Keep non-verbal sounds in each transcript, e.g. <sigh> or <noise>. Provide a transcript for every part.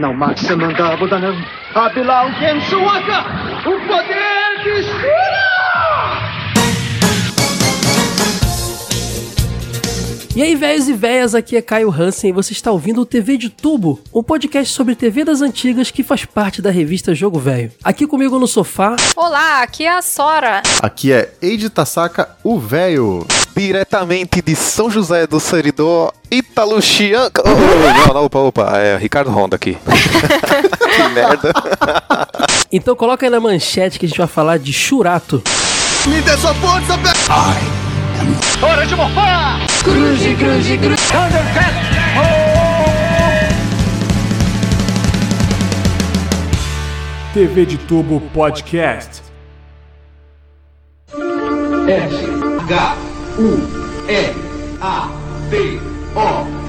Não Max Amanda Bodanam, Abilau Kensuaka, o poder de E aí, velhos e véias, aqui é Caio Hansen e você está ouvindo o TV de Tubo, um podcast sobre TV das antigas que faz parte da revista Jogo Velho. Aqui comigo no sofá. Olá, aqui é a Sora. Aqui é Eide Tasaka, o velho. Diretamente de São José do Seridó, Italo Chianca. Oh, oh, não, não, opa, opa, é Ricardo Honda aqui. <laughs> que merda. Então coloca aí na manchete que a gente vai falar de Churato. Me dê sua força, Hora de morfar! Cruze, cruze, cruze. TV de Tubo Podcast. S H U L A T O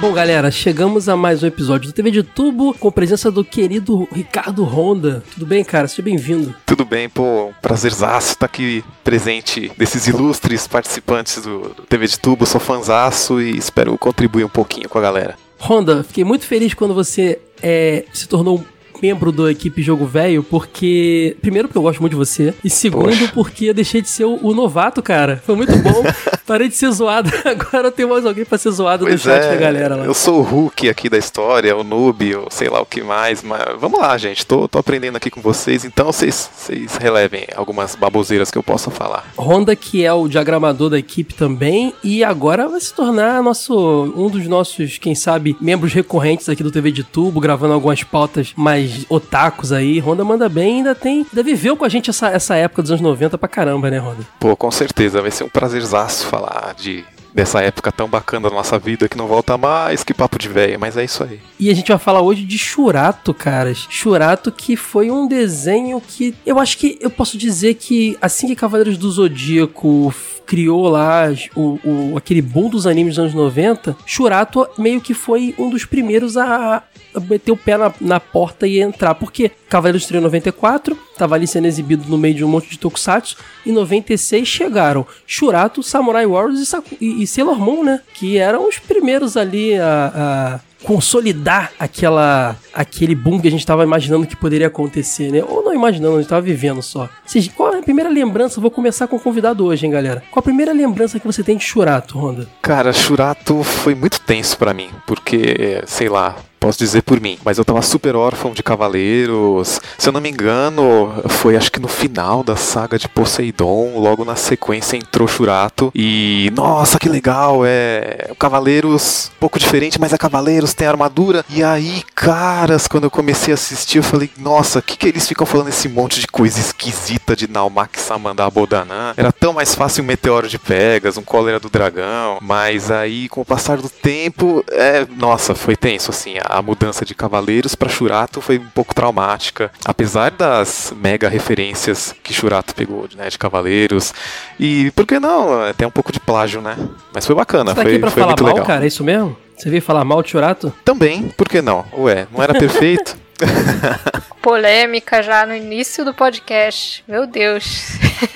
Bom, galera, chegamos a mais um episódio do TV de Tubo com a presença do querido Ricardo Honda. Tudo bem, cara? Seja bem-vindo. Tudo bem, pô, prazerzaço estar aqui presente desses ilustres participantes do, TV de Tubo. Sou fanzaço e espero contribuir um pouquinho com a galera. Honda, fiquei muito feliz quando você é, se tornou membro da equipe Jogo Velho, porque. Primeiro, porque eu gosto muito de você. E segundo, Poxa. porque eu deixei de ser o, o novato, cara. Foi muito bom. <laughs> Parei de ser zoado. <laughs> Agora eu tenho mais alguém pra ser zoado no Pois chat é, da galera lá. eu sou o Hulk aqui da história, o noob, ou sei lá o que mais, mas vamos lá, gente, tô, tô aprendendo aqui com vocês, então vocês vocês relevem algumas baboseiras que eu possa falar. Honda, que é o diagramador da equipe também, e agora vai se tornar nosso, um dos nossos, quem sabe, membros recorrentes aqui do TV de Tubo, gravando algumas pautas mais otakus aí. Honda manda bem ainda tem. Ainda viveu com a gente essa, essa época dos anos 90 pra caramba, né, Honda? Pô, com certeza, vai ser um prazerzaço falar de dessa época tão bacana da nossa vida que não volta mais, que papo de véia, mas é isso aí. E a gente vai falar hoje de Churato, caras. Churato que foi um desenho que eu acho que eu posso dizer que assim que Cavaleiros do Zodíaco criou lá o, o- aquele boom dos animes dos anos 90, Churato meio que foi um dos primeiros a meter o pé na, na porta e entrar. Porque Cavaleiros em 94, tava ali sendo exibido no meio de um monte de tokusatsu. Em 96 chegaram Churato, Samurai Warriors e, Saku- e, e Sailor Moon, né? Que eram os primeiros ali a- a consolidar aquela aquele boom que a gente tava imaginando que poderia acontecer, né? Ou não imaginando, a gente tava vivendo só. Qual é a primeira lembrança? Vou começar com o convidado hoje, hein, galera? Qual a primeira lembrança que você tem de Churato, Honda? Cara, Churato foi muito tenso pra mim, porque, sei lá, posso dizer por mim, mas eu tava super órfão de Cavaleiros. Se eu não me engano, foi acho que no final da saga de Poseidon, logo na sequência entrou Churato. E nossa, que legal! É Cavaleiros, pouco diferente, mas é Cavaleiros, tem armadura. E aí, caras, quando eu comecei a assistir, eu falei, nossa, o que, que eles ficam falando esse monte de coisa esquisita de Naumak Samandar Bodanan? Era tão mais fácil um meteoro de Pegas, um cólera do dragão. Mas aí, com o passar do tempo, é, nossa, foi tenso assim. A mudança de Cavaleiros pra Churato foi um pouco traumática, apesar das mega referências que Churato pegou, né, de Cavaleiros. E por que não? Até um pouco de plágio, né? Mas foi bacana, Você tá foi, aqui pra foi falar muito mal, legal. cara? É isso mesmo? Você veio falar mal de Churato? Também, por que não? Ué, não era perfeito? <laughs> Polêmica já no início do podcast. Meu Deus.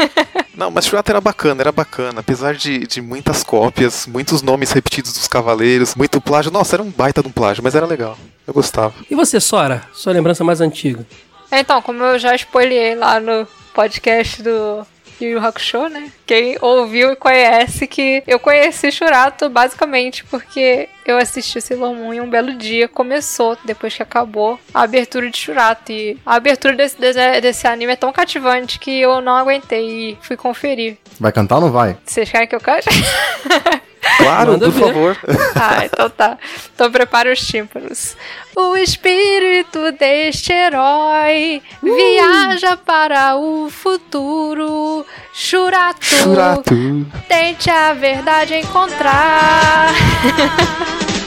<laughs> Não, mas Churato era bacana, era bacana. Apesar de, de muitas cópias, muitos nomes repetidos dos cavaleiros, muito plágio. Nossa, era um baita de um plágio, mas era legal. Eu gostava. E você, Sora? Sua lembrança mais antiga? Então, como eu já spoilei lá no podcast do Yu Yu Hakusho, né? Quem ouviu e conhece que eu conheci Churato basicamente porque eu assisti Sailor Moon e um belo dia começou, depois que acabou, a abertura de Churato. E a abertura desse, desse, desse anime é tão cativante que eu não aguentei e fui conferir. Vai cantar ou não vai? Vocês querem que eu cante? <laughs> Claro, Manda por ver. favor. <laughs> Ah, então tá. Então prepara os tímpanos. O espírito deste herói viaja para o futuro. Churato, Churato. tente a verdade encontrar. <laughs>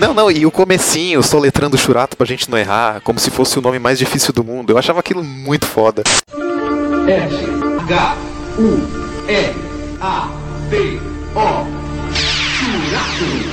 não, e o comecinho, soletrando Churato pra gente não errar, como se fosse o nome mais difícil do mundo. Eu achava aquilo muito foda. S, H, U, E, A, T, O. Churato.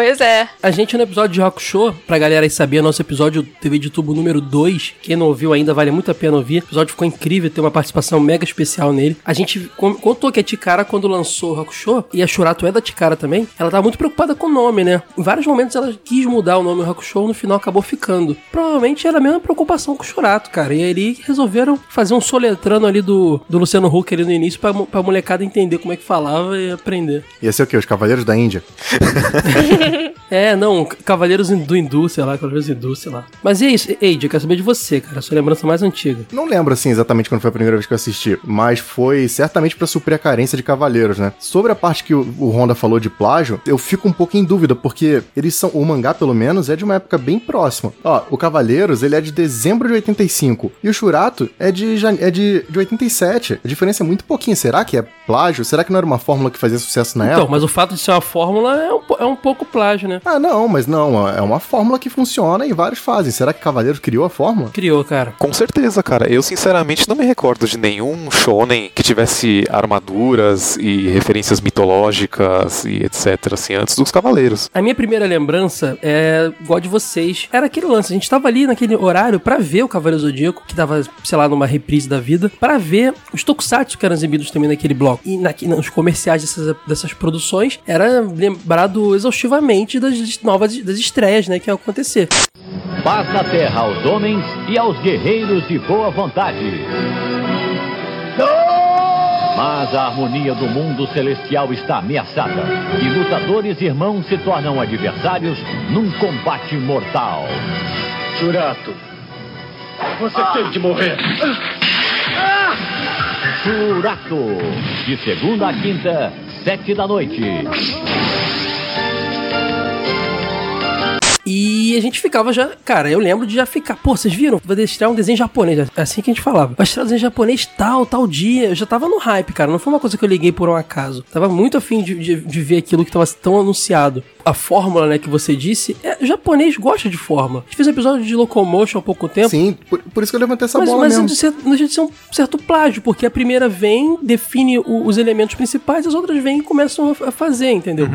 Pois é. A gente no episódio de Rock Show, pra galera aí saber, nosso episódio TV de tubo número 2, quem não ouviu ainda, vale muito a pena ouvir. O episódio ficou incrível, tem uma participação mega especial nele. A gente contou que a Tikara, quando lançou o Rock Show, e a Shurato é da Tikara também, ela tava muito preocupada com o nome, né? Em vários momentos ela quis mudar o nome do Rock Show, no final acabou ficando. Provavelmente era a mesma preocupação com o Shurato, cara. E aí resolveram fazer um soletrano ali do, do Luciano Huck ali no início pra, pra molecada entender como é que falava e aprender. Ia ser o quê? Os Cavaleiros da Índia? <laughs> <laughs> É, não, Cavaleiros do Hindu, sei lá, Cavaleiros Hindu, sei lá. Mas e é isso, Eide, eu quero saber de você, cara, sua lembrança mais antiga. Não lembro assim exatamente quando foi a primeira vez que eu assisti, mas foi certamente pra suprir a carência de Cavaleiros, né? Sobre a parte que o, o Honda falou de plágio, eu fico um pouco em dúvida, porque eles são, o mangá pelo menos, é de uma época bem próxima. Ó, o Cavaleiros, ele é de dezembro de 85, e o Churato é de, é de, de 87. A diferença é muito pouquinho. Será que é plágio? Será que não era uma fórmula que fazia sucesso na Então, época? mas o fato de ser uma fórmula é um, é um pouco plágio, né? Ah, não, mas não, é uma fórmula que funciona e vários fazem. Será que Cavaleiros criou a fórmula? Criou, cara. Com certeza, cara. Eu sinceramente não me recordo de nenhum shonen que tivesse armaduras e referências mitológicas e etc. assim antes dos cavaleiros. A minha primeira lembrança é igual de vocês. Era aquele lance, a gente tava ali naquele horário pra ver o Cavaleiro Zodíaco, que tava, sei lá, numa reprise da vida, pra ver os tokusatsu que eram exibidos também naquele bloco. E na, nos comerciais dessas, dessas produções, era lembrado exaustivamente das novas das estreias, né, que ia acontecer. Paz na terra aos homens e aos guerreiros de boa vontade. Mas a harmonia do mundo celestial está ameaçada e lutadores irmãos se tornam adversários num combate mortal. Churato. Você tem de morrer. Churato, de segunda a quinta, sete da noite. E a gente ficava já. Cara, eu lembro de já ficar. Pô, vocês viram? Vai estrear um desenho japonês. É assim que a gente falava. Vai estrear um desenho japonês tal, tal dia. Eu já tava no hype, cara. Não foi uma coisa que eu liguei por um acaso. Tava muito afim de, de, de ver aquilo que tava tão anunciado. A fórmula, né, que você disse. É, o japonês gosta de fórmula. A gente fez um episódio de Locomotion há pouco tempo. Sim, por, por isso que eu levantei essa Mas, bola mas mesmo. ser- não deixa de ser um certo plágio, porque a primeira vem, define o- os elementos principais, as outras vêm e começam a, a fazer, entendeu?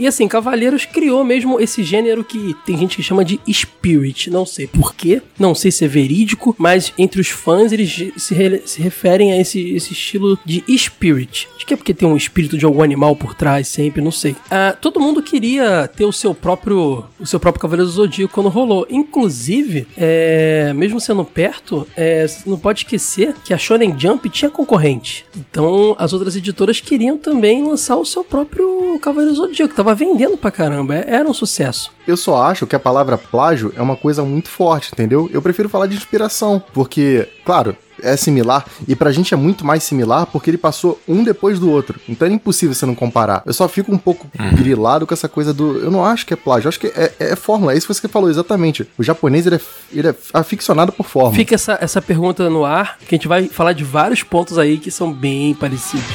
E assim, Cavaleiros criou mesmo esse gênero que tem gente que chama de spirit. Não sei porquê, não sei se é verídico, mas entre os fãs eles se, re- se referem a esse, esse estilo de spirit. Acho que é porque tem um espírito de algum animal por trás sempre, não sei. Ah, todo mundo queria ter o seu próprio o seu próprio Cavaleiro do Zodíaco quando rolou. Inclusive, é, mesmo sendo perto, é, não pode esquecer que a Shonen Jump tinha concorrente. Então, as outras editoras queriam também lançar o seu próprio Cavaleiro do Zodíaco. Tava vendendo pra caramba, é- era um sucesso. Eu só acho que a palavra plágio é uma coisa muito forte, entendeu? Eu prefiro falar de inspiração, porque, claro, é similar, e pra gente é muito mais similar porque ele passou um depois do outro. Então é impossível você não comparar. Eu só fico um pouco grilado com essa coisa do. Eu não acho que é plágio, eu acho que é, é fórmula. É isso que você falou, exatamente. O japonês ele é, ele é aficionado por fórmula. Fica essa, essa pergunta no ar, que a gente vai falar de vários pontos aí que são bem parecidos.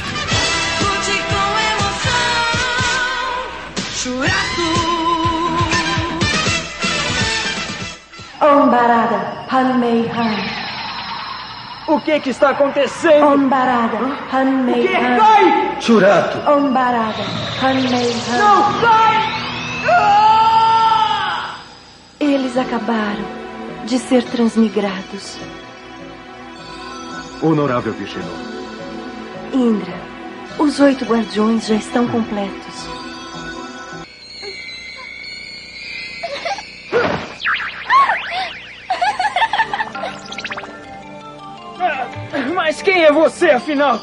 Ombarada, Hanmei Han. O que que está acontecendo? Ombarada, Hanmei Que Han. vai? Churato. Ombarada, Hanmei Han. Não sai! Ah! Eles acabaram de ser transmigrados. Honorável Vishnu. Indra, os oito guardiões já estão completos. Quem é você, afinal?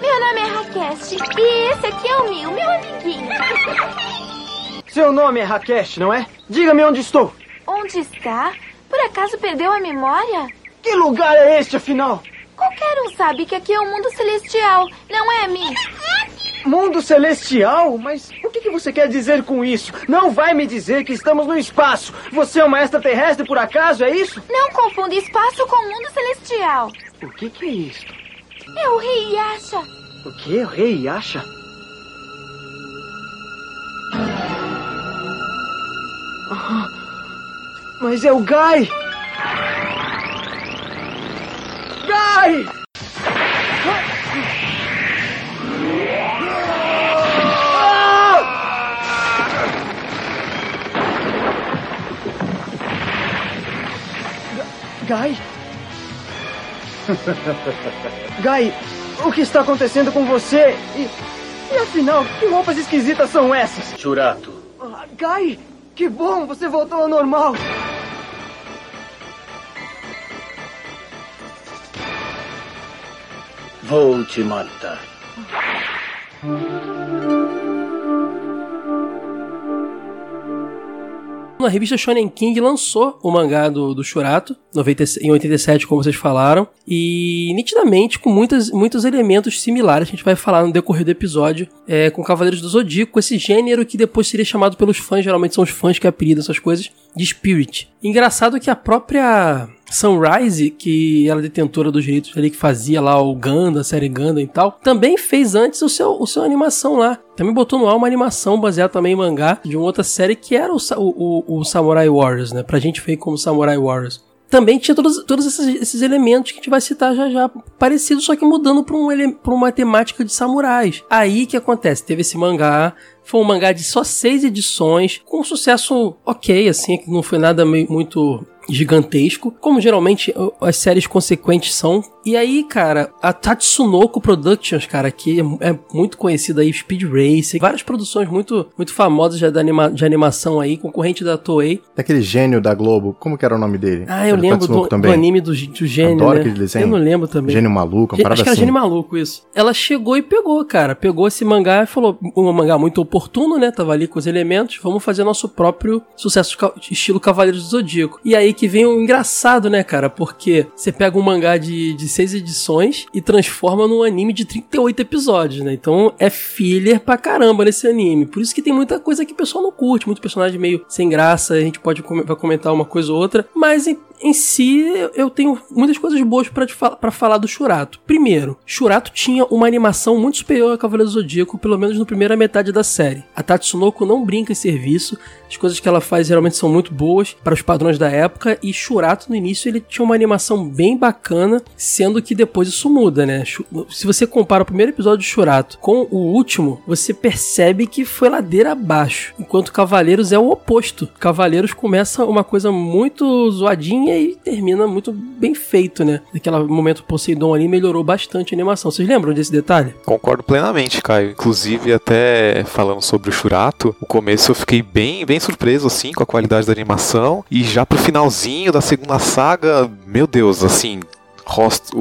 Meu nome é Rakesh e esse aqui é o Mil, meu amiguinho. Seu nome é Rakesh, não é? Diga-me onde estou. Onde está? Por acaso perdeu a memória? Que lugar é este, afinal? Qualquer um sabe que aqui é o mundo celestial, não é, Mi? Mundo celestial? Mas o que, que você quer dizer com isso? Não vai me dizer que estamos no espaço. Você é uma extraterrestre por acaso, é isso? Não confunda espaço com mundo celestial. O que, que é isso? É o Rei Yasha. O que? O Rei Yasha? Ah, mas é o Gai! Gai! Guy? <laughs> Guy, o que está acontecendo com você? E, e afinal, que roupas esquisitas são essas? Churato. Ah, Guy, que bom, você voltou ao normal. Vou te matar. A revista Shonen King lançou o mangá do, do Shurato 90, em 87, como vocês falaram, e nitidamente com muitas, muitos elementos similares a gente vai falar no decorrer do episódio é, com Cavaleiros do Zodíaco, esse gênero que depois seria chamado pelos fãs, geralmente são os fãs que apelidam essas coisas, de Spirit. Engraçado que a própria Sunrise, que era detentora dos direitos ali, que fazia lá o Ganda, a série Ganda e tal, também fez antes o seu, o seu animação lá. Também botou no ar uma animação baseada também em mangá de uma outra série que era o, o, o, Samurai Warriors, né? Pra gente veio como Samurai Warriors também tinha todos, todos esses, esses, elementos que a gente vai citar já já, parecidos, só que mudando para um, pra uma temática de samurais. Aí que acontece? Teve esse mangá, foi um mangá de só seis edições, com um sucesso ok, assim, que não foi nada meio, muito gigantesco, como geralmente as séries consequentes são. E aí, cara, a Tatsunoko Productions, cara, que é muito conhecida aí, Speed Race, várias produções muito, muito famosas de, anima, de animação aí, concorrente da Toei. Daquele gênio da Globo, como que era o nome dele? Ah, eu lembro do, do, anime do, do gênio, Adoro né? aquele desenho. Eu não lembro também. Gênio maluco, uma parada Acho que era assim. gênio maluco, isso. Ela chegou e pegou, cara, pegou esse mangá e falou, um mangá muito oportuno, né, tava ali com os elementos, vamos fazer nosso próprio sucesso estilo Cavaleiros do Zodíaco. E aí que vem o engraçado, né, cara? Porque você pega um mangá de, de seis edições e transforma num anime de 38 episódios, né? Então é filler pra caramba nesse anime. Por isso que tem muita coisa que o pessoal não curte, muito personagem meio sem graça, a gente pode vai comentar uma coisa ou outra, mas em, em si eu tenho muitas coisas boas para falar do Shurato. Primeiro, Shurato tinha uma animação muito superior a Cavaleiro Zodíaco, pelo menos na primeira metade da série. A Tatsunoko não brinca em serviço, as coisas que ela faz geralmente são muito boas para os padrões da época e Shurato no início ele tinha uma animação bem bacana, sendo que depois isso muda, né? Se você compara o primeiro episódio de Shurato com o último, você percebe que foi ladeira abaixo, enquanto Cavaleiros é o oposto. Cavaleiros começa uma coisa muito zoadinha e termina muito bem feito, né? Naquele momento Poseidon ali melhorou bastante a animação. Vocês lembram desse detalhe? Concordo plenamente, Caio. Inclusive, até falando sobre o Shurato, o começo eu fiquei bem, bem surpreso, assim, com a qualidade da animação. E já pro finalzinho da segunda saga, meu Deus, assim, Rosto,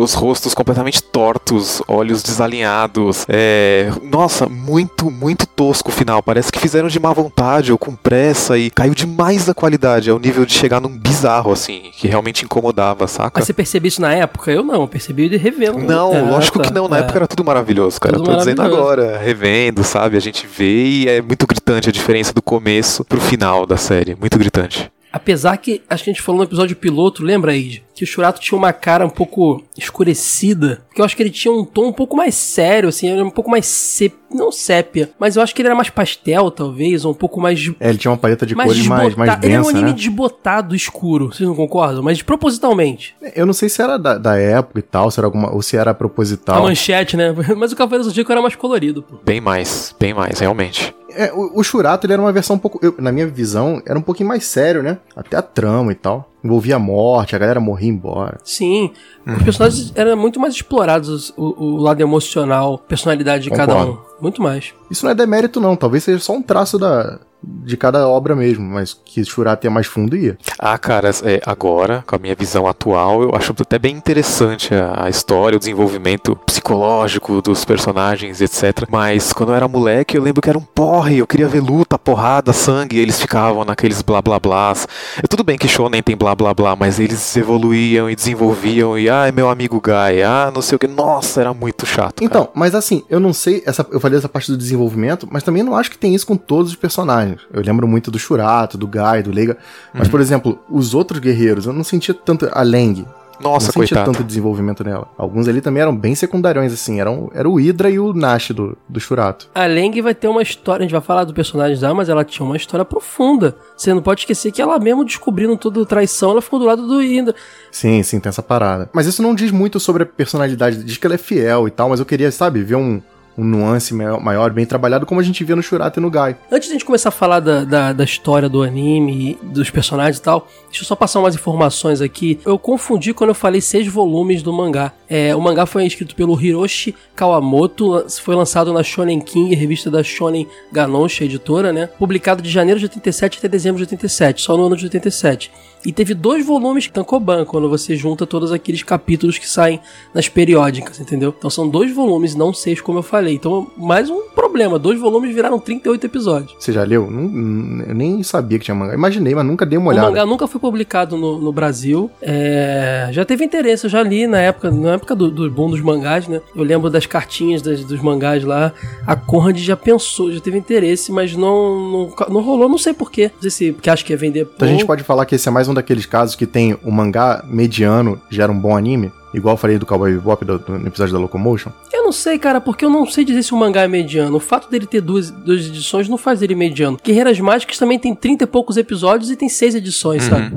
os rostos completamente tortos, olhos desalinhados. É, nossa, muito, muito tosco o final. Parece que fizeram de má vontade ou com pressa e caiu demais da qualidade, ao nível de chegar num bizarro, assim, que realmente incomodava, saca? Mas você percebeu isso na época? Eu não, eu percebi de revendo. Não, é, lógico tá, que não. Na é. época era tudo maravilhoso, cara. Tudo Tô dizendo agora, revendo, sabe? A gente vê e é muito gritante a diferença do começo pro final da série. Muito gritante. Apesar que, acho que a gente falou no episódio piloto, lembra, Aide? Que o Shurato tinha uma cara um pouco escurecida. Porque eu acho que ele tinha um tom um pouco mais sério, assim, era um pouco mais sépia. Não sépia, mas eu acho que ele era mais pastel, talvez, ou um pouco mais. É, ele tinha uma paleta de mais cores mais, mais desbotado. Ele era um densa, anime né? desbotado, escuro, vocês não concordam? Mas propositalmente. Eu não sei se era da, da época e tal, se era alguma, ou se era proposital. A manchete, né? <laughs> Mas o Cavaleiro do Zodíaco era mais colorido, pô. Bem mais, bem mais, realmente. É, o, o Shurato, ele era uma versão um pouco, eu- na minha visão, era um pouquinho mais sério, né? Até a trama e tal. Envolvia a morte, a galera morria embora. Sim, os personagens eram muito mais explorados, o, o lado emocional, personalidade de cada um. Concordo. Muito mais. Isso não é demérito, não. Talvez seja só um traço da, de cada obra mesmo, mas que Shurato tenha mais fundo ia. Ah, cara, é, agora, com a minha visão atual, eu acho até bem interessante a, a história, o desenvolvimento psicológico dos personagens, etc. Mas quando eu era moleque, eu lembro que era um porre, eu queria ver luta, porrada, sangue, e eles ficavam naqueles blá blá blás. É, tudo bem que Shonen tem blá blá blá, mas eles evoluíam e desenvolviam, e ah, meu amigo Guy, ah, não sei o que. Nossa, era muito chato. cara. Então, mas assim, eu não sei, essa, eu falei essa parte do desenvolvimento, mas também não acho que tem isso com todos os personagens. Eu lembro muito do Shurato, do Guy, do Leiga, mas, por exemplo, os outros guerreiros, eu não sentia tanto a Leng. Nossa, não sentia tanto desenvolvimento nela. Alguns ali também eram bem secundários, assim. Eram, era o Hydra e o Nash do, do Shurato. A Leng vai ter uma história, a gente vai falar do personagem dela, mas ela tinha uma história profunda. Você não pode esquecer que ela mesmo descobrindo tudo traição, ela ficou do lado do Indra. Sim, sim, tem essa parada. Mas isso não diz muito sobre a personalidade. Diz que ela é fiel e tal, mas eu queria, sabe, ver um, um nuance maior, bem trabalhado, como a gente via no Shurato e no Gai. Antes de a gente começar a falar da, da, da história do anime, dos personagens e tal, deixa eu só passar umas informações aqui. Eu confundi quando eu falei seis volumes do mangá. É, o mangá foi escrito pelo Hiroshi Kawamoto, foi lançado na Shonen King, revista da Shonen Ganosha, editora, né? Publicado de janeiro de 87 até dezembro de 87, só no ano de 87. E teve dois volumes Tankoban, quando você junta todos aqueles capítulos que saem nas periódicas, entendeu? Então são dois volumes, não seis, como eu falei. Então, mais um problema. Dois volumes viraram 38 episódios. Você já leu? Não- eu nem sabia que tinha mangá. Imaginei, mas nunca dei uma O olhada. mangá nunca foi publicado no, no Brasil. É, já teve interesse, eu já li na época, na época do, do boom dos mangás, né? Eu lembro das cartinhas das- dos mangás lá. A Conrad já pensou, já teve interesse, mas não, não, não rolou, não sei porquê. Não sei se porque acha que ia vender Então a gente pode falar que esse é mais um daqueles casos que tem o mangá mediano gera um bom anime, igual eu falei do Cowboy Bebop do, do- no episódio da Locomotion. Eu não sei, cara, porque eu não sei dizer se o mangá é mediano. O fato dele ter duas, duas edições não faz ele mediano. Guerreiras Mágicas também tem 30 e poucos episódios e tem seis edições, sabe?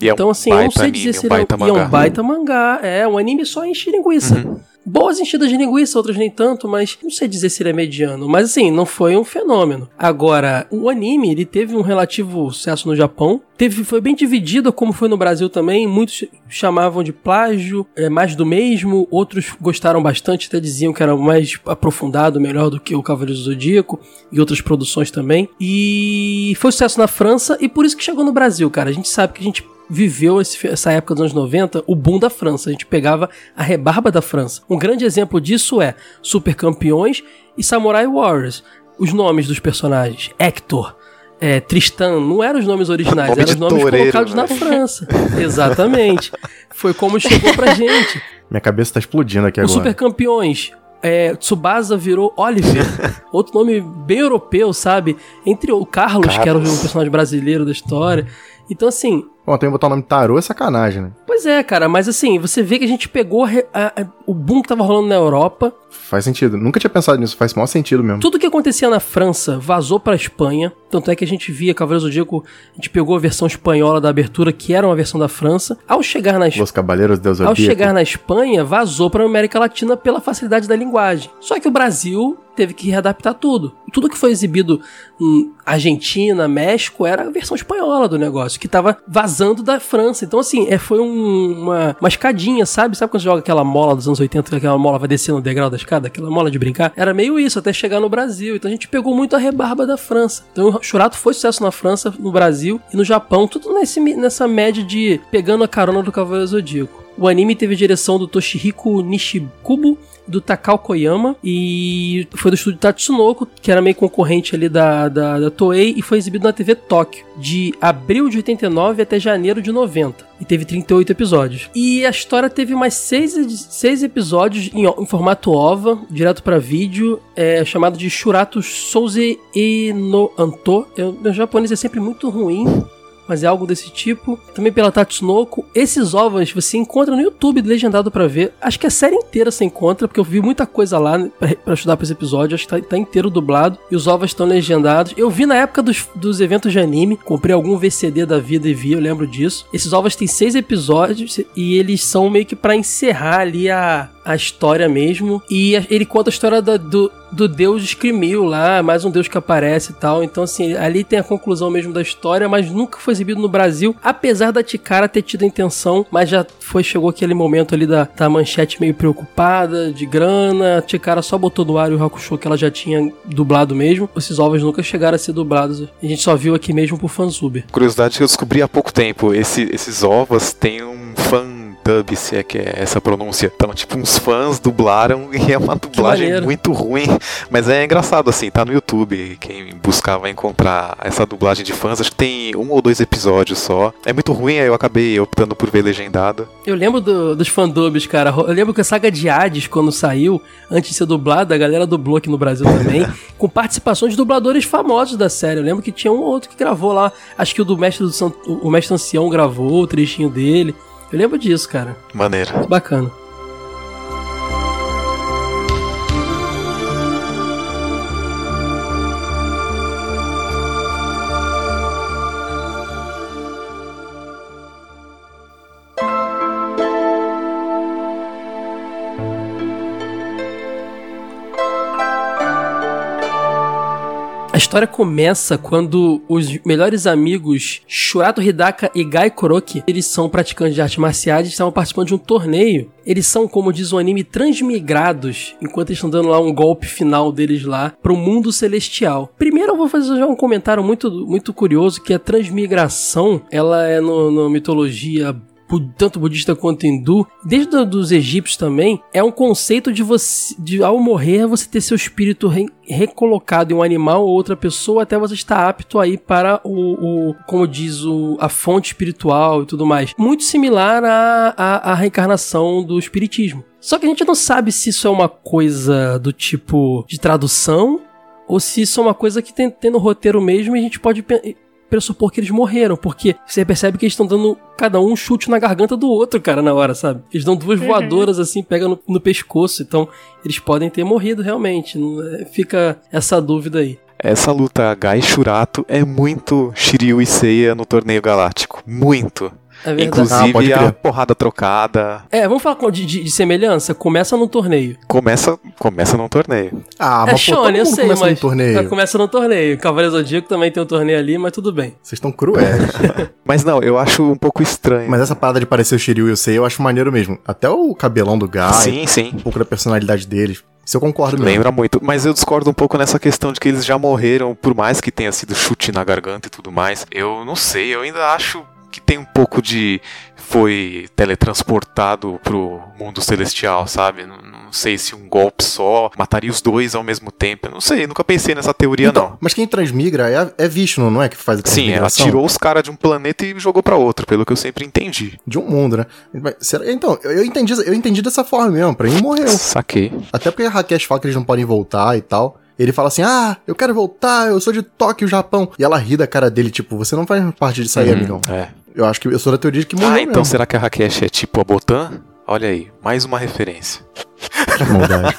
E é um Então, assim, eu não baita sei anime, dizer se um ele é baita um, e é um mangá. baita mangá. É, um anime só enche linguiça. Uhum. Boas enchidas de linguiça, outras nem tanto, mas não sei dizer se ele é mediano. Mas assim, não foi um fenômeno. Agora, o anime, ele teve um relativo sucesso no Japão. Teve, foi bem dividido, como foi no Brasil também. Muitos chamavam de plágio, é, mais do mesmo. Outros gostaram bastante, até diziam que era mais aprofundado, melhor do que o Cavaleiro do Zodíaco e outras produções também. E foi sucesso na França e por isso que chegou no Brasil, cara. A gente sabe que a gente viveu esse- essa época dos anos 90, o boom da França. A gente pegava a rebarba da França. Um grande exemplo disso é Super Campeões e Samurai Warriors. Os nomes dos personagens, Hector, é, Tristan, não eram os nomes originais, Nome eram os nomes toureiro, colocados na né? França. Exatamente. Foi como chegou pra gente. Minha cabeça tá explodindo aqui Os agora. Super Campeões. É, Tsubasa virou Oliver. <laughs> Outro nome bem europeu, sabe? Entre o Carlos, que era o Carlos. personagem brasileiro da história. Então, assim, Bom, também botar o nome Tarô é sacanagem, né? Pois é, cara, mas assim, você vê que a gente pegou a a- o boom que tava rolando na Europa. Faz sentido. Nunca tinha pensado nisso, faz maior sentido mesmo. Tudo que acontecia na França vazou pra Espanha. Tanto é que a gente via Cavaleiros do Zodíaco, a gente pegou a versão espanhola da abertura, que era uma versão da França. Ao chegar na Espanha. Os Cavaleiros do Deus Ao Zodíaco. chegar na Espanha, vazou para a América Latina pela facilidade da linguagem. Só que o Brasil teve que readaptar tudo. Tudo que foi exibido em Argentina, México, era a versão espanhola do negócio, que tava vazando da França. Então, assim, é, foi um- uma, uma escadinha, sabe? Sabe quando você joga aquela mola dos anos 80, que aquela mola vai descendo o degrau da escada, aquela mola de brincar? Era meio isso, até chegar no Brasil. Então a gente pegou muito a rebarba da França. Então o Churato foi sucesso na França, no Brasil e no Japão, tudo nesse, nessa média de pegando a carona do Cavaleiro Zodíaco. O anime teve direção do Toshihiko Nishikubo, do Takao Koyama, e foi do estúdio Tatsunoko, que era meio concorrente ali da, da, da Toei, e foi exibido na TV Tóquio, de abril de 89 até janeiro de 90. E teve 38 episódios. E a história teve mais seis, seis episódios em, em formato OVA, direto pra vídeo, é, chamado de Shurato Souze no Anto. Eu- Meu japonês é sempre muito ruim mas é algo desse tipo. Também pela Tatsunoko. Esses ovos você encontra no YouTube legendado pra ver. Acho que a série inteira você encontra, porque eu vi muita coisa lá pra estudar pra esse episódio. Acho que tá, tá inteiro dublado. E os ovos estão legendados. Eu vi na época dos, dos eventos de anime. Comprei algum VCD da vida e vi, eu lembro disso. Esses ovos têm seis episódios e eles são meio que pra encerrar ali a, a história mesmo. E ele conta a história da- do, do deus Screamil lá, mais um deus que aparece e tal. Então, assim, ali tem a conclusão mesmo da história, mas nunca foi exibido no Brasil, apesar da Tikara ter tido a intenção, mas já foi, chegou aquele momento ali da, da manchete meio preocupada, de grana. A Tikara só botou no ar o Hakusho que ela já tinha dublado mesmo. Esses ovos nunca chegaram a ser dublados. A gente só viu aqui mesmo por fanzube. Curiosidade que eu descobri há pouco tempo: esse- esses ovos têm um fan dub, se é que é essa pronúncia. Então, tipo, uns fãs dublaram <laughs> e é uma dublagem muito ruim. Mas é engraçado, assim, tá no YouTube. Quem buscar vai encontrar essa dublagem de fãs. Acho que tem um ou dois episódios só. É muito ruim, aí eu acabei optando por ver legendado. Eu lembro do- dos fandubs, cara. Eu lembro que a saga de Hades, quando saiu, antes de ser dublada, a galera dublou aqui no Brasil também, <laughs> com participações de dubladores famosos da série. Eu lembro que tinha um ou outro que gravou lá. Acho que o do Mestre do San- o Mestre Ancião gravou o trechinho dele. Eu lembro disso, cara. Maneiro. Bacana. História começa quando os melhores amigos Shurato Hidaka e Gai Kuroki, eles são praticantes de artes marciais e estavam participando de um torneio. Eles são, como diz o anime, transmigrados, enquanto eles estão dando lá um golpe final deles lá pro mundo celestial. Primeiro eu vou fazer já um comentário muito, muito curioso, que a transmigração, ela é no, no mitologia tanto budista quanto hindu, desde do- dos egípcios também, é um conceito de você, de ao morrer, você ter seu espírito re- recolocado em um animal ou outra pessoa até você estar apto aí para o, o como diz o, a fonte espiritual e tudo mais. Muito similar à, à, à reencarnação do espiritismo. Só que a gente não sabe se isso é uma coisa do tipo de tradução ou se isso é uma coisa que tem, tem no roteiro mesmo e a gente pode pressupor que eles morreram, porque você percebe que eles estão dando cada um um chute na garganta do outro, cara, na hora, sabe? Eles dão duas Uhum. voadoras assim, pega no, no pescoço, então eles podem ter morrido realmente. é? Fica essa dúvida aí. Essa luta Gai Shurato é muito Shiryu e Seiya no torneio galáctico. Muito. É verdade. Inclusive Ah, pode a porrada trocada. É, vamos falar de, de- de semelhança? Começa no torneio. Começa, começa num torneio. Ah, é mas pô, Shonen, eu sei, começa mas no torneio. mas começa no torneio. Cavaleiro Zodíaco também tem um torneio ali, mas tudo bem. Vocês estão cruéis. <laughs> Mas não, eu acho um pouco estranho. mas essa parada de parecer o Shiryu e o Sei, eu acho maneiro mesmo. Até o cabelão do Guy, sim, sim. um pouco da personalidade deles. Isso eu concordo mesmo. Lembra muito, mas eu discordo um pouco nessa questão de que eles já morreram, por mais que tenha sido chute na garganta e tudo mais. Eu não sei, eu ainda acho que tem um pouco de foi teletransportado pro mundo celestial, sabe? Não, não sei se um golpe só mataria os dois ao mesmo tempo. Eu não sei, nunca pensei nessa teoria Então, não. mas quem transmigra é, é Vishnu, não é? Que faz a Sim, ela tirou os caras de um planeta e jogou pra outro, pelo que eu sempre entendi. De um mundo, né? Mas será- Então, eu entendi, eu entendi dessa forma mesmo. Pra mim, morreu. Saquei. Até porque a Rakesh fala que eles não podem voltar e tal. Ele fala assim: Ah, eu quero voltar, eu sou de Tóquio, Japão. E ela ri da cara dele, tipo, você não faz parte disso aí, Uhum, amigão. É. Eu acho que eu sou da teoria de que morreu. Ah, então mesmo. será que a Rakesh é tipo a Botan? Olha aí, mais uma referência. Que maldade.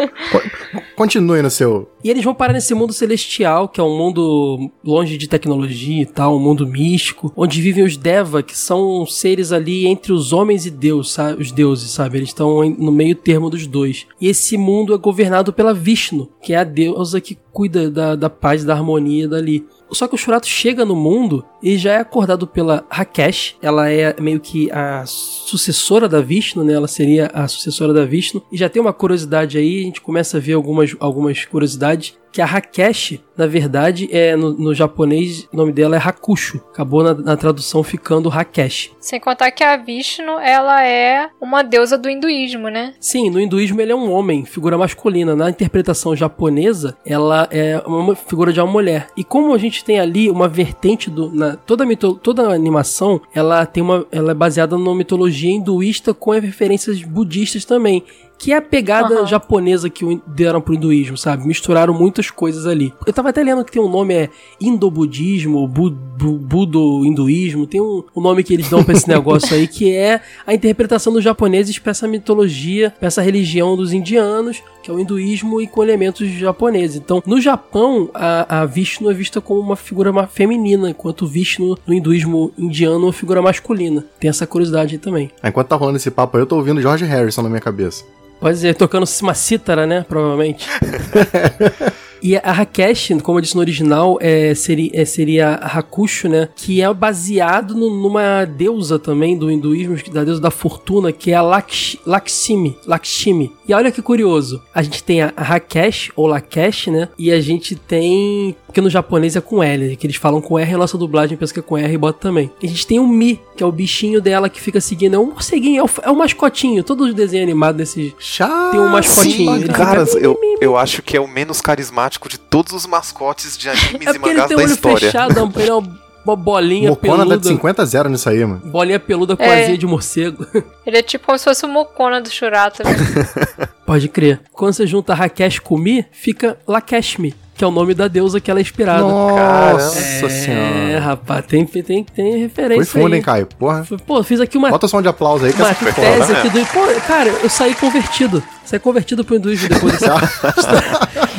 <laughs> Continue no seu. E eles vão parar nesse mundo celestial, que é um mundo longe de tecnologia e tal, um mundo místico, onde vivem os Deva, que são seres ali entre os homens e Deus, sabe? os deuses, sabe? Eles estão no meio termo dos dois. E esse mundo é governado pela Vishnu, que é a deusa que cuida da, da paz, da harmonia dali. Só que o Shurato chega no mundo e já é acordado pela Rakesh. Ela é meio que a sucessora da Vishnu, né? Ela seria a sucessora da Vishnu. E já tem uma curiosidade aí, a gente começa a ver algumas, algumas curiosidades. Que a Rakesh, na verdade, é no, no japonês, o nome dela é Hakusho. Acabou na, na tradução ficando Rakesh. Sem contar que a Vishnu, ela é uma deusa do hinduísmo, né? Sim, no hinduísmo ele é um homem, figura masculina. Na interpretação japonesa, ela é uma figura de uma mulher. E como a gente tem ali uma vertente do. Na, toda, a mito, toda a animação, ela tem uma. Ela é baseada numa mitologia hinduísta com referências budistas também. Que é a pegada Aham. japonesa que o- deram pro hinduísmo, sabe? Misturaram muitas coisas ali. Eu tava até lendo que tem um nome, é Indobudismo, bu, bu, Budo-hinduísmo. Tem um, um nome que eles dão pra esse <laughs> negócio aí, que é a interpretação dos japoneses pra essa mitologia, pra essa religião dos indianos, que é o hinduísmo e com elementos japoneses. Então, no Japão, a, a Vishnu é vista como uma figura ma- feminina, enquanto o Vishnu no hinduísmo indiano é uma figura masculina. Tem essa curiosidade aí também. Ah, Enquanto tá rolando esse papo aí, eu tô ouvindo George Harrison na minha cabeça. Pode ser, tocando uma cítara, né? Provavelmente. <laughs> E a Rakesh, como eu disse no original, é, seria, é, seria a Hakusho, né? Que é baseado no- numa deusa também do hinduísmo, da deusa da fortuna, que é a Laksh, Lakshmi. Lakshmi. E olha que curioso. A gente tem a Rakesh, ou Lakesh, né? E a gente tem... Porque no japonês é com L, que eles falam com R, a nossa dublagem pensa que é com R e bota também. E a gente tem o Mi, que é o bichinho dela que fica seguindo. É um morceguinho, é o, é o mascotinho. Todos os desenhos animados desses... Chato. Tem um mascotinho. Sim, cara, eu, eu acho que é o menos carismático de todos os mascotes de <laughs> animes É e porque ele mangás tem da o olho história. fechado, ele é um <laughs> uma bolinha Mocona peluda. dá de 50 a 0 nisso aí, mano. Bolinha peluda com É. asinha de morcego. <laughs> Ele é tipo como se fosse o Mocona do Churato. Né? <laughs> Pode crer. Quando você junta Rakesh com Mi, fica Lakeshmi, que é o nome da deusa que ela é inspirada. Nossa É, senhora. rapaz, tem, tem, tem referência Foi fundo, aí. hein, Caio? Porra. Pô, fiz aqui uma, Bota som de aplauso aí que uma essa foi tese foda. aqui do... Pô, cara, eu saí convertido. Saí convertido pro hinduísmo depois de <laughs>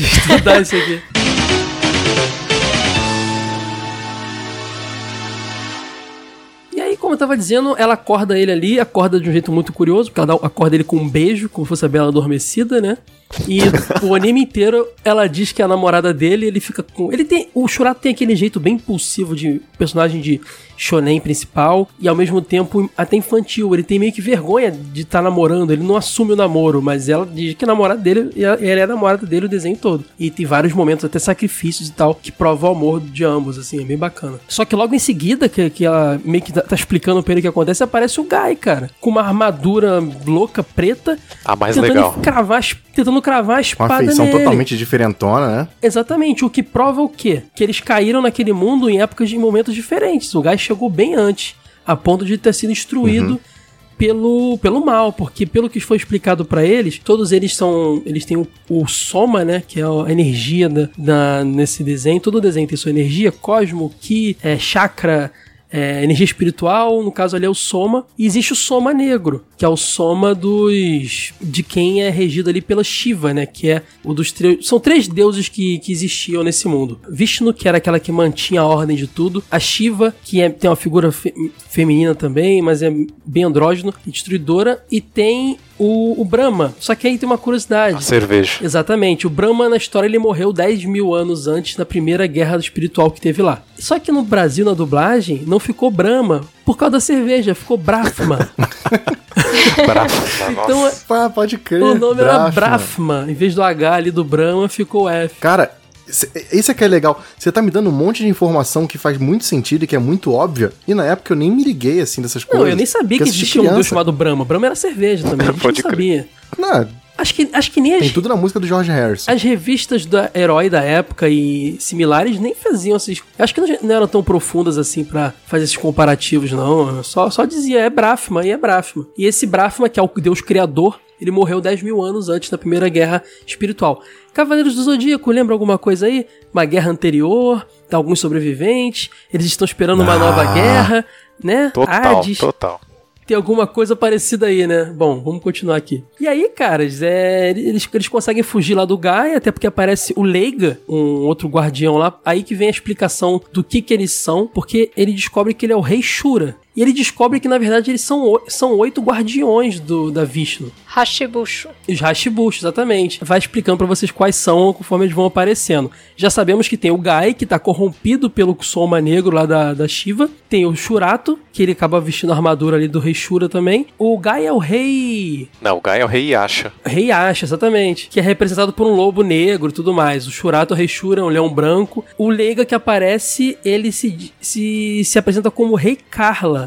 estudar isso aqui. Eu tava dizendo, ela acorda ele ali, acorda de um jeito muito curioso, porque ela acorda ele com um beijo, como se fosse a Bela Adormecida, né? E o anime inteiro ela diz que é a namorada dele, ele fica com. Ele tem. O Shurato tem aquele jeito bem impulsivo de personagem de shonen principal e ao mesmo tempo até infantil. Ele tem meio que vergonha de estar namorando, ele não assume o namoro, mas ela diz que é namorada dele e ela é a namorada dele o desenho todo. E tem vários momentos, até sacrifícios e tal, que provam o amor de ambos, assim, é bem bacana. Só que logo em seguida, que, que ela meio que tá, tá explicando pra ele o que acontece, aparece o Guy, cara, com uma armadura louca, preta, A mais tentando legal. cravar, as- tentando cravar a espada uma feição nele. totalmente diferentona, né? Exatamente, o que prova o quê? Que eles caíram naquele mundo em épocas de momentos diferentes. O Guy chegou bem antes, a ponto de ter sido instruído pelo, pelo mal, porque pelo que foi explicado pra eles, todos eles são, eles têm o, o soma, né, que é a energia da, da- nesse desenho. Todo desenho tem sua energia, cosmo, ki, é, chakra, é, energia espiritual, no caso ali é o soma, e existe o soma negro, que é o soma dos de quem é regido ali pela Shiva, né, que é o dos três, são três deuses que, que existiam nesse mundo. Vishnu, que era aquela que mantinha a ordem de tudo, a Shiva, que é- tem uma figura fe- feminina também, mas é bem andrógeno, e destruidora, e tem o, o Brahma. Só que aí tem uma curiosidade. A cerveja. Exatamente. O Brahma, na história, ele morreu 10 mil anos antes da primeira guerra espiritual que teve lá. Só que no Brasil, na dublagem, não ficou Brahma por causa da cerveja, ficou Brahma. <laughs> Brava. então Nossa. Ah, pode crer. o nome era Brahma. Brahma. Em vez do H ali do Brahma, ficou F. Cara, isso é que é legal. Você tá me dando um monte de informação que faz muito sentido e que é muito óbvia. E na época eu nem me liguei assim dessas Não, coisas. eu nem sabia que existia um deus criança. chamado Brahma. Brahma era cerveja também, a gente Pode não crer. sabia. Não, Acho que, acho que nem as, tem tudo na música do George Harrison. As revistas da Herói da época e similares nem faziam esses. Acho que não, não eram tão profundas assim pra fazer esses comparativos, não. Só, só dizia é Brahma e é Brahma. E esse Brahma, que é o deus criador, ele morreu 10 mil anos antes da primeira guerra espiritual. Cavaleiros do Zodíaco, lembra alguma coisa aí? Uma guerra anterior, tem alguns sobreviventes, eles estão esperando uma Ah. nova guerra, né? Total, Hades. total. Tem alguma coisa parecida aí, né? Bom, vamos continuar aqui. E aí, caras, é, eles, eles conseguem fugir lá do Gaia, até porque aparece o Leiga, um outro guardião lá. Aí que vem a explicação do que que eles são, porque ele descobre que ele é o Rei Shura. E ele descobre que, na verdade, eles são, são oito guardiões do, da Vishnu. Hashibushu. Os Hashibush, exatamente. Vai explicando pra vocês quais são conforme eles vão aparecendo. Já sabemos que tem o Gai, que tá corrompido pelo Soma Negro lá da, da Shiva. Tem o Shurato, que ele acaba vestindo a armadura ali do Rei Shura também. O Gai é o Rei. Não, o Guy é o rei Yasha. Rei Asha, exatamente. Que é representado por um lobo negro e tudo mais. O Shurato, o Rei Shura, é um leão branco. O Leiga que aparece, ele se, se, se apresenta como Rei Carla.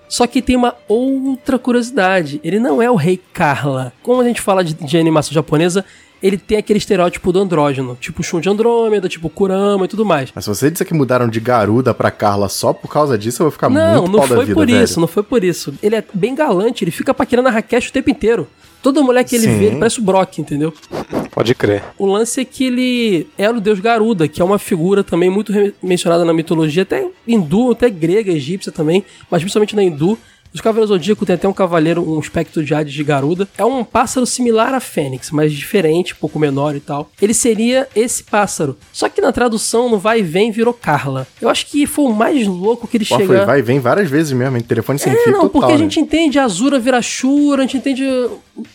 Só que tem uma outra curiosidade. Ele não é o Rei Carla. Como a gente fala de, de animação japonesa, ele tem aquele estereótipo do andrógeno. Tipo Shun de Andrômeda, tipo Kurama e tudo mais. Mas se você disser que mudaram de Garuda pra Carla só por causa disso, eu vou ficar Não, muito não da foi vida, por velho. isso, não foi por isso. Ele é bem galante, ele fica paquerando a Rakesh o tempo inteiro. Toda mulher que ele Sim. vê, ele parece o Brock, entendeu? Pode crer. O lance é que ele era o deus Garuda, que é uma figura também muito mencionada na mitologia, até hindu, até grega, egípcia também, mas principalmente na hindu. Os Cavaleiros Zodíaco tem até um cavaleiro, um espectro de Hades de Garuda. É um pássaro similar a Fênix, mas diferente, um pouco menor e tal. Ele seria esse pássaro. Só que na tradução, no vai e vem, virou Carla. Eu acho que foi o mais louco que ele chega. foi vai e vem várias vezes mesmo, hein? Telefone sem É, fio não, total, porque a né? gente entende Azura vira Shura, a gente entende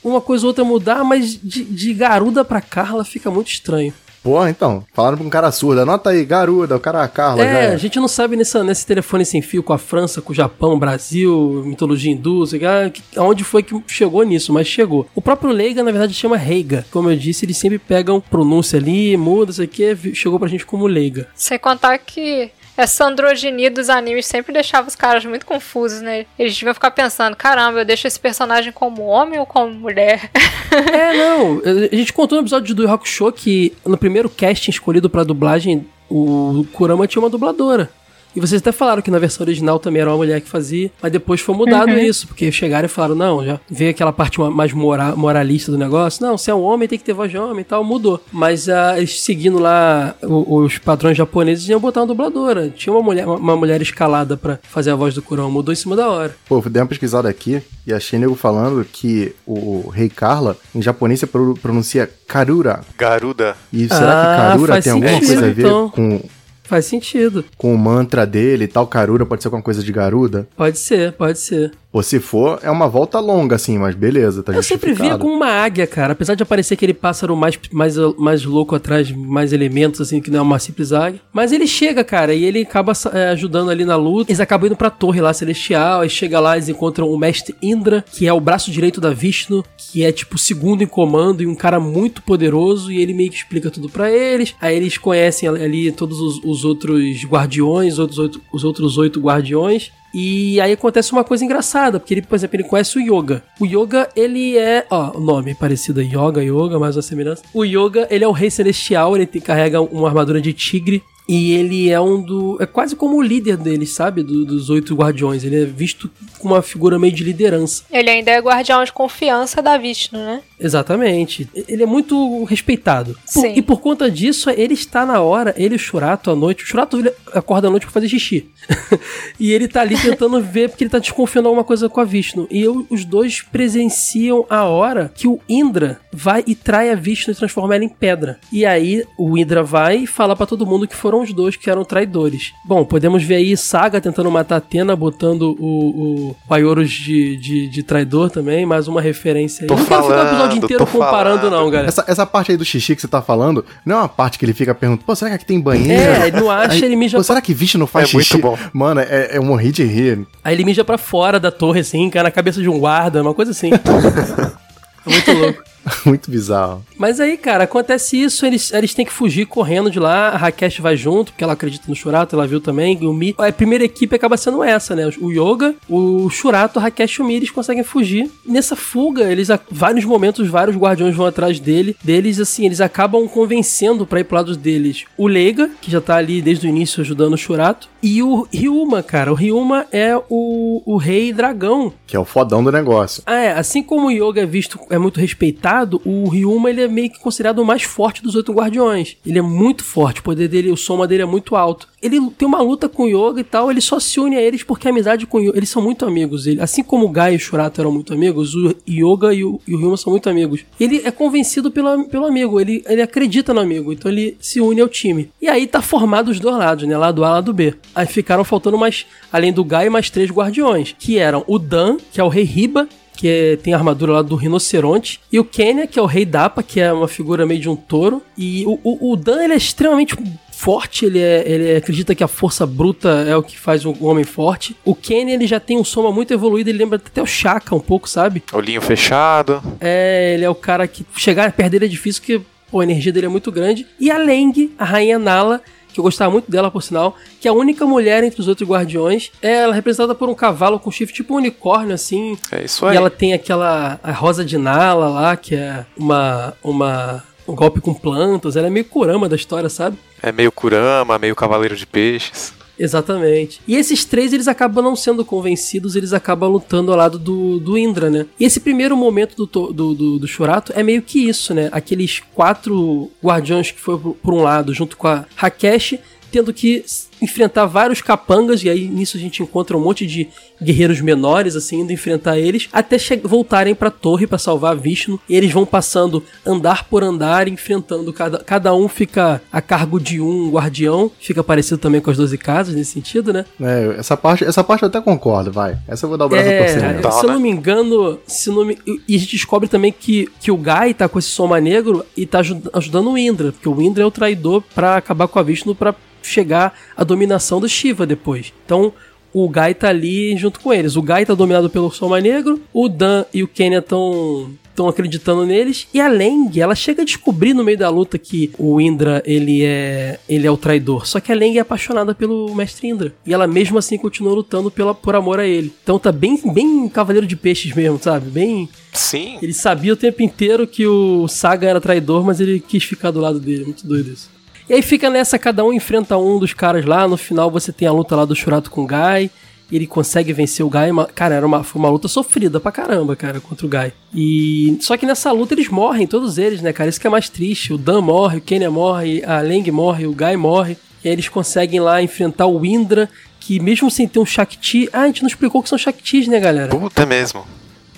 uma coisa ou outra mudar, mas de, de Garuda pra Carla fica muito estranho. Pô, então, falaram pra um cara surdo, anota aí, Garuda, o cara, a Carla, já É, é. a gente não sabe nessa, nesse telefone sem fio com a França, com o Japão, Brasil, mitologia hindu, sei lá, que- aonde foi que chegou nisso, mas chegou. O próprio Leiga, na verdade, chama Reiga. Como eu disse, eles sempre pegam pronúncia ali, muda, isso aqui, chegou pra gente como Leiga. Sem contar que essa androginia dos animes sempre deixava os caras muito confusos, né? Eles deviam ficar pensando, caramba, eu deixo esse personagem como homem ou como mulher? É, <laughs> não. A gente contou no episódio do Hakusho que no primeiro casting escolhido pra dublagem, o Kurama tinha uma dubladora. E vocês até falaram que na versão original também era uma mulher que fazia, mas depois foi mudado Uhum. isso, porque chegaram e falaram, não, já veio aquela parte ma- mais mora- moralista do negócio, não, se é um homem tem que ter voz de homem e tal, mudou. Mas ah, eles seguindo lá os padrões japoneses, iam botar uma dubladora. Tinha uma mulher, uma, mulher escalada pra fazer a voz do Kurama, mudou em cima da hora. Pô, eu dei uma pesquisada aqui e achei nego falando que o Rei Carla, em japonês, se pro- pronuncia Karura. Garuda. E será Ah, que Karura tem alguma sentido, coisa a ver então. com, Faz sentido. com o mantra dele e tal? Karura pode ser alguma coisa de Garuda? Pode ser, pode ser. Pô, se for, é uma volta longa, assim, mas beleza, tá Eu sempre via com uma águia, cara. Apesar de aparecer aquele pássaro mais, mais, mais louco atrás, mais elementos, assim, que não é uma simples águia. Mas ele chega, cara, e ele acaba é, ajudando ali na luta. Eles acabam indo pra torre lá celestial. Aí chega lá, eles encontram o mestre Indra, que é o braço direito da Vishnu, que é tipo segundo em comando e um cara muito poderoso. E ele meio que explica tudo pra eles. Aí eles conhecem ali todos os, os outros guardiões, os outros, os outros oito guardiões. E aí acontece uma coisa engraçada, porque ele, por exemplo, ele conhece o Yoga. O Yoga, ele é, ó, o nome parecido aí, Yoga, Yoga, mais uma semelhança. O Yoga, ele é o rei celestial, ele tem- carrega uma armadura de tigre. E ele é um do. É quase como o líder deles, sabe? Do- dos oito guardiões. Ele é visto com uma figura meio de liderança. Ele ainda é guardião de confiança da Vishnu, né? Exatamente. Ele é muito respeitado. Por- Sim. e por conta disso, ele está na hora, ele e o Churato à noite. O Churato acorda à noite pra fazer xixi. <laughs> e ele tá ali tentando <laughs> ver, porque ele tá desconfiando alguma coisa com a Vishnu. E eu- os dois presenciam a hora que o Indra vai e trai a Vishnu e transforma ela em pedra. E aí o Indra vai e fala pra todo mundo que foram os dois que eram traidores. Bom, podemos ver aí Saga tentando matar Atena, botando o, o Paiorus de, de, de traidor também, mais uma referência aí. Tô não quero ficar o episódio falando, inteiro comparando, falando. não, galera. Essa, essa parte aí do xixi que você tá falando, não é uma parte que ele fica perguntando, pô, será que aqui tem banheiro? É, ele não acha, Aí, ele mija Pô, pra- será que Vixe não faz É muito xixi? bom. Mano, é, eu morri de rir. Aí ele mija pra fora da torre, assim, cai na cabeça de um guarda, uma coisa assim. <laughs> é muito louco. <laughs> Muito bizarro. Mas aí, cara, acontece isso, eles, eles têm que fugir correndo de lá, a Rakesh vai junto, porque ela acredita no Shurato, ela viu também, e o Mi. A primeira equipe acaba sendo essa, né? O Yoga, o Shurato, a Rakesh e o Mi, eles conseguem fugir. Nessa fuga, eles, a- vários momentos, vários guardiões vão atrás dele, deles, assim, eles acabam convencendo pra ir pro lado deles o Leiga, que já tá ali desde o início ajudando o Shurato, e o Ryuma, cara. O Ryuma é o, o rei dragão, Que é o fodão do negócio. ah, é. Assim como o Yoga é visto, é muito respeitado, o Ryuma ele é meio que considerado o mais forte dos oito guardiões. Ele é muito forte, o poder dele, o soma dele é muito alto. Ele tem uma luta com o Yoga e tal, ele só se une a eles porque a amizade com o Yoga, eles são muito amigos. Ele, assim como o Gai e o Shurato eram muito amigos, o Yoga e o, e o Ryuma são muito amigos. Ele é convencido pela, pelo amigo, ele, ele acredita no amigo, então ele se une ao time. E aí tá formado os dois lados, né? Lado A lado B. Aí ficaram faltando mais, além do Gai, mais três guardiões, que eram o Dan, que é o rei Riba, que é- tem a armadura lá do rinoceronte, e o Kenya, que é o rei Dapa, que é uma figura meio de um touro, e o, o, o Dan, ele é extremamente forte, ele, é, ele acredita que a força bruta é o que faz o homem forte. O Kenya, ele já tem um soma muito evoluído, ele lembra até o Shaka um pouco, sabe? Olhinho fechado. É, ele é o cara que chegar perto dele é difícil, porque pô, a energia dele é muito grande. E a Leng, a rainha Nala, que eu gostava muito dela, por sinal, que é a única mulher entre os outros guardiões. É ela é representada por um cavalo com chifre tipo um unicórnio, assim. É isso E aí. ela tem aquela a rosa de Nala lá, que é uma, uma um golpe com plantas. Ela é meio Kurama da história, sabe? É meio Kurama, meio Cavaleiro de Peixes. Exatamente. E esses três, eles acabam não sendo convencidos, eles acabam lutando ao lado do, do Indra, né? E esse primeiro momento do, do, do, do Shurato é meio que isso, né? Aqueles quatro guardiões que foram por, um lado, junto com a Rakesh, tendo que enfrentar vários capangas, e aí nisso a gente encontra um monte de guerreiros menores, assim, indo enfrentar eles, até voltarem pra torre pra salvar a Vishnu. E eles vão passando andar por andar, enfrentando. Cada, cada um fica a cargo de um guardião. Fica parecido também com as 12 casas nesse sentido, né? É, essa parte, essa parte eu até concordo, vai. Essa eu vou dar o braço a torcer. É. Tá, se eu não me engano, se não me... e a gente descobre também que, que o Gai tá com esse soma negro e tá aju- ajudando o Indra, porque o Indra é o traidor pra acabar com a Vishnu pra chegar à dominação do Shiva depois. Então, o Gai tá ali junto com eles. O Gai tá dominado pelo soma negro, o Dan e o Kenya estão estão acreditando neles e a Leng, ela chega a descobrir no meio da luta que o Indra, ele é ele é o traidor. Só que a Leng é apaixonada pelo mestre Indra e ela mesmo assim continua lutando pela, por amor a ele. Então tá bem bem cavaleiro de peixes mesmo, sabe? Bem Sim. ele sabia o tempo inteiro que o Saga era traidor, mas ele quis ficar do lado dele. Muito doido isso. E aí fica nessa, cada um enfrenta um dos caras lá. No final você tem a luta lá do Shurato com o Guy. Ele consegue vencer o Guy. Cara, era uma, foi uma luta sofrida pra caramba, cara, contra o Guy. E. Só que nessa luta eles morrem, todos eles, né, cara? Isso que é mais triste. O Dan morre, o Kenya morre, a Leng morre, o Guy morre. E aí eles conseguem lá enfrentar o Indra, que mesmo sem ter um Shakti. Ah, a gente não explicou que são Shaktis, né, galera? Puta mesmo.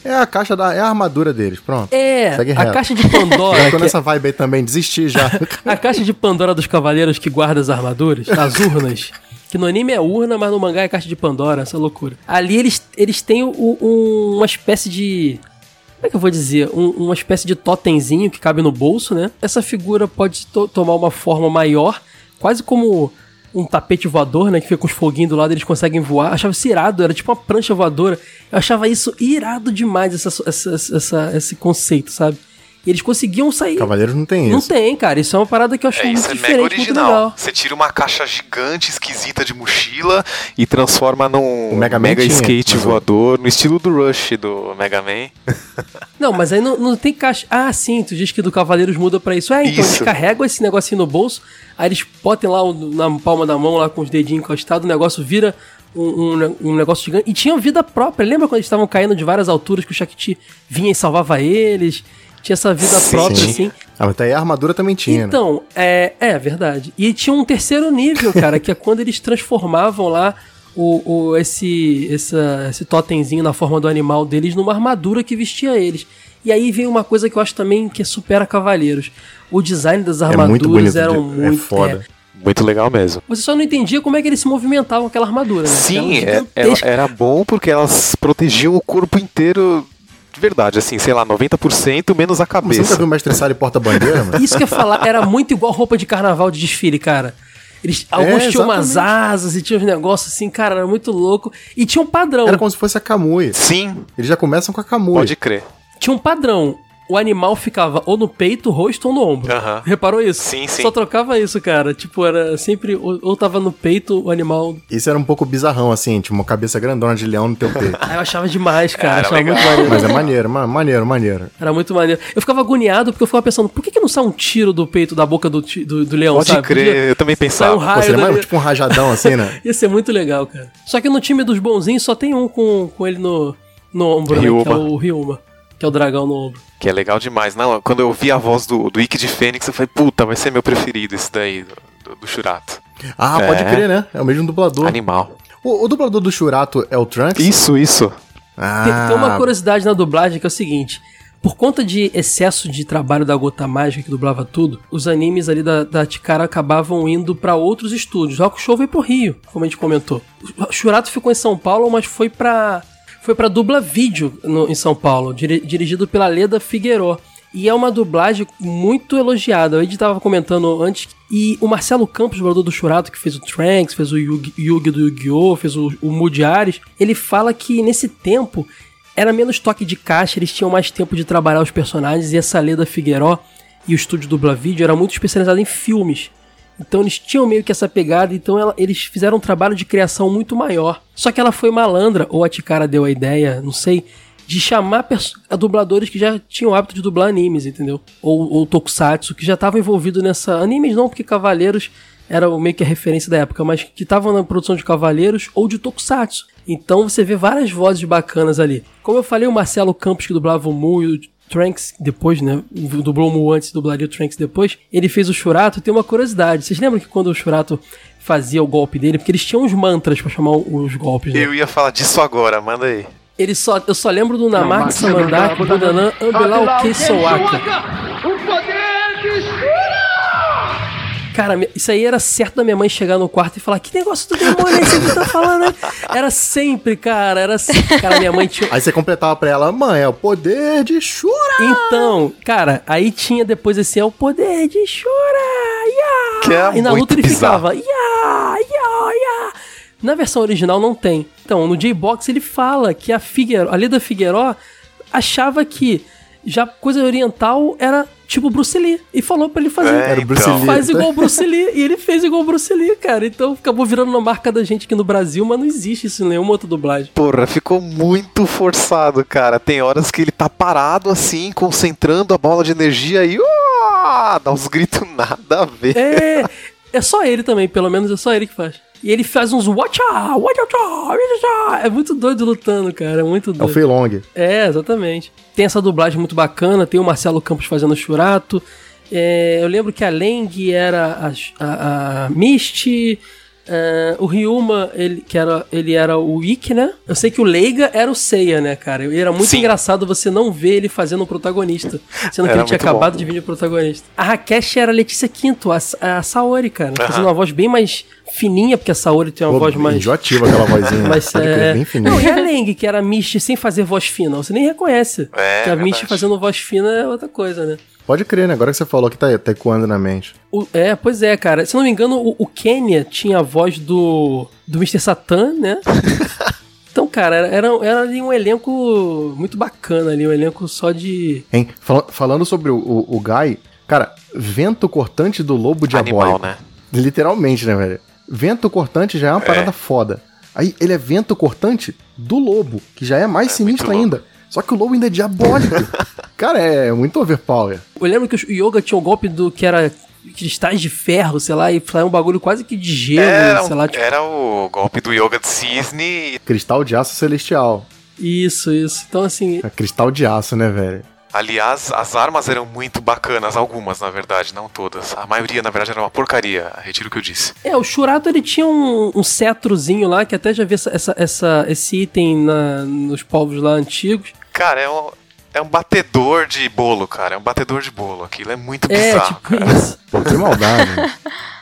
É a caixa da. É a armadura deles, pronto. É, Segue a reto. caixa de Pandora. Tô que- nessa vibe aí também, desisti já. <laughs> A caixa de Pandora dos Cavaleiros que guarda as armaduras, as urnas. Que no anime é urna, mas no mangá é caixa de Pandora, essa loucura. Ali eles, eles têm o- o- uma espécie de. Como é que eu vou dizer? Um- uma espécie de totemzinho que cabe no bolso, né? Essa figura pode to- tomar uma forma maior, quase como um tapete voador, né? Que fica com os foguinhos do lado eles conseguem voar. Achava isso irado, era tipo uma prancha voadora. Eu achava isso irado demais, essa, essa, essa- esse conceito, sabe? E eles conseguiam sair. Cavaleiros não tem Não isso. tem, cara. Isso é uma parada que eu acho É, muito isso é mega original. Você tira uma caixa gigante, esquisita de mochila e transforma num O Mega mega tinha, skate voador, no estilo do Rush do Mega Man. <laughs> Não, mas aí não, não tem caixa. Ah, sim, tu diz que do Cavaleiros muda pra isso. É, então eles Isso. carregam esse negocinho no bolso, aí eles botam lá o- na palma da mão, lá com os dedinhos encostados, o negócio vira um, um um negócio gigante. E tinha vida própria. Lembra quando eles estavam caindo de várias alturas que o Shakti vinha e salvava eles? Tinha essa vida Sim. própria, Sim. assim. Ah, mas até aí a armadura também tinha, né? Então, é, é verdade. E tinha um terceiro nível, cara, que é quando eles transformavam lá o, o- esse, essa, esse totemzinho na forma do animal deles numa armadura que vestia eles. E aí vem uma coisa que eu acho também que supera Cavaleiros. O design das É armaduras muito bonito. eram de- muito. é foda. Muito legal mesmo. Você só não entendia como é que eles se movimentavam com aquela armadura, né? Sim, é- era, gigantesca. era bom porque elas protegiam o corpo inteiro de verdade, assim, sei lá, 90% menos a Você nunca cabeça. viu o Mestre Sala e Porta-Bandeira, mano? Isso que eu ia falar, era muito igual roupa de carnaval de desfile, cara. Eles, alguns tinham umas asas e tinham uns negócios assim, cara, era muito louco. E tinha um padrão. Era como se fosse a Kamui. Sim, Eles já começam com a Kamui. pode crer. Tinha um padrão. O animal ficava ou no peito, rosto ou no ombro. Aham. Reparou isso? Sim, sim. Só trocava isso, cara. Tipo, era sempre. Ou, ou tava no peito o animal. Isso era um pouco bizarrão, assim, tipo uma cabeça grandona de leão no teu peito. <laughs> Ah, eu achava demais, cara. Era achava legal. muito maneiro. Mas é maneiro, ma- maneiro, maneiro. Era muito maneiro. Eu ficava agoniado porque eu ficava pensando, por que, que não sai um tiro do peito da boca do, do, do leão, Pode sabe? crer, eu também pensava. um Pô, raio seria dali. mais, tipo um rajadão, assim, né? <laughs> Ia ser muito legal, cara. Só que no time dos bonzinhos só tem um com, com ele no, no ombro, né? Que é o Ryuma. Que é o dragão no ombro. Que é legal demais. Não, quando eu vi a voz do, do Ikki de Fênix, eu falei, puta, vai ser meu preferido esse daí, do, do, do Shurato. Ah, pode É. crer, né? É o mesmo dublador. Animal. O, o dublador do Shurato é o Trunks? Isso, isso. Ah, Tem, tem uma curiosidade na dublagem que é o seguinte: por conta de excesso de trabalho da Gota Mágica que dublava tudo, os animes ali da, da Tikara acabavam indo pra outros estúdios. O Hakusho veio pro Rio, como a gente comentou. O Shurato ficou em São Paulo, mas foi pra foi para dubla vídeo no- em São Paulo, diri- dirigido pela Leda Figueiró. E é uma dublagem muito elogiada. O Ed tava comentando antes. E o Marcelo Campos, dublador do Churato, que fez o Trunks, fez o Yugi, Yugi do Yu-Gi-Oh!, fez o, o Moody Ares, ele fala que nesse tempo era menos toque de caixa, eles tinham mais tempo de trabalhar os personagens. E essa Leda Figueiró e o estúdio Dubla Vídeo era muito especializado em filmes. Então eles tinham meio que essa pegada, então ela- eles fizeram um trabalho de criação muito maior. Só que ela foi malandra, ou a Tikara deu a ideia, não sei, de chamar dubladores que já tinham o hábito de dublar animes, entendeu? Ou, ou tokusatsu, que já estavam envolvidos nessa. Animes não, porque Cavaleiros era meio que a referência da época, mas que estavam na produção de Cavaleiros ou de tokusatsu. Então você vê várias vozes bacanas ali. Como eu falei, o Marcelo Campos, que dublava o Mu e o Trunks depois, né? Dublou o Mu antes, dublaria o Trunks depois. Ele fez o Shurato. Tem uma curiosidade. Vocês lembram que quando o Shurato fazia o golpe dele, porque eles tinham uns mantras pra chamar os golpes, né? Eu ia falar disso agora, manda aí. Ele só, eu só lembro do Namak Samandak Budanã Ambelau Kesowaka. O poder de Cara, isso aí era certo da minha mãe chegar no quarto e falar: Que negócio do demônio é esse que tá falando, né? Era sempre, cara, era sempre. Cara, minha mãe tinha. Aí você completava pra ela, mãe, é o poder de Shura! Então, cara, aí tinha depois assim: É o poder de Shura! Ya! Que é e na luta ele bizarro. ficava: Ya! Ya! Ya! Na versão original não tem. Então, no J-Box ele fala que a Figueiró, a Leda Figueiró achava que já coisa oriental era tipo Bruce Lee. E falou pra ele fazer. É, Era o Bruce então. Lee. Faz igual o <laughs> Bruce Lee. E ele fez igual o Bruce Lee, cara. Então acabou virando uma marca da gente aqui no Brasil, mas não existe isso em nenhuma outra dublagem. Porra, ficou muito forçado, cara. Tem horas que ele tá parado assim, concentrando a bola de energia e. Uá! Dá uns gritos nada a ver. É, é só ele também, pelo menos é só ele que faz. E ele faz uns watcha, watcha, watcha. É muito doido lutando, cara. É muito É o doido. Fei Long. É, exatamente. Tem essa dublagem muito bacana, tem o Marcelo Campos fazendo o Churato. É, eu lembro que a Leng era a, a, a Misty. é, o Ryuma, ele, que era, ele era o Ikki, né? Eu sei que o Leiga era o Seiya, né, cara? E era muito Sim. engraçado você não ver ele fazendo o protagonista. Sendo que Era ele tinha muito bom. acabado de vir de protagonista. A Rakesh era a Letícia Quinto, a, a Saori, cara. Fazendo uma voz bem mais fininha, porque a Saori tem uma Pô, voz mais. enjoativa aquela vozinha. <laughs> Mas é... bem fininha. Não, e a Leng, que era Misty sem fazer voz fina, você nem reconhece. É, que a Misty fazendo voz fina é outra coisa, né? Pode crer, né? Agora que você falou que tá, tá ecoando na mente. O- é, pois é, cara. Se eu não me engano, o, o Kenya tinha a voz do, do Mr. Satan, né? <laughs> Então, cara, era, era, era ali um elenco muito bacana ali, um elenco só de. Hein? Fal- falando sobre o, o, o Guy, cara, vento cortante do lobo diabólico. Animal, né? Literalmente, né, velho? Vento cortante já é uma parada foda. Aí ele é vento cortante do lobo, que já é mais sinistro muito ainda. Só que o lobo ainda é diabólico. <laughs> cara, é muito overpower. Eu lembro que o Yoga tinha um golpe do que era cristais de ferro, sei lá, e saiu um bagulho quase que de gelo, Era, sei um- lá. Tipo, era o golpe do Yoga de Cisne. Cristal de aço celestial. Isso, isso. Então, assim, É cristal de aço, né, velho? Aliás, as armas eram muito bacanas, algumas, na verdade, não todas. A maioria, na verdade, era uma porcaria. Retiro o que eu disse. É, o Churato ele tinha um, um cetrozinho lá, que até já vi essa, essa, essa- esse item na- nos povos lá antigos. Cara, é um, é um batedor de bolo, cara. É um batedor de bolo. Aquilo é muito É, bizarro. tipo isso. Pô, que maldade. <laughs>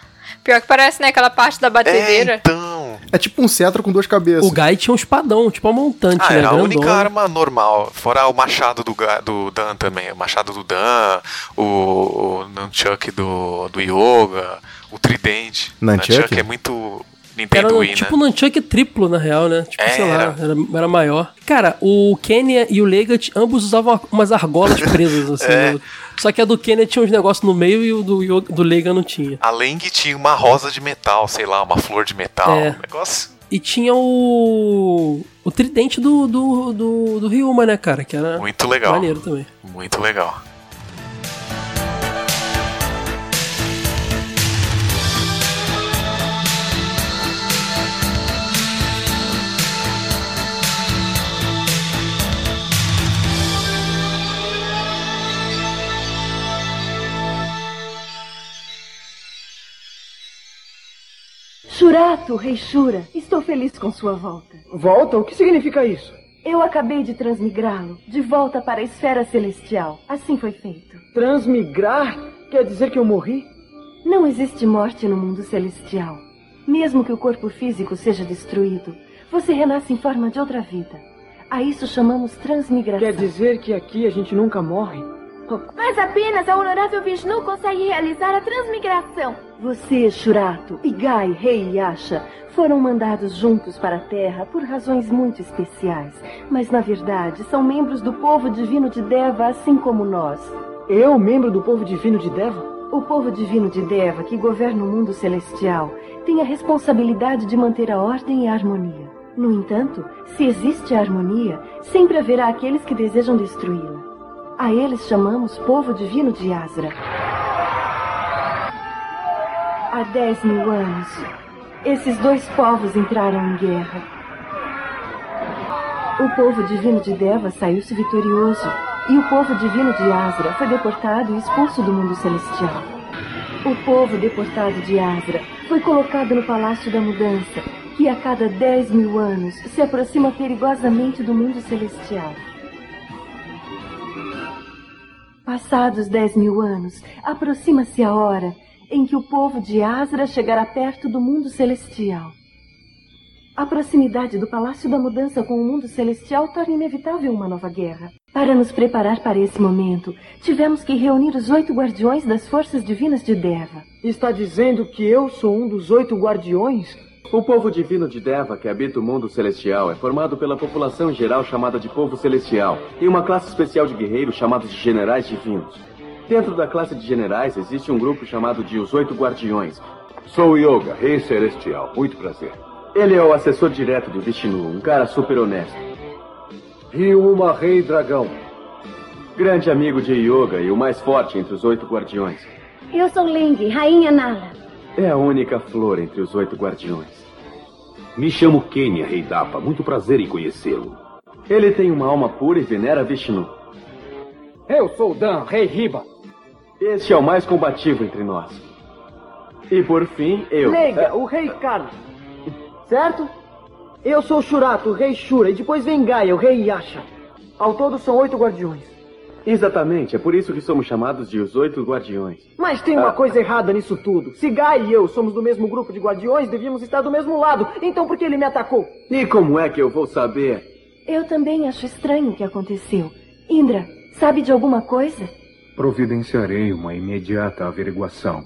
Pior que parece, né? Aquela parte da É, batedeira. então. é tipo um cetro com duas cabeças. O Guy tinha um espadão, tipo uma montante, Ah, né? era a única grandona. arma normal. Fora o machado do, Ga- do Dan também. O machado do Dan, o, o Nunchuck do, do Yoga, o tridente. Nunchuck? é muito Era Nintendo Wii, tipo né? um nunchuck triplo, na real, né? Tipo, É, sei lá, era. era, era maior. Cara, o Kenya e o Legat, ambos usavam umas argolas <laughs> presas, assim. É. no- Só que a do Kenya tinha uns negócios no meio e o do, do Legat não tinha. A Leng tinha uma rosa de metal, sei lá, uma flor de metal. É. Um negócio. E tinha o. O tridente do, do, do, do Ryuma, né, cara? Que era Muito legal. maneiro também. Muito legal. Shurato, Rei Shura, estou feliz com sua volta. Volta? O que significa isso? Eu acabei de transmigrá-lo de volta para a esfera celestial. Assim foi feito. Transmigrar? Quer dizer que eu morri? Não existe morte no mundo celestial. Mesmo que o corpo físico seja destruído, você renasce em forma de outra vida. A isso chamamos transmigração. Quer dizer que aqui a gente nunca morre? Mas apenas a honorável Vishnu consegue realizar a transmigração. Você, Shurato, e Gai, Rei Yasha, foram mandados juntos para a Terra por razões muito especiais. Mas, na verdade, são membros do povo divino de Deva, assim como nós. Eu, membro do povo divino de Deva? O povo divino de Deva, que governa o mundo celestial, tem a responsabilidade de manter a ordem e a harmonia. No entanto, se existe a harmonia, sempre haverá aqueles que desejam destruí-la. A eles chamamos povo divino de Asra. Há dez mil anos, esses dois povos entraram em guerra. O povo divino de Deva saiu-se vitorioso, e o povo divino de Asra foi deportado e expulso do mundo celestial. O povo deportado de Asra foi colocado no Palácio da Mudança, que a cada dez mil anos se aproxima perigosamente do mundo celestial. Passados dez mil anos, aproxima-se a hora em que o povo de Asra chegará perto do mundo celestial. A proximidade do Palácio da Mudança com o mundo celestial torna inevitável uma nova guerra. Para nos preparar para esse momento, tivemos que reunir os oito guardiões das forças divinas de Deva. Está dizendo que eu sou um dos oito guardiões? O povo divino de Deva, que habita o mundo celestial, é formado pela população em geral chamada de povo celestial e uma classe especial de guerreiros chamados de generais divinos. Dentro da classe de generais existe um grupo chamado de os Oito Guardiões. Sou Yoga, rei celestial. Muito prazer. Ele é o assessor direto de Vishnu, um cara super honesto. Ryuma, rei dragão. grande amigo de Yoga e o mais forte entre os oito guardiões. Eu sou Ling, Rainha Nala. É a única flor entre os oito guardiões. Me chamo Kenya, Rei Dapa. Muito prazer em conhecê-lo. Ele tem uma alma pura e venera Vishnu. Eu sou Dan, Rei Riba. Este é o mais combativo entre nós. E por fim, eu. Leiga, o Rei Kali. Certo? Eu sou Shurato, o Rei Shura, e depois vem Gaia, o Rei Yasha. Ao todo são oito guardiões. Exatamente, é por isso que somos chamados de os oito guardiões. Mas tem uma Ah. coisa errada nisso tudo. Se Gaia e eu somos do mesmo grupo de guardiões, devíamos estar do mesmo lado. Então por que ele me atacou? E como é que eu vou saber? Eu também acho estranho o que aconteceu. Indra, sabe de alguma coisa? Providenciarei uma imediata averiguação.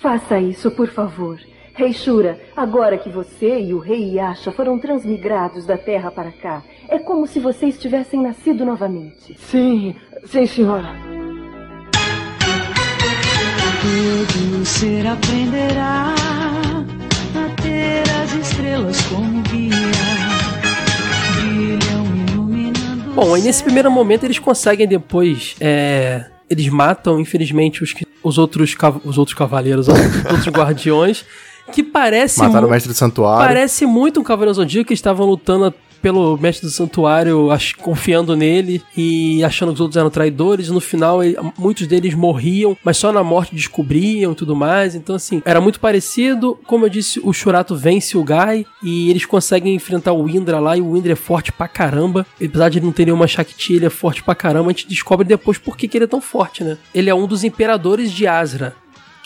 Faça isso, por favor. Rei Shura, agora que você e o Rei Yasha foram transmigrados da Terra para cá, é como se vocês tivessem nascido novamente. Sim, sim, senhora. Todo ser aprenderá a ter as estrelas como guia. Brilham. Bom, aí nesse primeiro momento eles conseguem depois. É, eles matam, infelizmente, os, que- os, outros, os outros cavaleiros, os <laughs> outros guardiões. Que parece. Mataram o mestre do santuário. Parece muito um Cavaleiro Zodíaco que estavam lutando pelo mestre do santuário, ach- confiando nele e achando que os outros eram traidores. No final, ele- muitos deles morriam, mas só na morte descobriam e tudo mais. Então, assim, era muito parecido. Como eu disse, o Shurato vence o Gai e eles conseguem enfrentar o Indra lá. E o Indra é forte pra caramba. Apesar de ele não ter nenhuma Shakti, ele é forte pra caramba. A gente descobre depois por que, que ele é tão forte, né? Ele é um dos imperadores de Asra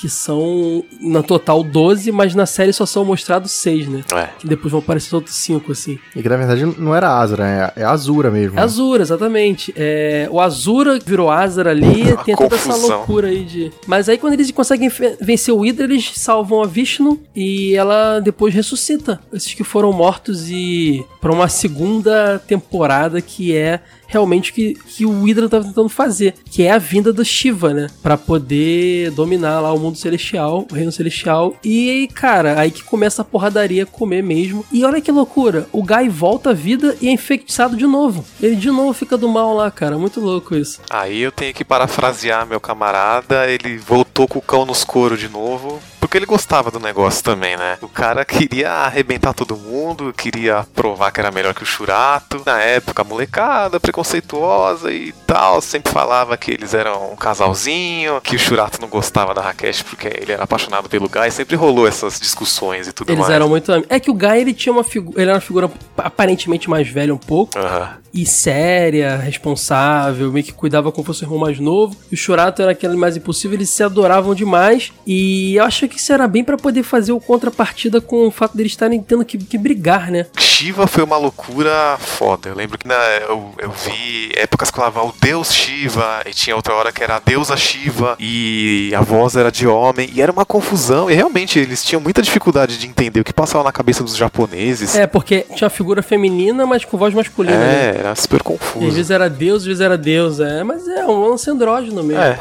que são na total 12, mas na série só são mostrados 6, né? É. Que depois vão aparecer outros 5, assim. E que na verdade não era Azra, é, é Azura mesmo. É Azura, exatamente. É, o Azura virou Azra ali, <laughs> tem toda essa loucura aí de. Mas aí quando eles conseguem vencer o Hydra, eles salvam a Vishnu e ela depois ressuscita esses que foram mortos e pra uma segunda temporada que é realmente o que, que o Hydra tava tentando fazer, que é a vinda do Shiva, né? Pra poder dominar lá o mundo celestial, o reino celestial. E, cara, aí que começa a porradaria comer mesmo. E olha que loucura, o Guy volta à vida e é infectado de novo. Ele de novo fica do mal lá, cara. Muito louco isso. Aí eu tenho que parafrasear meu camarada, ele voltou com o cão nos coros de novo, porque ele gostava do negócio também, né? O cara queria arrebentar todo mundo, queria provar que era melhor que o Churato. Na época, molecada, preconceituosa e tal, sempre falava que eles eram um casalzinho, que o Churato não gostava da Rakesh porque ele era apaixonado pelo Guy, sempre rolou essas discussões e tudo Eles mais. eram muito É que o Guy ele tinha uma figura, ele era uma figura aparentemente mais velha um pouco Aham. E séria, responsável, meio que cuidava como fosse o irmão mais novo. E o Churato era aquele mais impossível, eles se adoravam demais. E eu acho que isso era bem pra poder fazer o contrapartida com o fato deles estarem tendo que, que brigar, né? Shiva foi uma loucura foda. Eu lembro que na, eu, eu vi épocas que falava o deus Shiva, e tinha outra hora que era a deusa Shiva, e a voz era de homem, e era uma confusão. E realmente eles tinham muita dificuldade de entender o que passava na cabeça dos japoneses. É, porque tinha uma figura feminina, mas com voz masculina. né? É, era super E às confuso. vezes era Deus, às vezes era Deus, é. Mas é um lance andrógeno mesmo. É.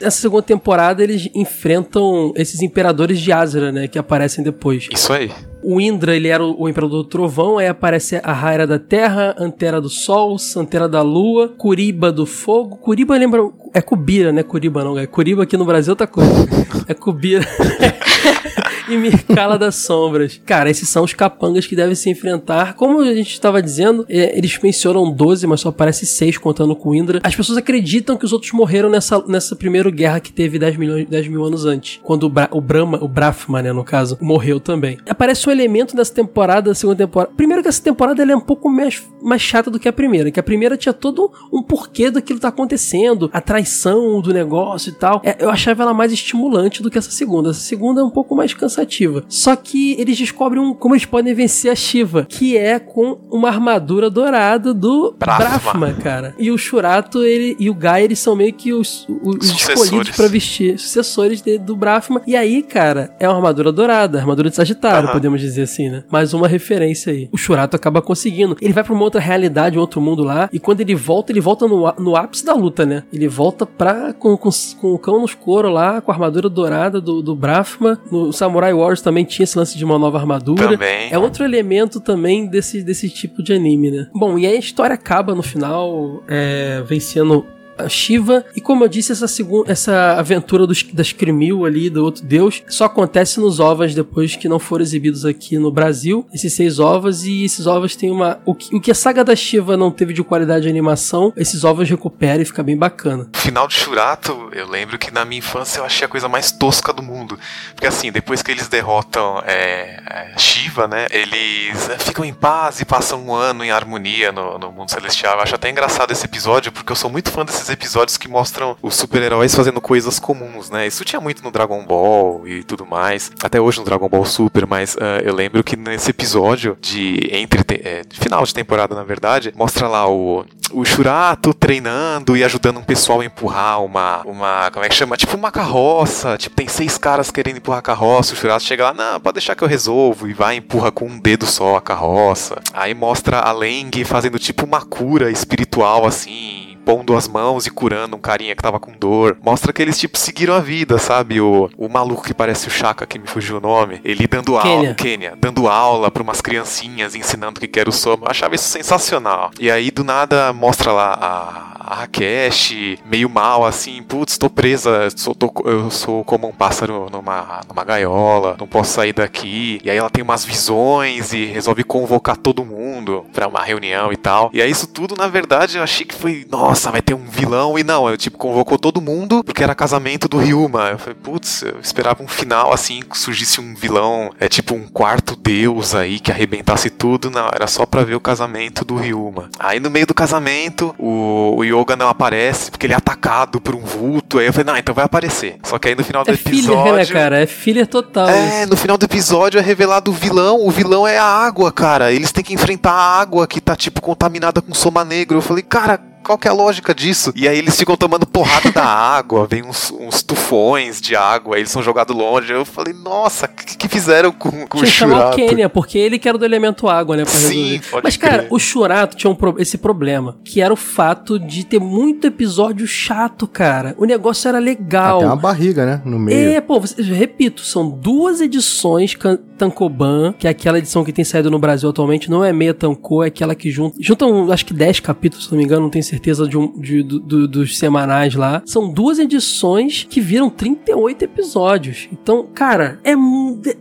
Nessa segunda temporada eles enfrentam esses imperadores de Azra, né? Que aparecem depois. Isso aí. O Indra, ele era o, o imperador do trovão, aí aparece a Raira da terra, Antera do sol, Santera da lua, Curiba do fogo. Curiba lembra... É Cubira, né? Curiba não, é Curiba aqui no Brasil é outra coisa. <laughs> é Cubira. <laughs> e Mircala <laughs> das sombras. Cara, esses são os capangas que devem se enfrentar. Como a gente estava dizendo, é, eles mencionam 12, mas só aparece 6 contando com Indra. As pessoas acreditam que os outros morreram nessa, nessa primeira guerra que teve 10, milhões, 10 mil anos antes. Quando o, Bra o Brahma, o Brahma, né, no caso, morreu também. Aparece um elemento dessa temporada, da segunda temporada. Primeiro que essa temporada ela é um pouco mais, mais chata do que a primeira. Que a primeira tinha todo um porquê daquilo tá acontecendo. A traição do negócio e tal. É, eu achava ela mais estimulante do que essa segunda. Essa segunda é um pouco mais cansativa. Só que eles descobrem um, como eles podem vencer a Shiva. Que é com uma armadura dourada do Brahma. Brahma, cara. E o Shurato ele, e o Gai, eles são meio que os, os escolhidos pra vestir. Sucessores de- do Brahma. E aí, cara, é uma armadura dourada. Armadura de Sagitário, Aham. podemos dizer assim, né? Mais uma referência aí. O Shurato acaba conseguindo. Ele vai pra uma outra realidade, um outro mundo lá. E quando ele volta, ele volta no, no ápice da luta, né? Ele volta pra, com, com, com o cão nos couro lá, com a armadura dourada do, do Brahma, no samurai Samurai Wars também tinha esse lance de uma nova armadura. Também. É outro elemento também desse, desse tipo de anime, né? Bom, e aí a história acaba no final, é, vencendo Shiva. E como eu disse, essa, segunda, essa aventura dos, das Crimil ali, do outro deus, só acontece nos ovos depois que não foram exibidos aqui no Brasil. Esses seis ovos, e esses ovos têm uma. O que, o que a saga da Shiva não teve de qualidade de animação, esses ovos recuperam e fica bem bacana. final de Shurato, eu lembro que na minha infância eu achei a coisa mais tosca do mundo. Porque assim, depois que eles derrotam é, Shiva, né? Eles é, ficam em paz e passam um ano em harmonia no, no mundo celestial. Eu acho até engraçado esse episódio, porque eu sou muito fã desses episódios que mostram os super-heróis fazendo coisas comuns, né? Isso tinha muito no Dragon Ball e tudo mais. Até hoje no Dragon Ball Super, mas uh, eu lembro que nesse episódio de entre é, final de temporada, na verdade, mostra lá o o Shurato treinando e ajudando um pessoal a empurrar uma uma como é que chama? Tipo uma carroça. Tipo tem seis caras querendo empurrar a carroça. O Shurato chega lá, não, pode deixar que eu resolvo e vai empurra com um dedo só a carroça. Aí mostra a Leng fazendo tipo uma cura espiritual assim pondo as mãos e curando um carinha que tava com dor. Mostra que eles, tipo, seguiram a vida, sabe? O, o maluco que parece o Chaka, que me fugiu o nome, ele dando aula, Kenya, dando aula pra umas criancinhas, ensinando o que era o Soma. Eu achava isso sensacional. E aí, do nada, mostra lá a, a Rakesh, meio mal, assim, putz, tô presa, sou, tô, eu sou como um pássaro numa, numa gaiola, não posso sair daqui. E aí ela tem umas visões e resolve convocar todo mundo pra uma reunião e tal. E aí isso tudo, na verdade, eu achei que foi, nossa, vai ter um vilão. E não, eu tipo, convocou todo mundo porque era casamento do Ryuma. Eu falei, putz, eu esperava um final assim, que surgisse um vilão, é tipo um quarto deus aí que arrebentasse tudo. Não, era só pra ver o casamento do Ryuma. Aí no meio do casamento, o, o Yoga não aparece porque ele é atacado por um vulto. Aí eu falei, não, então vai aparecer. Só que aí no final do É episódio. filler, né, cara? É filler total. É, isso. no final do episódio é revelado o vilão. O vilão é a água, cara. Eles têm que enfrentar a água que tá, tipo, contaminada com soma negro. Eu falei, cara. Qual que é a lógica disso? E aí eles ficam tomando porrada da água, <laughs> vem uns, uns tufões de água, eles são jogados longe. Eu falei, nossa, o que, que fizeram com, com Tinha o que chamar o? Kenya, porque ele que era do elemento água, né? Pra Sim, Mas, cara, crer. o Shurato tinha um pro- esse problema, que era o fato de ter muito episódio chato, cara. O negócio era legal. Tem uma barriga, né? No meio. É, pô, você- repito, são duas edições Tankoban, que é aquela edição que tem saído no Brasil atualmente, não é meia Tanko, é aquela que junta. Juntam, acho que 10 capítulos, se não me engano, não tenho certeza de um, de- do- do- dos semanais lá. São duas edições que viram 38 episódios. Então, cara, é.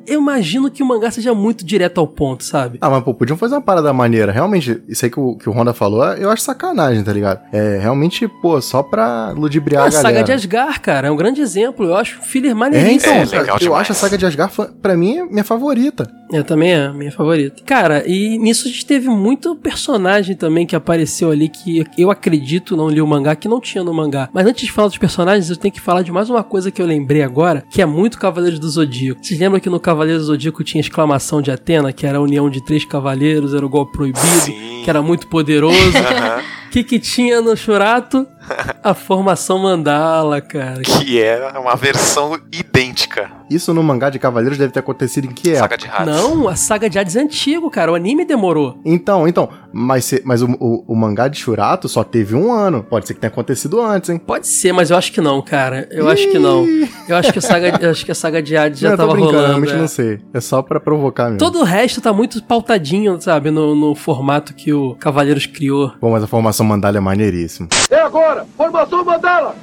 Eu imagino que o mangá seja muito direto ao ponto, sabe? Ah, mas pô, podiam fazer uma parada maneira. Realmente, isso aí que o, que o Honda falou, eu acho sacanagem, tá ligado? É realmente, pô, só pra ludibriar a a galera. saga de Asgard, cara, é um grande exemplo. Eu acho filler É, maneiríssimo. então, eu acho a saga de Asgard, pra mim, é minha favorita. Eu também é, minha favorita. Cara, e nisso a gente teve muito personagem também que apareceu ali que eu acredito, não li o mangá, que não tinha no mangá. Mas antes de falar dos personagens, eu tenho que falar de mais uma coisa que eu lembrei agora, que é muito Cavaleiros do Zodíaco. Vocês lembram que no Cavaleiros do Zodíaco tinha exclamação de Atena, que era a união de três cavaleiros, era o golpe proibido, que era muito poderoso. <laughs> que que tinha no Shurato? <laughs> A formação mandala, cara. Que é uma versão idêntica. Isso no mangá de Cavaleiros deve ter acontecido em que época? Saga de Hades. Não, a saga de Hades é antigo, cara. O anime demorou. Então, então, mas, se- mas o, o- o mangá de Shurato só teve um ano. Pode ser que tenha acontecido antes, hein? Pode ser, mas eu acho que não, cara. Eu acho que não. Eu acho que a saga, eu acho que a saga de Hades já não, tava rolando. realmente é. não sei. É só pra provocar mesmo. Todo o resto tá muito pautadinho, sabe, no, no formato que o Cavaleiros criou. Bom, mas a formação mandala é maneiríssima. É agora! Formação Mandala!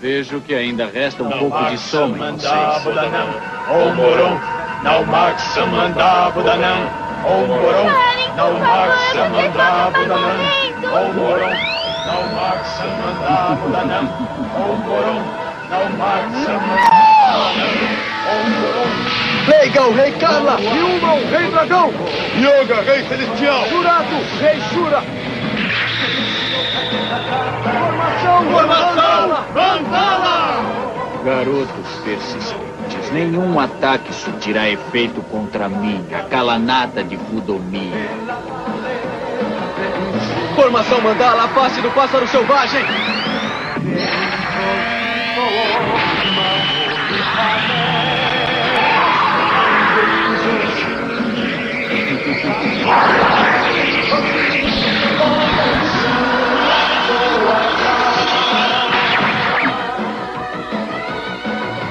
Vejo que ainda resta um pouco de soma em vocês. Om Moron, Naumax Samandabudanam. Om Moron, Naumax Samandabudanam. Om Moron, Naumax Samandabudanam. Om Moron, Naumax Samandabudanam. Om Moron. Leiga, o Rei Kala! Yuma, o Rei Dragão! Yoga, Rei Celestial! Jurado, Rei Shura! Formação, Mandala! Garotos persistentes, nenhum ataque surtirá efeito contra mim, a calanata de Fudomi. Formação Mandala, a face do pássaro selvagem! <laughs>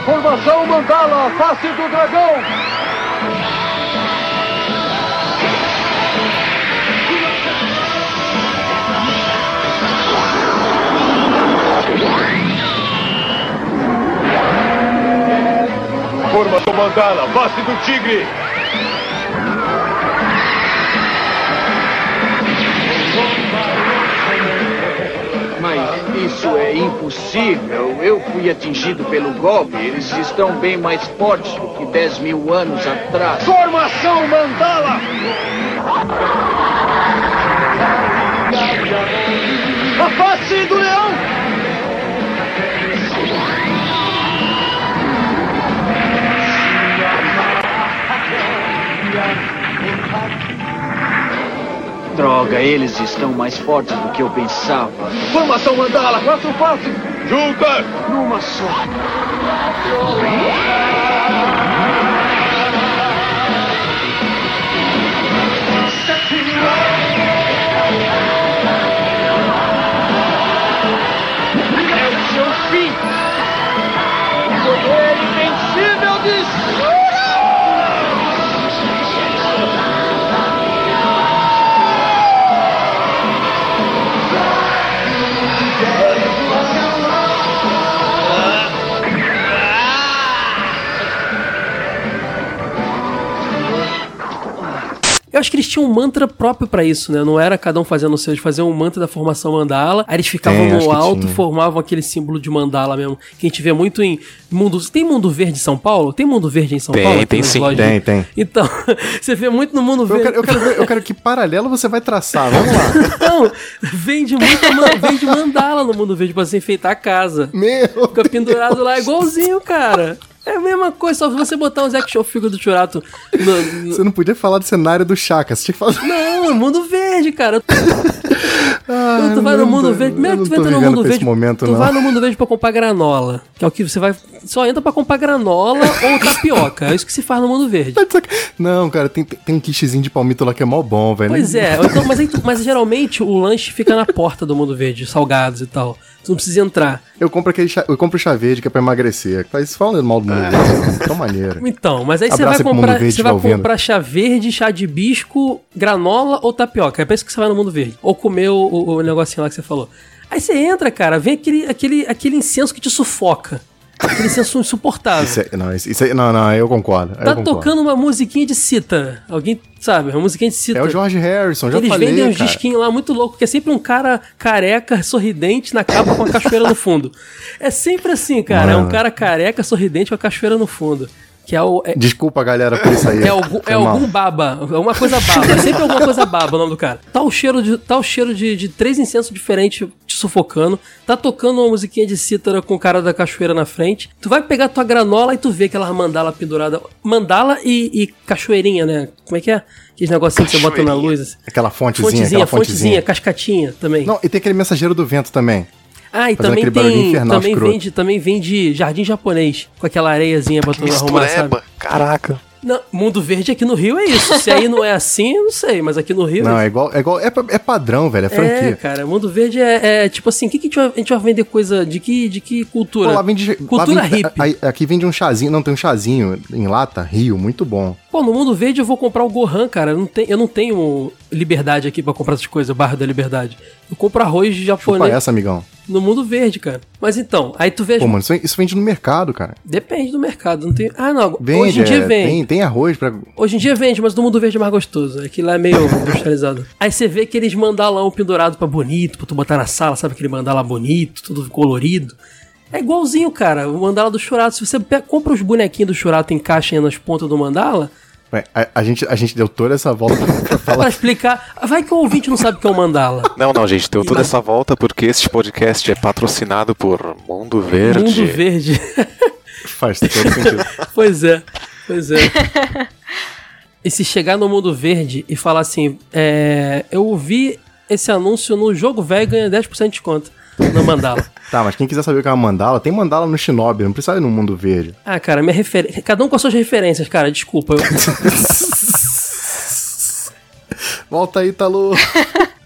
Formação Mandala, face do dragão! Forma do Mandala, face do tigre! Isso é impossível. Eu fui atingido pelo golpe. Eles estão bem mais fortes do que 10 mil anos atrás. Formação Mandala! A face do leão! Droga, eles estão mais fortes do que eu pensava. Formação Mandala, quatro passos! Juntas! Numa só. É Eu acho que eles tinham um mantra próprio pra isso, né? Não era cada um fazendo o seu, eles faziam um mantra da formação mandala, aí eles ficavam Tem, acho no alto, formavam aquele símbolo de mandala mesmo, que a gente vê muito em mundo... Tem Mundo Verde em São Paulo? Tem Mundo Verde em São Tem, Paulo? tem sim. lojas? Tem, tem. Então, <laughs> você vê muito no Mundo Eu Verde. quero, eu, quero eu quero que paralelo você vai traçar. Vamos lá. <laughs> Não, vende muito vende mandala no Mundo Verde pra você enfeitar a casa. Meu Fica pendurado lá igualzinho, cara. É a mesma coisa, só você botar uns action figure do Churato no, no- Você não podia falar do cenário do Chaka. Você tinha que falar. Não, é Mundo Verde, cara. Ah, tu vai no mundo verde, primeiro eu que tu entra no mundo verde. momento, tu não. vai no mundo verde pra comprar granola. Que é o que você vai. Só entra pra comprar granola <laughs> ou tapioca. É isso que se faz no mundo verde. Não, cara, tem, tem um kitzinho de palmito lá que é mó bom, velho. Pois é, então, mas, aí mas geralmente o lanche fica na porta do mundo verde, salgados e tal. Tu não precisa entrar. Eu compro aquele chá, eu compro chá verde que é pra emagrecer. Faz falando mal do mundo verde. Tão maneiro. Então, mas aí você vai comprar, você vai ouvindo. comprar chá verde, chá de bisco, granola ou tapioca. É pra isso que você vai no mundo verde. Ou comer o, o- o negocinho lá que você falou. Aí você entra, cara, vem aquele, aquele, aquele incenso que te sufoca. Aquele incenso insuportável. Isso é, não, isso, é- não, não, eu concordo. eu Tá concordo. tocando uma musiquinha de cítara. Alguém sabe? Uma musiquinha de cítara. É o George Harrison, já Eles falei, vendem uns cara. disquinhos lá muito louco, que é sempre um cara careca, sorridente, na capa com a cachoeira no fundo. É sempre assim, cara. É um Mano. cara careca, sorridente com a cachoeira no fundo. Que é o. É, Desculpa, galera, por isso aí. é, algum, Foi é algum baba, alguma coisa baba. É sempre alguma coisa baba o nome do cara. Tá o cheiro de, tá o cheiro de, de três incensos diferentes te sufocando. Tá tocando uma musiquinha de cítara com o cara da cachoeira na frente. Tu vai pegar tua granola e tu vê aquela mandala pendurada. Mandala e, e cachoeirinha, né? Como é que é? Aqueles negocinhos que você bota na luz. assim. Aquela fontezinha, Fontezinha, aquela fontezinha, fontezinha. cascatinha também. Não, e tem aquele mensageiro do vento também. Ah, e também tem. infernal, Também escroto. vende, também vende jardim japonês, com aquela areiazinha pra tu arrumar, sabe? Caraca. Não, Mundo Verde aqui no Rio é isso. Se aí não é assim, eu não sei, mas aqui no Rio Não, é é igual, é igual, é, é padrão, velho, é É, franquia. cara, Mundo Verde é, é tipo assim, o que, que a, gente vai, a gente vai vender coisa de que, de que cultura? Pô, lá vende, cultura lá vende- hippie. aqui vende um chazinho, não, tem um chazinho em lata, Rio, muito bom. Pô, no Mundo Verde eu vou comprar o Gohan, cara. Eu não, tenho, eu não tenho liberdade aqui pra comprar essas coisas, bairro da liberdade. Eu compro arroz Chupa japonês essa, amigão. no Mundo Verde, cara. Mas então, aí tu vê. Pô, mano, isso, vende no mercado, cara. Depende do mercado. Não tem... Ah, não. Vende, hoje em dia é, vende. Tem, tem arroz pra... Hoje em dia vende, mas no mundo verde é mais gostoso. Aquilo lá é meio <laughs> industrializado. Aí você vê aqueles mandalão pendurado pra bonito, pra tu botar na sala, sabe? Aquele mandala bonito, tudo colorido. É igualzinho, cara, o mandala do Churato. Se você compra os bonequinhos do Churato e encaixa aí nas pontas do mandala, A, a gente, a gente deu toda essa volta pra, <laughs> pra pra falar... explicar. Vai que o ouvinte não sabe o que é um mandala. Não, não, gente, deu toda essa volta porque este podcast é patrocinado por Mundo Verde. Mundo verde. <laughs> Faz todo sentido. <laughs> pois é, pois é. E se chegar no mundo verde e falar assim, é, eu ouvi esse anúncio no jogo velho e ganha 10% de desconto no mandala. <laughs> Tá, mas quem quiser saber o que é uma mandala, tem mandala no Shinobi, não precisa ir no mundo verde. Ah, cara, minha referência. Cada um com as suas referências, cara. Desculpa. Eu... <laughs> Volta aí, Talu. <laughs>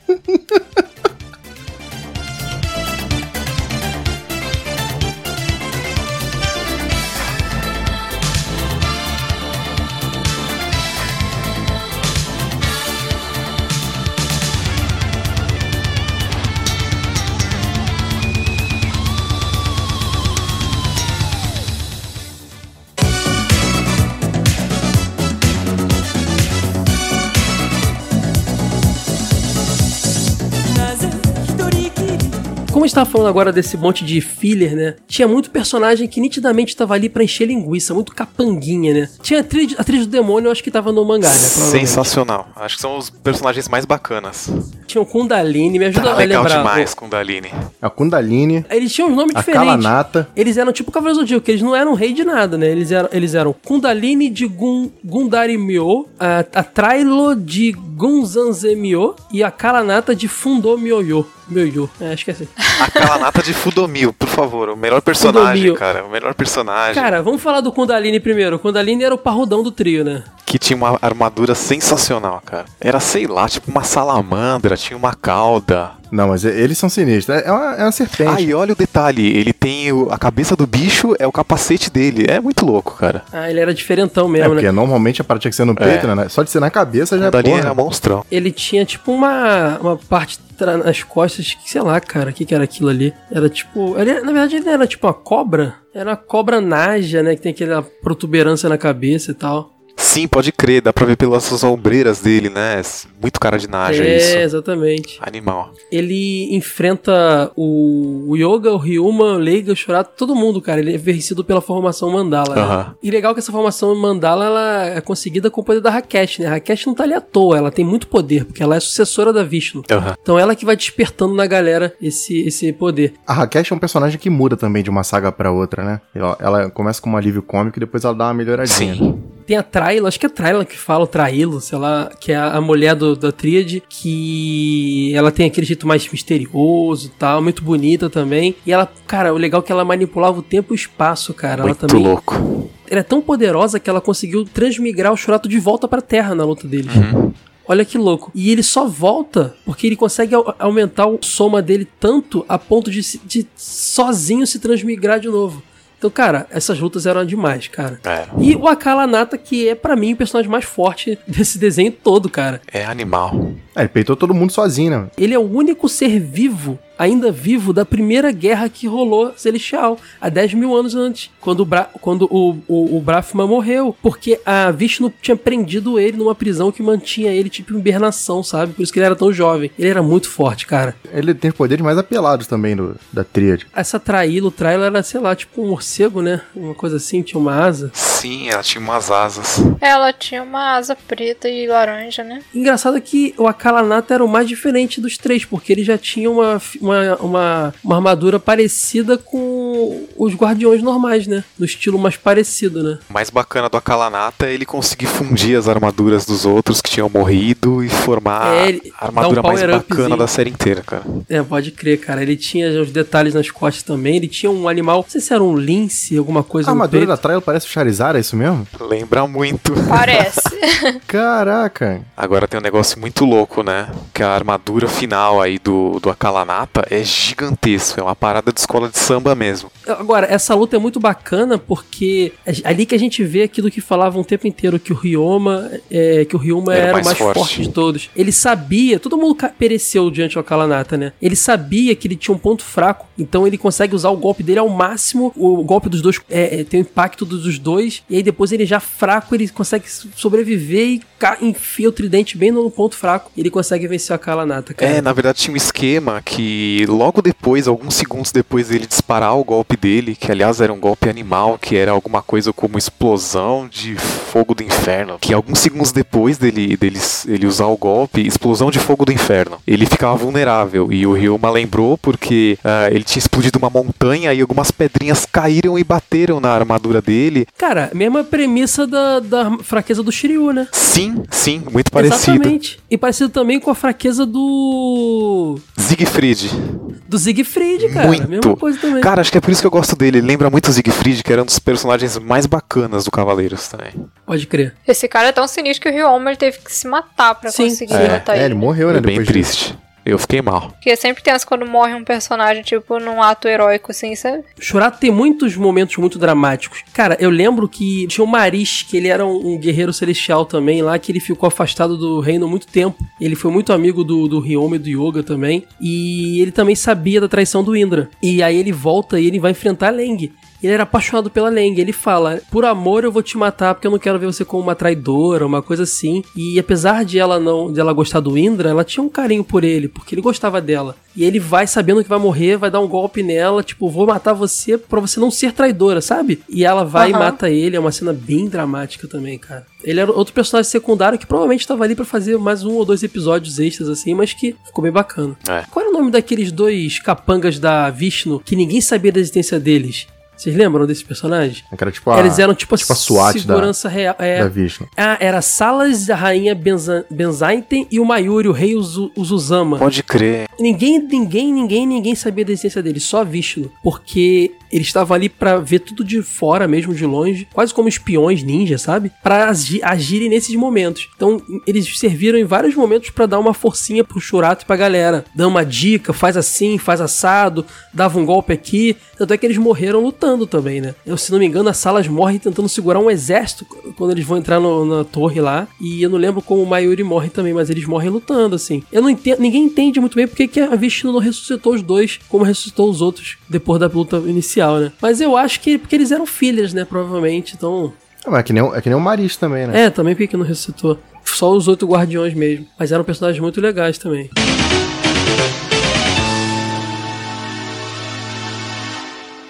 Como a gente tava falando agora desse monte de filler, né? Tinha muito personagem que nitidamente tava ali pra encher linguiça, muito capanguinha, né? Tinha a atriz, a atriz do demônio, eu acho que tava no mangá, né? Sensacional. Acho que são os personagens mais bacanas. Tinha o Kundalini, me ajuda Tá a legal lembrar. demais com Dalini. A Kundalini, Eles tinham um nome a diferente. Kalanata. Eles eram tipo Cavaleiros do Zodíaco, eles não eram rei de nada, né? Eles eram, eles eram Kundalini de Gun, Gundarimyo, a, a Trailo de Gunzanzemyo e a Kalanata de Fundomyoyo. Myoyo, é, acho que é assim. A Kalanata de Fudomil, por favor. O melhor personagem, Fudomil. cara. O melhor personagem. Cara, vamos falar do Kundalini primeiro. O Kundalini era o parrudão do trio, né? Que tinha uma armadura sensacional, cara. Era, sei lá, tipo uma salamandra, tinha uma cauda. Não, mas eles são sinistros. É uma, é uma serpente. Ah, e olha o detalhe, ele tem o- a cabeça do bicho, é o capacete dele. É muito louco, cara. Ah, ele era diferentão É, mesmo, porque né? normalmente a parte tinha que ser no peito, né? Só de ser na cabeça já é porra. era monstrão. Ele tinha tipo uma, uma parte nas costas, que sei lá, cara, o que, que era aquilo ali? Era tipo. Ele, na verdade, ele era tipo uma cobra. Era uma cobra naja, né? Que tem aquela protuberância na cabeça e tal. Sim, pode crer, dá pra ver pelas ombreiras dele, né? Muito cara de naja é, isso. exatamente. Animal. Ele enfrenta o, o Yoga, o Ryuma, o Leiga, o Shurato, todo mundo, cara. Ele é vencido pela formação Mandala. né? Aham. E legal que essa formação Mandala ela é conseguida com o poder da Rakesh, né? A Rakesh não tá ali à toa, ela tem muito poder, porque ela é sucessora da Vishnu. Aham. Então ela que vai despertando na galera esse, esse poder. A Rakesh é um personagem que muda também de uma saga pra outra, né? Ela, ela começa com um alívio cômico e depois ela dá uma melhoradinha. Sim. Tem a Traila, acho que é Traila que fala, o Trailo, sei lá, que é a, a mulher do, da tríade, que ela tem aquele jeito mais misterioso e tal, muito bonita também. E ela, cara, o legal é que ela manipulava o tempo e o espaço, cara. ela Muito também. louco. Ela é tão poderosa que ela conseguiu transmigrar o Shurato de volta pra Terra na luta deles. Uhum. Olha que louco. E ele só volta porque ele consegue au- aumentar o soma dele tanto a ponto de, se- de sozinho se transmigrar de novo. Então, cara, essas lutas eram demais, cara. É, E o Akala Nata, que é pra mim o personagem mais forte <laughs> desse desenho todo, cara. é animal. É, ele peitou todo mundo sozinho, né? Ele é o único ser vivo, ainda vivo, da primeira guerra que rolou celestial, há 10 mil anos antes, quando o, Bra quando o, o, o Brahma morreu. Porque a Vishnu tinha prendido ele numa prisão que mantinha ele tipo em hibernação, sabe? Por isso que ele era tão jovem. Ele era muito forte, cara. Ele tem poderes mais apelados também do, da tríade. Essa Traílo, Traílo era, sei lá, tipo um morcego, né? Uma coisa assim, tinha uma asa. Sim, ela tinha umas asas. Ela tinha uma asa preta e laranja, né? Engraçado que o Akalanata era o mais diferente dos três, porque ele já tinha uma, uma, uma, uma armadura parecida com os guardiões normais, né? No estilo mais parecido, né? O mais bacana do Akalanata é ele conseguir fundir as armaduras dos outros que tinham morrido e formar É, ele a armadura um mais bacana da série inteira, cara. É, pode crer, cara. Ele tinha os detalhes nas costas também. Ele tinha um animal, não sei se era um lince, alguma coisa A armadura da Trail parece o Charizard, é isso mesmo? Lembra muito. Parece. <laughs> Caraca! Agora tem um negócio muito louco, né? Que a armadura final aí do, do Akalanata é gigantesco. É uma parada de escola de samba mesmo. Agora, essa luta é muito bacana porque é ali que a gente vê aquilo que falava um tempo inteiro, que o Ryoma, é, que o Ryoma Era era, o mais forte. forte. de todos. Ele sabia, todo mundo pereceu diante do Akalanata, né? Ele sabia que ele tinha um ponto fraco, então ele consegue usar o golpe dele ao máximo. O golpe dos dois é, é, tem o impacto dos dois, e aí depois ele já fraco, ele consegue sobreviver e enfia o tridente bem no ponto fraco. E ele consegue vencer o Akalanata, cara. É, na verdade tinha um esquema que logo depois, alguns segundos depois dele disparar o golpe dele, que aliás era um golpe animal, que era alguma coisa como explosão de fogo do inferno, que alguns segundos depois dele, dele ele usar o golpe, explosão de fogo do inferno, ele ficava vulnerável. E o Ryuma lembrou porque ah, ele tinha explodido uma montanha e algumas pedrinhas caíram e bateram na armadura dele. Cara, mesma premissa da, da fraqueza do Shiryu, né? Sim, sim, muito parecido. Exatamente. E parecido também com a fraqueza do. Siegfried. Do Siegfried, cara. Muito. Mesma coisa também. Cara, acho que é por isso que eu gosto dele. Ele lembra muito o Siegfried, que era um dos personagens mais bacanas do Cavaleiros também. Pode crer. Esse cara é tão sinistro que o Ryoma ele teve que se matar pra Sim. conseguir É, matar É, ele. ele morreu, né? É bem depois disso. Eu fiquei mal. Porque sempre tem as quando morre um personagem, tipo, num ato heróico, assim, sabe? Shurato tem muitos momentos muito dramáticos. Cara, eu lembro que tinha o Marish, que ele era um, um guerreiro celestial também lá, que ele ficou afastado do reino há muito tempo. Ele foi muito amigo do, do Ryoma e do Yoga também. E ele também sabia da traição do Indra. E aí ele volta e ele vai enfrentar Leng. Ele era apaixonado pela Leng. Ele fala: Por amor eu vou te matar porque eu não quero ver você como uma traidora, uma coisa assim. E apesar de ela não de ela gostar do Indra, ela tinha um carinho por ele, porque ele gostava dela. E ele vai sabendo que vai morrer, vai dar um golpe nela, tipo, vou matar você pra você não ser traidora, sabe? E ela vai e Aham. mata ele, é uma cena bem dramática também, cara. Ele era outro personagem secundário que provavelmente estava ali pra fazer mais um ou dois episódios extras, assim, mas que ficou bem bacana. É. Qual era o nome daqueles dois capangas da Vishnu que ninguém sabia da existência deles? Vocês lembram desses personagens? Era tipo a, Eles eram tipo, tipo a SWAT da, segurança real. É, da Vishnu. ah, era Salas, a rainha Benza- Benzaiten e o Mayuri, o rei Uzu- Uzuzama. Pode crer. Ninguém, ninguém, ninguém, ninguém sabia da existência deles, só Vishnu. Porque eles estavam ali pra ver tudo de fora mesmo, de longe, quase como espiões ninja, sabe? Pra agi- agirem nesses momentos. Então, eles serviram em vários momentos pra dar uma forcinha pro Churato e pra galera. Dando uma dica, faz assim, faz assado, dava um golpe aqui. Tanto é que eles morreram lutando também, né? Eu, se não me engano, a Salas morre tentando segurar um exército quando eles vão entrar no- na torre lá. E eu não lembro como o Mayuri morre também, mas eles morrem lutando, assim. Eu não entendo, ninguém entende muito bem porque que a Vishnu não ressuscitou os dois como ressuscitou os outros depois da luta inicial, né? Mas eu acho que porque eles eram filhas, né? Provavelmente, então. Ah, é que nem, o- é que nem o Maris também, né? É, também porque que não ressuscitou. Só os oito guardiões mesmo. Mas eram personagens muito legais também.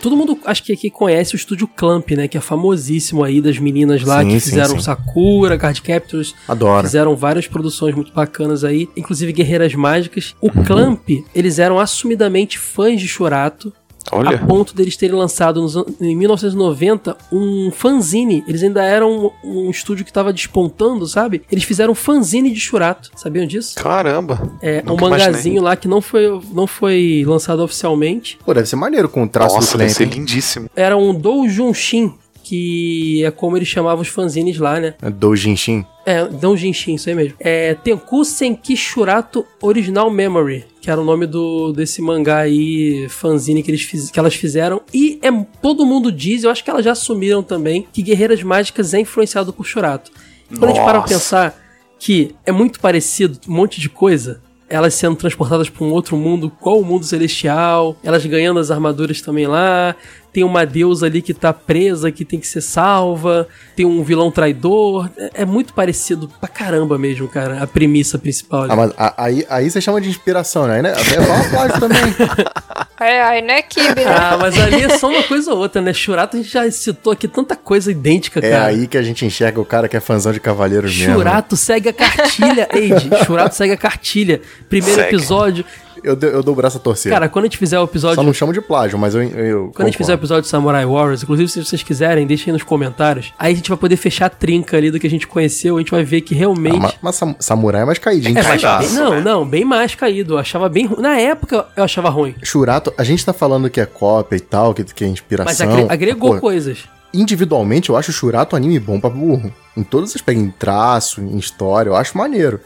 Todo mundo, acho que aqui conhece o estúdio Clamp, né? Que é famosíssimo aí das meninas lá Sim, que sim, fizeram sim. Sakura, Card Captors. Adoro. Fizeram várias produções muito bacanas aí, inclusive Guerreiras Mágicas. O Clamp, eles eram assumidamente fãs de Churato. Olha. A ponto deles terem lançado nos em 1990 um fanzine. Eles ainda eram um, um estúdio que estava despontando, sabe? Eles fizeram um fanzine de Churato. Sabiam disso? Caramba. É, um mangazinho imaginei. lá que não foi, não foi lançado oficialmente. Pô, deve ser maneiro com o traço Nossa, do deve Clamp. ser hein? lindíssimo. Era um Doujunshin, que é como eles chamavam os fanzines lá, né? É Doujinshi. É, Doujinshi, isso aí mesmo. É Tenku Senki Shurato Original Memory, que era o nome do desse mangá aí, fanzine que, eles fiz, que elas fizeram. E é, todo mundo diz, eu acho que elas já assumiram também, que Guerreiras Mágicas é influenciado por Shurato. Quando a gente para pra Nossa. pensar que é muito parecido, um monte de coisa, elas sendo transportadas para um outro mundo, qual o mundo celestial, elas ganhando as armaduras também lá, tem uma deusa ali que tá presa, que tem que ser salva, tem um vilão traidor, é, é muito parecido pra caramba mesmo, cara, a premissa principal. ali. Ah, mas a- aí, aí você chama de inspiração, né? Né? É uma plágio também. <laughs> É, aí não é Kibe, né? Ah, mas ali é só uma coisa ou outra, né? Churato a gente já citou aqui tanta coisa idêntica, É cara. aí que a gente enxerga o cara que é fãzão de Cavaleiros mesmo. né? Churato segue a cartilha, Eide. Churato segue a cartilha. Primeiro Segue. episódio. Eu, dou- eu dou o braço a torcer. Cara, quando a gente fizer o episódio. Só não chamo de plágio, mas eu. eu Quando a gente fizer o episódio de Samurai Warriors, inclusive se vocês quiserem, deixem aí nos comentários. Aí a gente vai poder fechar a trinca ali do que a gente conheceu. A gente vai ver que realmente. Ah, mas, mas sam- samurai é mais caidinho. É, mas Caidaço, bem- não, né? não, bem mais caído. Eu achava bem ruim. Na época eu achava ruim. Churato, a gente tá falando que é cópia e tal, que, que é inspiração. Mas agre- agregou Pô, coisas. Individualmente, eu acho o Churato um anime bom pra burro. Em todos os aspectos, em traço, em história, eu acho maneiro.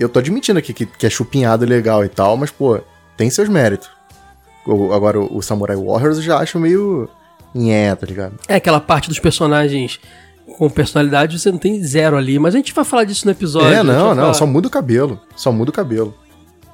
Eu tô admitindo aqui que, que é chupinhado legal e tal, mas, pô, tem seus méritos. O- agora, o, Samurai Warriors eu já acho meio. Nhé, tá ligado? É aquela parte dos personagens com personalidade, você não tem zero ali. Mas a gente vai falar disso no episódio. é, não, não, falar. só muda o cabelo. Só muda o cabelo.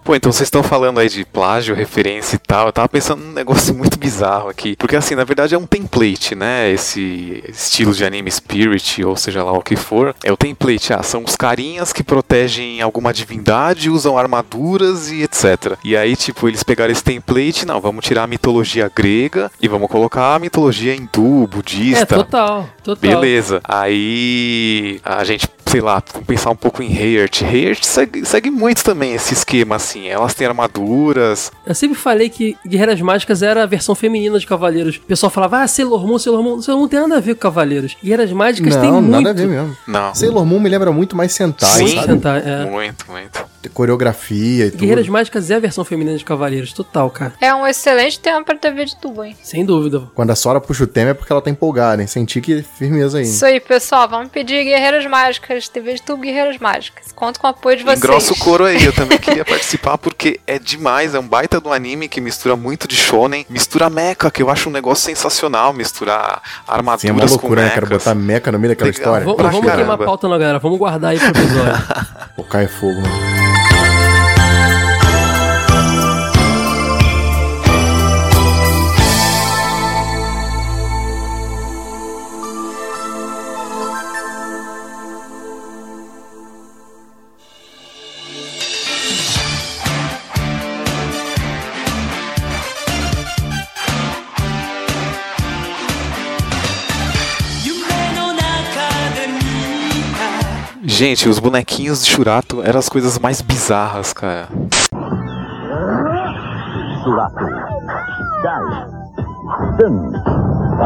Pô, então vocês estão falando aí de plágio, referência e tal. Eu tava pensando num negócio <laughs> muito bizarro aqui. Porque, assim, na verdade é um template, né? Esse estilo de anime spirit, ou seja lá o que for. É o template. Ah, são os carinhas que protegem alguma divindade, usam armaduras e etc. E aí, tipo, eles pegaram esse template. Não, vamos tirar a mitologia grega e vamos colocar a mitologia hindu, budista. É, total, total. Beleza. Aí a gente, sei lá, pensar um pouco em Heart. Heart segue, segue muito também esse esquema, assim. Elas têm armaduras. Eu sempre falei que Guerreiras Mágicas era a versão feminina de Cavaleiros. O pessoal falava, ah, Sailor Moon, Sailor Moon. Sailor Moon tem nada a ver com Cavaleiros. Guerreiras Mágicas tem não, muito. nada a ver mesmo. Não. Sailor Moon me lembra muito mais Sentai, Sim. sabe? Sentai, é. Muito, muito. Coreografia e tudo. Guerreiras Mágicas é a versão feminina de Cavaleiros, total, cara. É um excelente tema pra TV de tubo, hein? Sem dúvida. Quando a Sora puxa o tema é porque ela tá empolgada, hein? Senti que firmeza aí. Isso aí, pessoal. Vamos pedir Guerreiras Mágicas, TV de tubo Guerreiras Mágicas. Conto com o apoio de vocês. Engrossa o couro aí, eu também queria participar porque é demais, é um baita do anime que mistura muito de shonen, mistura mecha, que eu acho um negócio sensacional, misturar armaduras Sim, é uma loucura, com né, cara? Botar meca no meio daquela Legal. história. Vamos, caramba. queimar a pauta não, galera. Vamos guardar aí pro episódio. <laughs> Pô, cai fogo, mano. Gente, os bonequinhos de Churato eram as coisas mais bizarras, cara. Churato, Dan,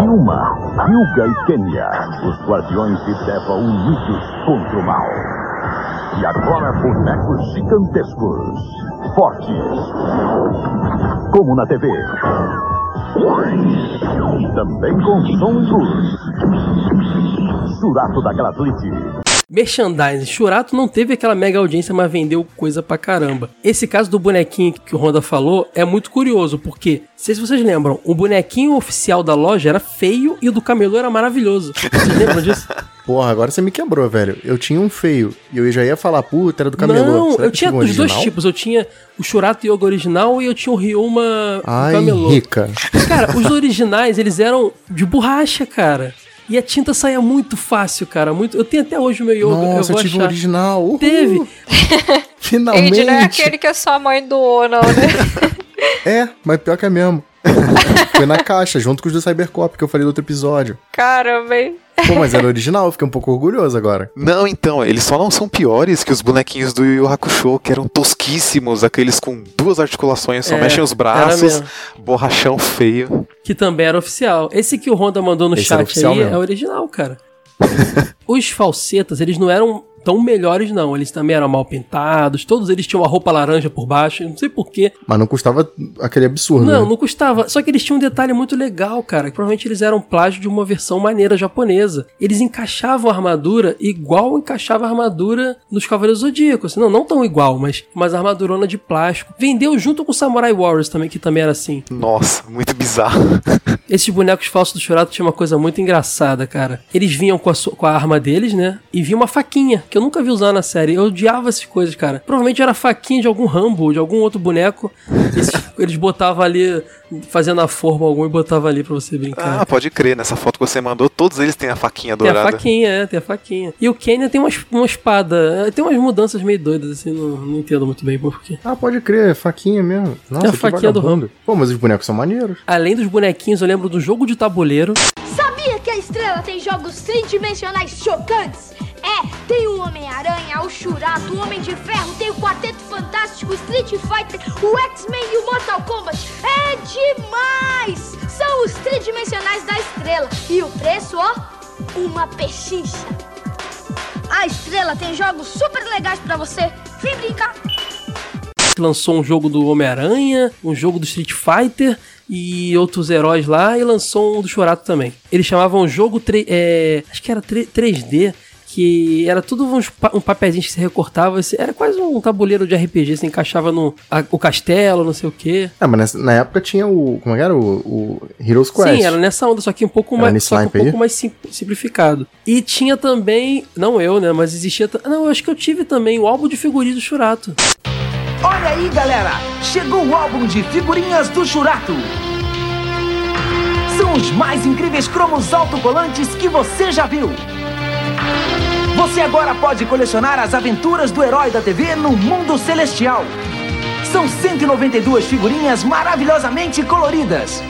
Yuma, Yuga e Kenya, os guardiões de Deva unidos contra o mal. E agora bonecos gigantescos, fortes, como na TV. E também com som e luz. Churato da Glaslit. Merchandising. Churato não teve aquela mega audiência, mas vendeu coisa pra caramba. Esse caso do bonequinho que o Honda falou é muito curioso, porque, não sei se vocês lembram, o bonequinho oficial da loja era feio e o do camelô era maravilhoso. Vocês lembram disso? <laughs> Porra, agora você me quebrou, velho. Eu tinha um feio. E eu já ia falar, puta, era do camelô. Não, Será eu tinha um os dois tipos. Eu tinha o Churato Yoga original e eu tinha o Ryuma Ai, camelô. rica. Cara, os originais, eles eram de borracha, cara. E a tinta saía muito fácil, cara. Muito... Eu tenho até hoje o meu yoga. Nossa, eu eu vou tive achar. original. Uhul. Teve. <laughs> Finalmente. Ele não é aquele que a sua mãe doou, não, né? É, mas pior que é mesmo. <laughs> Foi na caixa, junto com os do Cybercop, que eu falei no outro episódio. Caramba, hein? Pô, mas era original, eu fiquei um pouco orgulhoso agora. Não, então, eles só não são piores que os bonequinhos do Yu Hakusho, que eram tosquíssimos, aqueles com duas articulações, só É, mexem os braços, borrachão feio. Que também era oficial. Esse que o Honda mandou no Esse chat aí mesmo. é original, cara. <laughs> Os falsetas, eles não eram tão melhores, não. Eles também eram mal pintados. Todos eles tinham uma roupa laranja por baixo. Não sei porquê. Mas não custava aquele absurdo. Não, né? não custava. Só que eles tinham um detalhe muito legal, cara. que Provavelmente eles eram plágio de uma versão maneira japonesa. Eles encaixavam a armadura igual encaixava a armadura nos Cavaleiros Zodíacos. Não, não tão igual, mas mas armadurona de plástico. Vendeu junto com o Samurai Warriors também, que também era assim. Nossa, muito bizarro. <laughs> Esses bonecos falsos do Churato tinha uma coisa muito engraçada, cara. Eles vinham com a, com a arma deles, né? E vinha uma faquinha, que eu nunca vi usar na série. Eu odiava essas coisas, cara. Provavelmente era faquinha de algum Rambo, de algum outro boneco. Esses- <laughs> eles botavam ali, fazendo a forma algum e botavam ali pra você brincar. Ah, pode crer, nessa foto que você mandou, todos eles têm a faquinha Tem a dourada. faquinha, é, tem a faquinha. E o Kenya tem uma, uma espada. é, Tem umas mudanças meio doidas, assim, não, não entendo muito bem por quê. Ah, pode crer, faquinha mesmo. Nossa, É a faquinha do vagabundo. Pô, mas os bonecos são maneiros. Além dos bonequinhos, eu lembro do jogo de tabuleiro. Sabia que a estrela tem jogos tridimensionais chocantes? Tem o Homem-Aranha, o Churato, o Homem de Ferro, tem o Quarteto Fantástico, o Street Fighter, o X-Men e o Mortal Kombat. É demais! São os tridimensionais da estrela. E o preço, ó, uma pechincha. A estrela tem jogos super legais pra você. Vem brincar. lançou um jogo do Homem-Aranha, um jogo do Street Fighter e outros heróis lá, e lançou um do Chorato também. Eles chamavam jogo, é, acho que era tre- 3D, que era tudo uns um papelzinho que se recortava, era quase um tabuleiro de RPG, se encaixava no a- o castelo, não sei o quê. Ah, mas nessa- na época tinha o. Como é era? O, o Heroes Quest. Sim, era nessa onda, só que um pouco Era mais, só que um pouco mais sim- simplificado. E tinha também, não eu, né, mas existia, não, eu acho que eu tive também o álbum de figurinhas do Churato. Olha aí, galera! Chegou o álbum de figurinhas do Churato! São os mais incríveis cromos autocolantes que você já viu! Você agora pode colecionar as aventuras do herói da TV no mundo celestial! São 192 figurinhas maravilhosamente coloridas!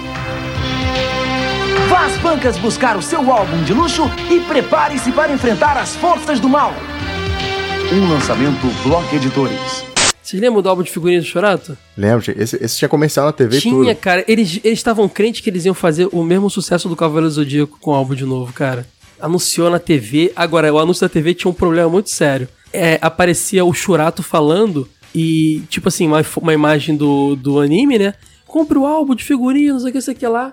Vá às bancas buscar o seu álbum de luxo e prepare-se para enfrentar as forças do mal! Um lançamento Block Editores. Vocês lembram do álbum de figurinhas do Chorato? Lembra? Esse, esse tinha comercial na TV e Tinha, tudo. cara. Eles estavam crentes que eles iam fazer o mesmo sucesso do Cavaleiro do Zodíaco com o álbum de novo, cara. Anunciou na TV. Agora, o anúncio da TV tinha um problema muito sério. É, aparecia o Churato falando e, tipo assim, uma, uma imagem do, do anime, né? Compre o álbum de figurinhas, não sei o que, isso aqui lá.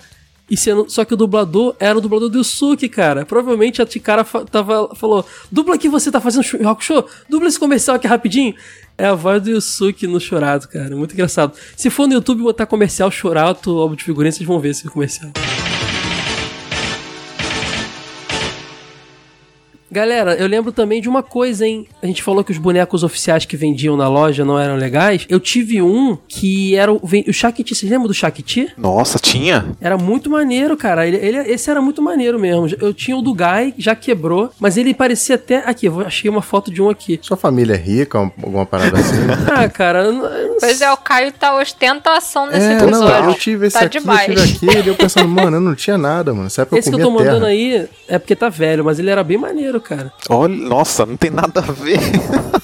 E sendo, só que o dublador era o dublador do Yusuke, cara. Provavelmente a Tikara fa- tava, falou: dubla aqui você tá fazendo rock show, dubla esse comercial aqui rapidinho. É a voz do Yusuke no Chorato, cara. Muito engraçado. Se for no YouTube botar comercial Chorato, álbum de figurinhas, vocês vão ver esse comercial. Galera, eu lembro também de uma coisa, hein? A gente falou que os bonecos oficiais que vendiam na loja não eram legais. Eu tive um que era o, o Shakti. Vocês lembram do Shakti? Nossa, tinha? Era muito maneiro, cara. Ele, ele- esse era muito maneiro mesmo. Eu tinha o do Guy, já quebrou, mas ele parecia até. Aqui, eu achei uma foto de um aqui. Sua família é rica, alguma parada assim? <laughs> Ah, cara, eu não Pois é, o Caio tá ostentação nesse É, episódio. não, eu tive esse tá aqui, demais. eu tive aquele, eu pensando, mano, eu não tinha nada, mano. Essa época Esse eu que eu tô mandando terra. aí é porque tá velho, mas ele era bem maneiro, cara. Olha, nossa, não tem nada a ver. <laughs>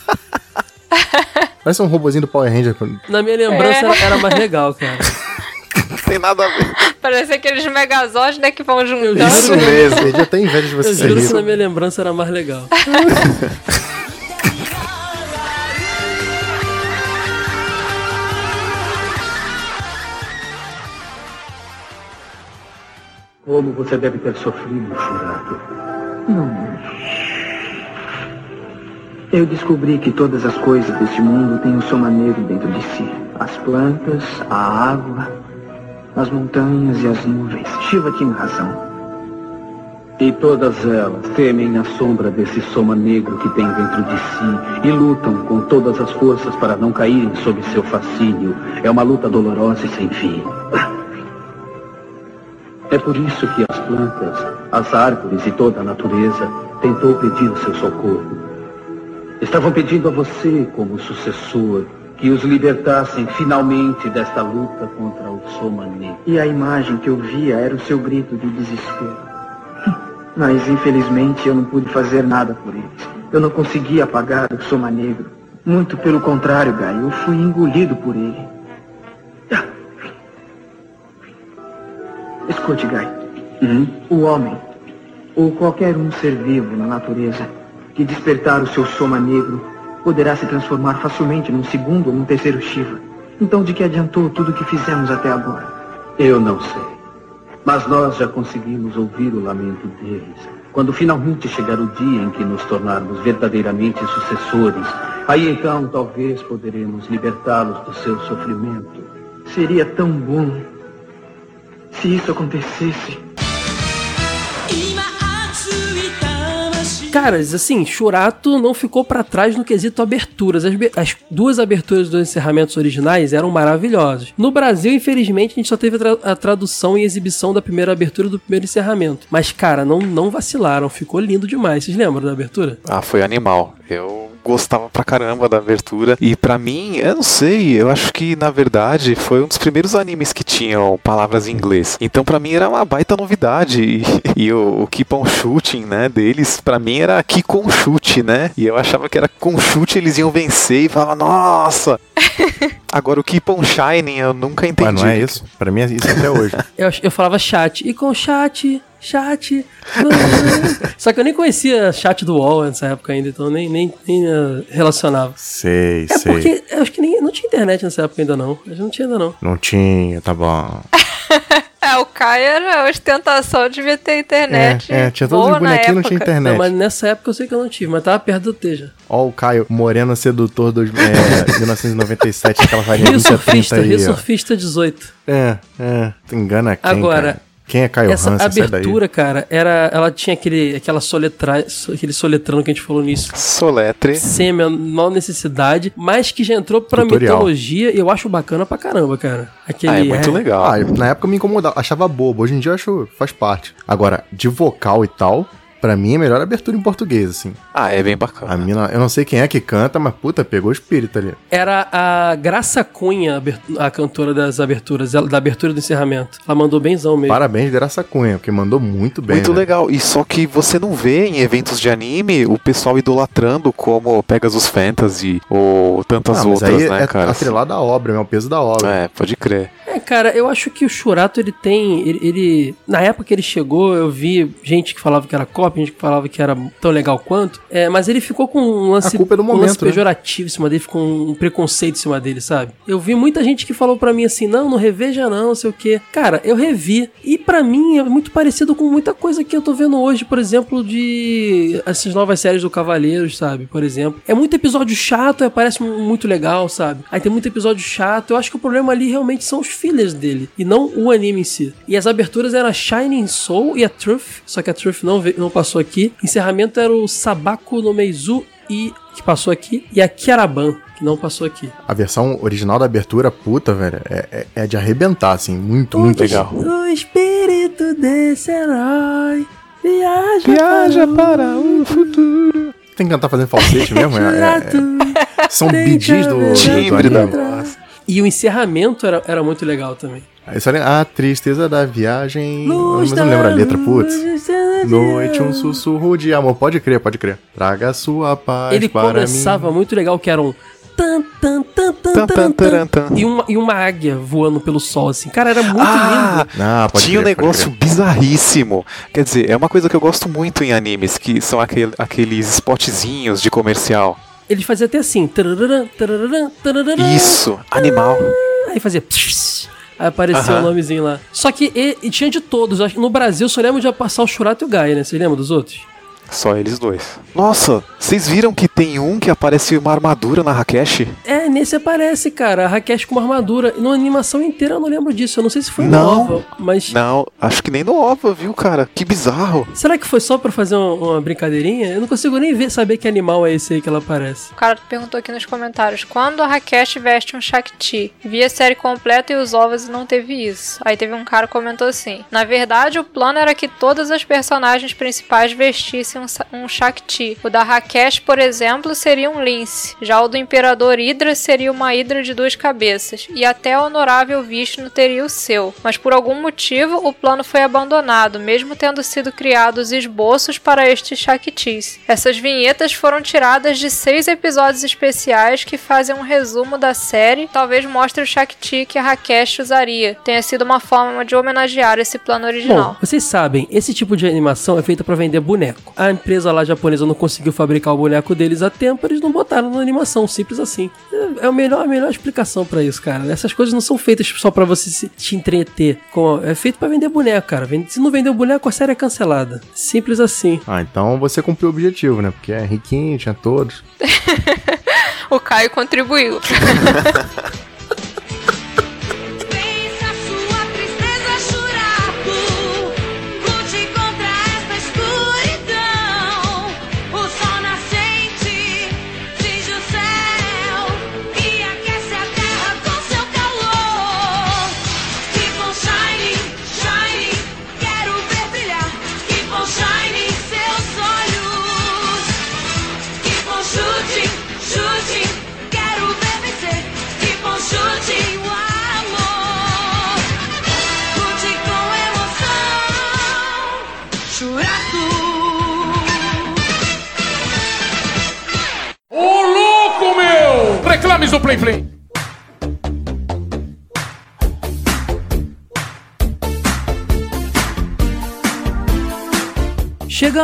Parece um robozinho do Power Ranger. Na minha lembrança É. era, mais legal, cara. <laughs> Não tem nada a ver. Parece aqueles megazords, né, que vão juntando. Isso mesmo, perdi até inveja de você Eu juro que isso. na minha lembrança era mais legal. <laughs> Como você deve ter sofrido, Churato. Não. Eu descobri que todas as coisas deste mundo têm um soma negro dentro de si. As plantas, a água, as montanhas e as nuvens. Shiva tinha razão. E todas elas temem a sombra desse soma negro que tem dentro de si e lutam com todas as forças para não caírem sob seu fascínio. É uma luta dolorosa e sem fim. É por isso que as plantas, as árvores e toda a natureza tentou pedir o seu socorro. Estavam pedindo a você, como sucessor, que os libertassem finalmente desta luta contra o Soma Negro. E a imagem que eu via era o seu grito de desespero. <laughs> Mas infelizmente eu não pude fazer nada por eles. Eu não consegui apagar o Soma Negro. Muito pelo contrário, Gai, eu fui engolido por ele. Escute, Gai. O homem, ou qualquer um ser vivo na natureza, que despertar o seu soma negro, poderá se transformar facilmente num segundo ou num terceiro Shiva. Então de que adiantou tudo o que fizemos até agora? Eu não sei. Mas nós já conseguimos ouvir o lamento deles. Quando finalmente chegar o dia em que nos tornarmos verdadeiramente sucessores, aí então talvez poderemos libertá-los do seu sofrimento. Seria tão bom se isso acontecesse. Caras, assim, Churato não ficou pra trás no quesito aberturas. As, as duas aberturas dos encerramentos originais eram maravilhosas. No Brasil, infelizmente, a gente só teve a, tra- a tradução e exibição da primeira abertura e do primeiro encerramento. Mas, cara, não, não vacilaram. Ficou lindo demais. Vocês lembram da abertura? Ah, foi animal. Eu gostava pra caramba da abertura. E pra mim, eu não sei, eu acho que na verdade foi um dos primeiros animes que tinham palavras em inglês. Então pra mim era uma baita novidade. E, <laughs> e o, o Keep on Shooting, né, deles, pra mim era Keep on Shoot, né? E eu achava que era com chute eles iam vencer e falava, nossa! Agora o Keep on Shining eu nunca entendi. Mas não é isso. Pra mim é isso até hoje. <laughs> Eu, eu falava chat. E com chat, chat. <laughs> Só que eu nem conhecia chat do UOL nessa época ainda, então nem, nem, nem eh, relacionava. Sei, É sei. porque eu acho que nem, não tinha internet nessa época ainda não. A gente não tinha ainda não. Não tinha, tá bom. <laughs> O Caio era ostentação, devia ter internet. É, é, tinha todos boa os na bonequinhos, não época. tinha internet. Não, mas nessa época eu sei que eu não tive, mas tava perto do T já. Ó o Caio, Moreno Sedutor dos, é, <laughs> 1997, aquela varinha Rio 20 a 30 Surfista, aí. Rio. Surfista 18. É, é. Tu engana quem, Agora, cara? Quem é Caio Essa Hansen? Abertura, cara, era, ela tinha aquele, aquela soletra, aquele soletrando que a gente falou nisso. Soletre. Sem a menor necessidade, mas que já entrou pra Tutorial. mitologia e eu acho bacana pra caramba, cara. Aquele, Ah, na época eu me incomodava, achava bobo. Hoje em dia eu acho faz parte. Agora, de vocal e tal, pra mim é a melhor abertura em português, assim. Ah, é bem bacana. A mina, eu não sei quem é que canta, mas puta, pegou o espírito ali. Era a Graça Cunha, a cantora das aberturas, da abertura do encerramento. Ela mandou benzão mesmo. Parabéns, Graça Cunha, porque mandou muito bem. Muito né? legal. E só que você não vê em eventos de anime o pessoal idolatrando como Pegasus Fantasy ou tantas Ah, mas outras, aí né, é cara? atrelado à obra, é o peso da obra. É, pode crer. É, cara, eu acho que o Churato, ele tem. Ele, ele- Na época que ele chegou, eu vi gente que falava que era cópia, gente que falava que era tão legal quanto. É, mas ele ficou com um lance, A culpa é do um lance momento, né? pejorativo em cima dele, ficou um preconceito em cima dele, sabe? Eu vi muita gente que falou pra mim assim: não, não reveja não, não sei o quê. Cara, eu revi. E pra mim é muito parecido com muita coisa que eu tô vendo hoje, por exemplo, de essas novas séries do Cavaleiros, sabe? Por exemplo. É muito episódio chato, é, parece muito legal, sabe? Aí tem muito episódio chato. Eu acho que o problema ali realmente são os fillers dele, e não o anime em si. E as aberturas eram a Shining Soul e a Truth, só que a Truth não, veio, não passou aqui. Encerramento era o Sabako no Meizu e que passou aqui, e a Kiaraban, que não passou aqui. A versão original da abertura, puta, velho, é, é- é de arrebentar, assim. Muito, muito legal. O espírito desse herói viaja, Viaja para o futuro. Tem que cantar fazendo falsete mesmo? É, é- é- são bidis do, do, do E o encerramento era, era muito legal também. Lembra, a tristeza da viagem. Luz mas não lembro a letra, putz. Noite, um sussurro de amor. Pode crer, pode crer. Traga sua paz Ele para começava muito legal, que era um. Tan, tan, tan, tan, tan, tan, e, uma, e uma águia voando pelo sol, assim. Cara, era muito Ah, lindo. Ah, pode Tinha um crer, pode negócio bizarríssimo. Quer dizer, é uma coisa que eu gosto muito em animes, que são aquele- aqueles spotzinhos de comercial. Ele fazia até assim. Isso, animal. Aí fazia. Aí aparecia o nomezinho lá. Só que e, e tinha de todos. No Brasil só lembro de passar o Churato e o Gaia, né? Vocês lembram dos outros? Só eles dois. Nossa, vocês viram que tem um que aparece uma armadura na Rakesh? É, nesse aparece, cara. A Rakesh com uma armadura. E na animação inteira eu não lembro disso. Eu não sei se foi Não. nova, mas. Não, acho que nem no OVA, viu, cara? Que bizarro. Será que foi só pra fazer uma, uma brincadeirinha? Eu não consigo nem ver, saber que animal é esse aí que ela aparece. O cara perguntou aqui nos comentários: quando a Rakesh veste um Shakti? Vi a série completa e os ovos e não teve isso. Aí teve um cara que comentou assim: Na verdade, o plano era que todas as personagens principais vestissem um, sa- um Shakti. O da Rakesh, por exemplo, seria um lince. Já o do Imperador Hydra seria uma Hydra de duas cabeças. E até o Honorável Vishnu teria o seu. Mas por algum motivo, o plano foi abandonado, mesmo tendo sido criados esboços para estes Shaktis. Essas vinhetas foram tiradas de seis episódios especiais que fazem um resumo da série, talvez mostre o Shakti que a Rakesh usaria. Tenha sido uma forma de homenagear esse plano original. Bom, vocês sabem, esse tipo de animação é feita pra vender boneco. A empresa lá japonesa não conseguiu fabricar o boneco deles a tempo, eles não botaram na animação, simples assim. É é a melhor, a melhor explicação pra isso, cara. Essas coisas não são feitas só pra você se, te entreter. Com- É feito pra vender boneco, cara. Se não vender o boneco, a série é cancelada. Simples assim. Ah, então você cumpriu o objetivo, né? Porque é riquinho, tinha todos. <laughs> O Caio contribuiu. <laughs>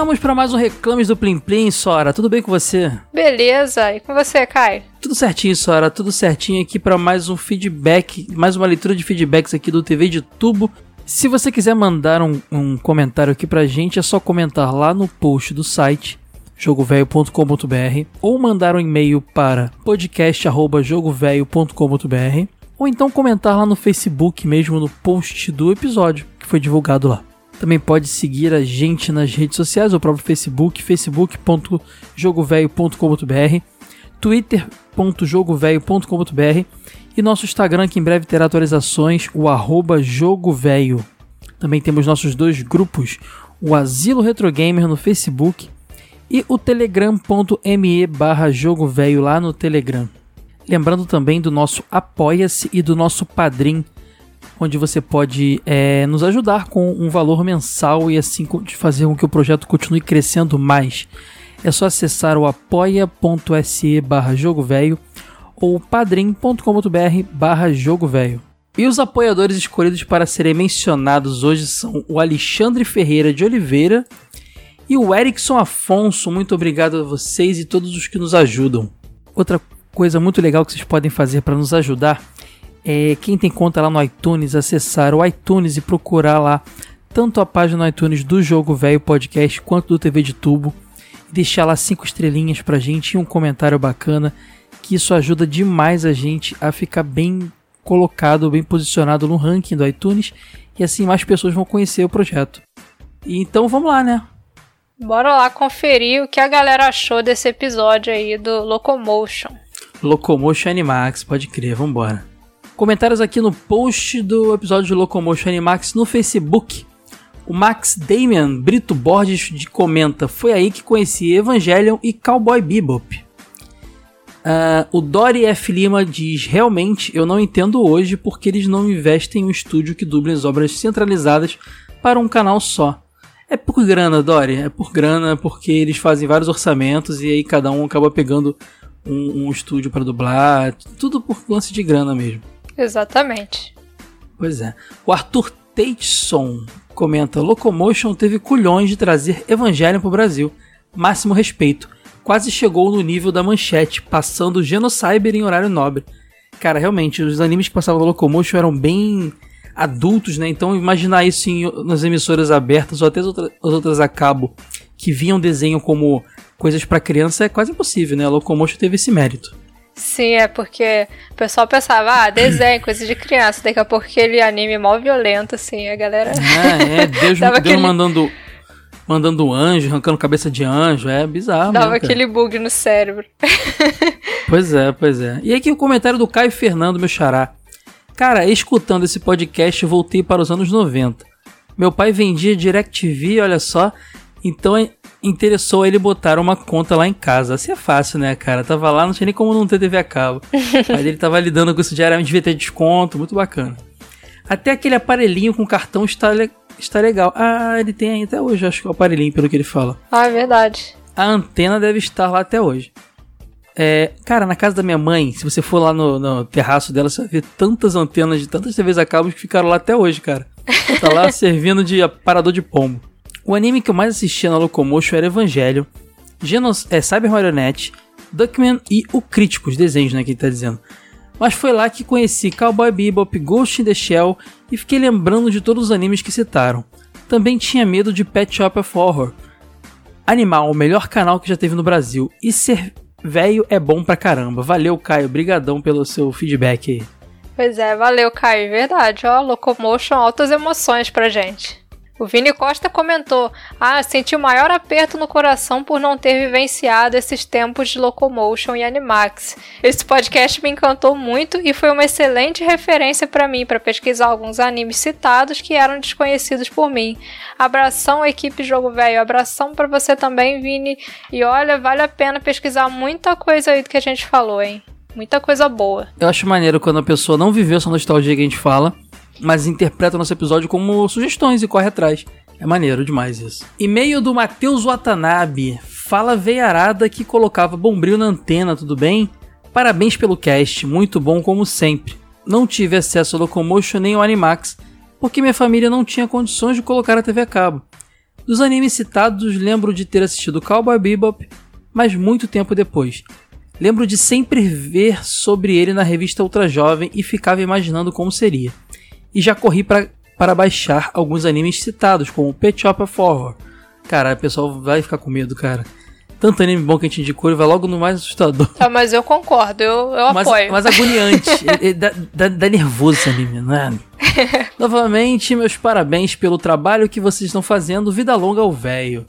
Chegamos para mais um Reclames do Plim Plim, Sora. Tudo bem com você? Beleza, e com você, Caio? Tudo certinho, Sora. Tudo certinho aqui para mais um feedback, mais uma leitura de feedbacks aqui do TV de Tubo. Se você quiser mandar um, um comentário aqui pra gente, é só comentar lá no post do site jogovelho.com.br ou mandar um e-mail para podcast@jogovelho.com.br ou então comentar lá no Facebook mesmo no post do episódio que foi divulgado lá. Também pode seguir a gente nas redes sociais, o próprio Facebook, facebook.jogovelho.com.br, twitter.jogovelho.com.br e nosso Instagram que em breve terá atualizações, o arroba jogovelho. Também temos nossos dois grupos, o Asilo Retro Gamer no Facebook e o telegram.me barra lá no Telegram. Lembrando também do nosso Apoia-se e do nosso Padrim, onde você pode é, nos ajudar com um valor mensal e assim fazer com que o projeto continue crescendo mais. É só acessar o apoia.se barra ou padrim.com.br barra. E os apoiadores escolhidos para serem mencionados hoje são o Alexandre Ferreira de Oliveira e o Erickson Afonso. Muito obrigado a vocês e todos os que nos ajudam. Outra coisa muito legal que vocês podem fazer para nos ajudar é quem tem conta lá no iTunes, acessar o iTunes e procurar lá tanto a página no iTunes do Jogo Velho Podcast quanto do TV de Tubo deixar lá cinco estrelinhas pra gente e um comentário bacana, que isso ajuda demais a gente a ficar bem colocado, bem posicionado no ranking do iTunes e assim mais pessoas vão conhecer o projeto. Então vamos lá, né? Bora lá conferir o que a galera achou desse episódio aí do Locomotion. Locomotion Animax, pode crer, vambora. Comentários aqui no post do episódio de Locomotion Animax no Facebook. O Max Damian Brito Borges de comenta: Foi aí que conheci Evangelion e Cowboy Bebop. Ah, o Dori F. Lima diz: Realmente, eu não entendo hoje porque eles não investem em um estúdio que duble as obras centralizadas para um canal só. É por grana, Dori. É por grana, porque eles fazem vários orçamentos e aí cada um acaba pegando um, um estúdio para dublar. Tudo por lance de grana mesmo. Exatamente. Pois é. O Arthur Tateson comenta: Locomotion teve culhões de trazer Evangelion pro Brasil. Máximo respeito. Quase chegou no nível da manchete, passando Genocyber em horário nobre. Cara, realmente, os animes que passavam na Locomotion eram bem adultos, né? Então imaginar isso em, nas emissoras abertas ou até as, as outras a cabo que viam desenho como coisas pra criança é quase impossível, né? A Locomotion teve esse mérito. Sim, é porque o pessoal pensava, ah, desenho, <clears throat> coisa de criança. Daqui a pouco aquele anime mó violento, assim, a galera. Ah, é, Deus, <laughs> Deus aquele- mandando mandando anjo, arrancando cabeça de anjo, é bizarro Dava aquele bug no cérebro. <laughs> Pois é, pois é. E aqui o comentário do Caio Fernando, meu xará. Cara, escutando esse podcast, voltei para os anos 90. Meu pai vendia DirecTV, olha só, então é- interessou ele botar uma conta lá em casa. Assim é fácil, né, cara? Tava lá, não tinha nem como não ter TV a cabo. <laughs> Mas ele tava lidando com isso diariamente, devia ter desconto, muito bacana. Até aquele aparelhinho com cartão está, le- está legal. Ah, ele tem aí até hoje, acho que é o aparelhinho, pelo que ele fala. Ah, é verdade. A antena deve estar lá até hoje. É, cara, na casa da minha mãe, se você for lá no, no terraço dela, você vai ver tantas antenas de tantas TVs a cabo que ficaram lá até hoje, cara. Tá lá <laughs> servindo de aparador de pombo. O anime que eu mais assistia na Locomotion era Evangelho, Genos, é, Cyber Marionette, Duckman e o Crítico, os desenhos, né, que ele tá dizendo. Mas foi lá que conheci Cowboy Bebop, Ghost in the Shell e fiquei lembrando de todos os animes que citaram. Também tinha medo de Pet Shop of Horror, Animal, o melhor canal que já teve no Brasil. E ser velho é bom pra caramba. Valeu, Caio. Brigadão pelo seu feedback aí. Pois é, valeu, Caio. Verdade, ó. Locomotion, altas emoções pra gente. O Vini Costa comentou: Ah, senti o maior aperto no coração por não ter vivenciado esses tempos de Locomotion e Animax. Esse podcast me encantou muito e foi uma excelente referência pra mim para pesquisar alguns animes citados que eram desconhecidos por mim. Abração, equipe Jogo Velho. Abração pra você também, Vini. E olha, vale a pena pesquisar muita coisa aí do que a gente falou, hein? Muita coisa boa. Eu acho maneiro quando a pessoa não viveu essa nostalgia que a gente fala, mas interpreta nosso episódio como sugestões e corre atrás. É maneiro demais isso. E-mail do Matheus Watanabe. Fala veiarada que colocava bombril na antena, tudo bem? Parabéns pelo cast, muito bom como sempre. Não tive acesso ao Locomotion nem ao Animax, porque minha família não tinha condições de colocar a TV a cabo. Dos animes citados, lembro de ter assistido Cowboy Bebop, mas muito tempo depois. Lembro de sempre ver sobre ele na revista Ultra Jovem e ficava imaginando como seria. E já corri pra, para baixar alguns animes citados, como Pet Shop of Horror. Cara, o pessoal vai ficar com medo, cara. Tanto anime bom que a gente indicou, ele vai logo no mais assustador. Tá, mas eu concordo, eu, eu Mas, apoio. mas agoniante. <laughs> Ele- ele dá, dá- dá nervoso esse anime, né? <laughs> Novamente, meus parabéns pelo trabalho que vocês estão fazendo. Vida longa ao velho.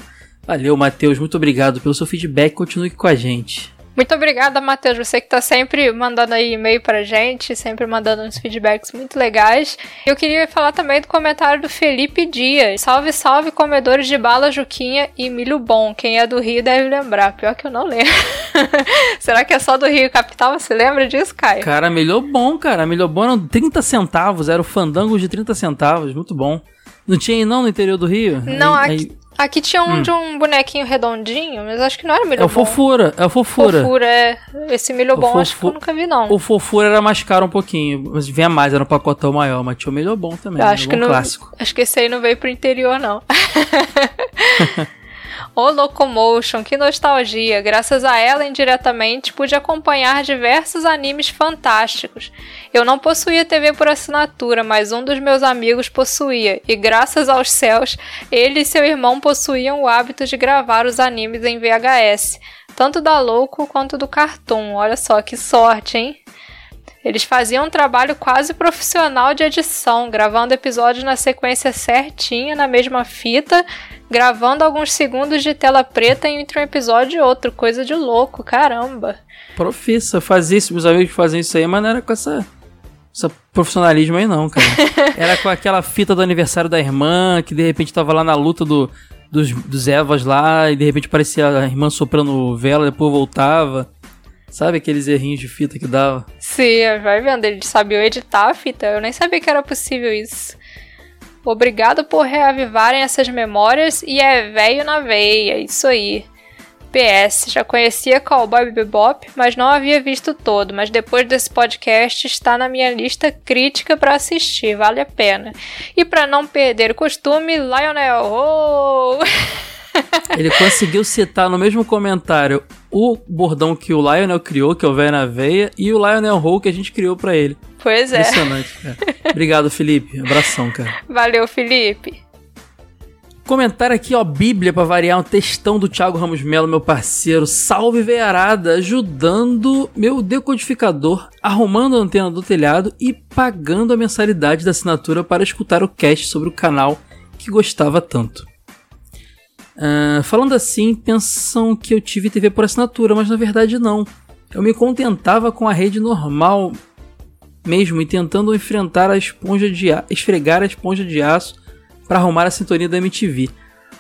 Valeu, Matheus. Muito obrigado pelo seu feedback. Continue com a gente. Muito obrigada, Matheus. Você que tá sempre mandando aí e-mail pra gente, sempre mandando uns feedbacks muito legais. Eu queria falar também do comentário do Felipe Dias. Salve, salve, comedores de bala, juquinha e milho bom. Quem é do Rio deve lembrar. Pior que eu não lembro. <laughs> Será que é só do Rio Capital? Você lembra disso, Caio? Cara, melhor bom, cara. Melhor bom eram 30 centavos. Era o fandango de 30 centavos. Muito bom. Não tinha aí não no interior do Rio? Não, Aí- aqui, aqui tinha um Hum. de um bonequinho redondinho, mas acho que não era milho É o bom. fofura. É o fofura. Fofura, é. Esse milho O bom acho que eu nunca vi, não. O fofura era mais caro um pouquinho. Mas vinha mais, era um pacotão maior. Mas tinha o melhor bom também. Eu né? acho que não, clássico. acho que esse aí não veio pro interior, não. <laughs> O Locomotion, que nostalgia! Graças a ela, indiretamente, pude acompanhar diversos animes fantásticos. Eu não possuía TV por assinatura, mas um dos meus amigos possuía, e graças aos céus, ele e seu irmão possuíam o hábito de gravar os animes em VHS, tanto da Louco quanto do Cartoon. Olha só que sorte, hein? Eles faziam um trabalho quase profissional de edição, gravando episódios na sequência certinha, na mesma fita, gravando alguns segundos de tela preta entre um episódio e outro. Coisa de louco, caramba. Profissa, fazia isso, meus amigos faziam isso aí, mas não era com essa, essa profissionalismo aí não, cara. <laughs> Era com aquela fita do aniversário da irmã, que de repente tava lá na luta do, dos, dos Evas lá, e de repente parecia a irmã soprando vela, depois voltava. Sabe aqueles errinhos de fita que dava? Sim, vai vendo, ele sabia editar a fita. Eu nem sabia que era possível isso. Obrigado por reavivarem essas memórias e é velho na veia, isso aí. PS, já conhecia Cowboy Bebop, mas não havia visto todo, mas depois desse podcast está na minha lista crítica para assistir, vale a pena. E para não perder o costume, Lionel, <laughs> oh! Ele conseguiu citar no mesmo comentário o bordão que o Lionel criou, que é o velho na veia, e o Lionel Hole que a gente criou pra ele. Pois é. Impressionante, cara. Obrigado, Felipe. Abração, cara. Valeu, Felipe. Comentário aqui, ó, Bíblia pra variar, um textão do Thiago Ramos Melo, meu parceiro. Salve veiarada, ajudando meu decodificador, arrumando a antena do telhado e pagando a mensalidade da assinatura para escutar o cast sobre o canal que gostava tanto. Ah, falando assim, pensam que eu tive TV por assinatura, mas na verdade não. Eu me contentava com a rede normal mesmo e tentando enfrentar a esponja de a- esfregar a esponja de aço para arrumar a sintonia da MTV.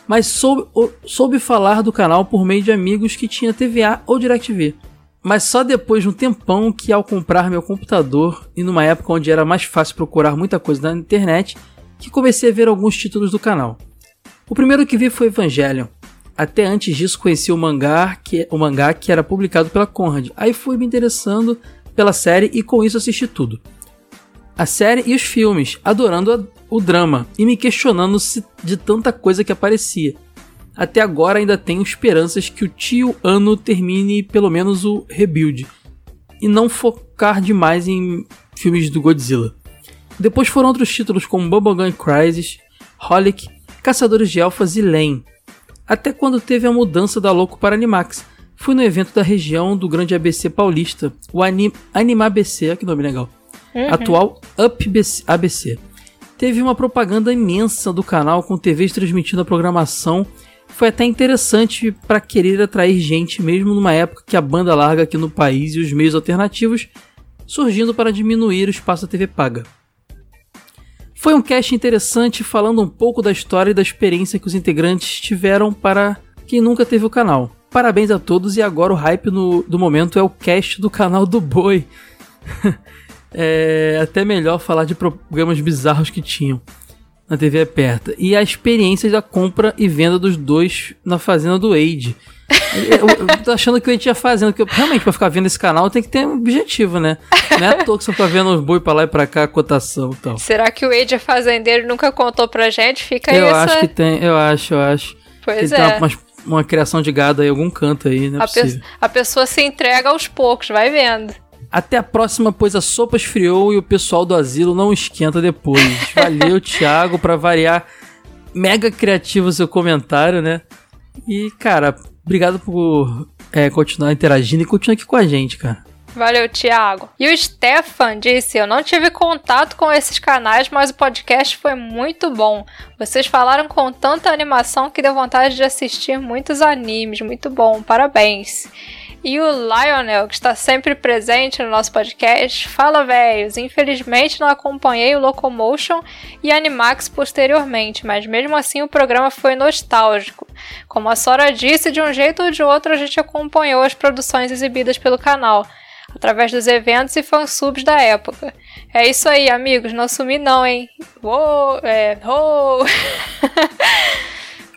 Mas soube, soube falar do canal por meio de amigos que tinha TVA ou DirecTV. Mas só depois de um tempão que ao comprar meu computador e numa época onde era mais fácil procurar muita coisa na internet, que comecei a ver alguns títulos do canal. O primeiro que vi foi Evangelion. Até antes disso conheci o mangá, que, o mangá que era publicado pela Conrad. Aí fui me interessando pela série e com isso assisti tudo. A série e os filmes, adorando a- o drama e me questionando se de tanta coisa que aparecia. Até agora ainda tenho esperanças que o tio Ano termine pelo menos o rebuild e não focar demais em filmes do Godzilla. Depois foram outros títulos como Bubblegum Crisis, Holic, Caçadores de Elfas e Lane. Até quando teve a mudança da Loco para Animax. Fui no evento da região do Grande ABC Paulista, o Anim Anima ABC, olha que nome legal. Uhum. Atual Up BC ABC. Teve uma propaganda imensa do canal com TVs transmitindo a programação. Foi até interessante para querer atrair gente, mesmo numa época que a banda larga aqui no país e os meios alternativos surgindo para diminuir o espaço da TV paga. Foi um cast interessante falando um pouco da história e da experiência que os integrantes tiveram para quem nunca teve o canal. Parabéns a todos e agora o hype no- do momento é o cast do canal do Boi. <laughs> é até melhor falar de programas bizarros que tinham na TV aberta. E a experiência da compra e venda dos dois na fazenda do Wade. Eu, eu tô achando que o Wade ia fazendo, porque eu- realmente pra ficar vendo esse canal tem que ter um objetivo, né? Não é à toa que você fica vendo os boi pra lá e pra cá, a cotação e tal. Será que o Ed é fazendeiro nunca contou pra gente? Fica Eu isso. acho que tem, eu acho, eu acho. Pois que tem é. uma, uma criação de gado aí, algum canto aí, não é a, pe- a pessoa se entrega aos poucos, vai vendo. Até a próxima, pois a sopa esfriou e o pessoal do asilo não esquenta depois. Valeu, <laughs> Thiago, pra variar. Mega criativo o seu comentário, né? E, cara, obrigado por é, continuar interagindo e continuar aqui com a gente, cara. Valeu, Thiago. E o Stefan disse: Eu não tive contato com esses canais, mas o podcast foi muito bom. Vocês falaram com tanta animação que deu vontade de assistir muitos animes. Muito bom, parabéns. E o Lionel, que está sempre presente no nosso podcast, fala, velhos. Infelizmente não acompanhei o Locomotion e Animax posteriormente, mas mesmo assim o programa foi nostálgico. Como a Sora disse, de um jeito ou de outro a gente acompanhou as produções exibidas pelo canal através dos eventos e fansubs da época. É isso aí, amigos, não sumi não, hein? Uou, é, uou. <laughs>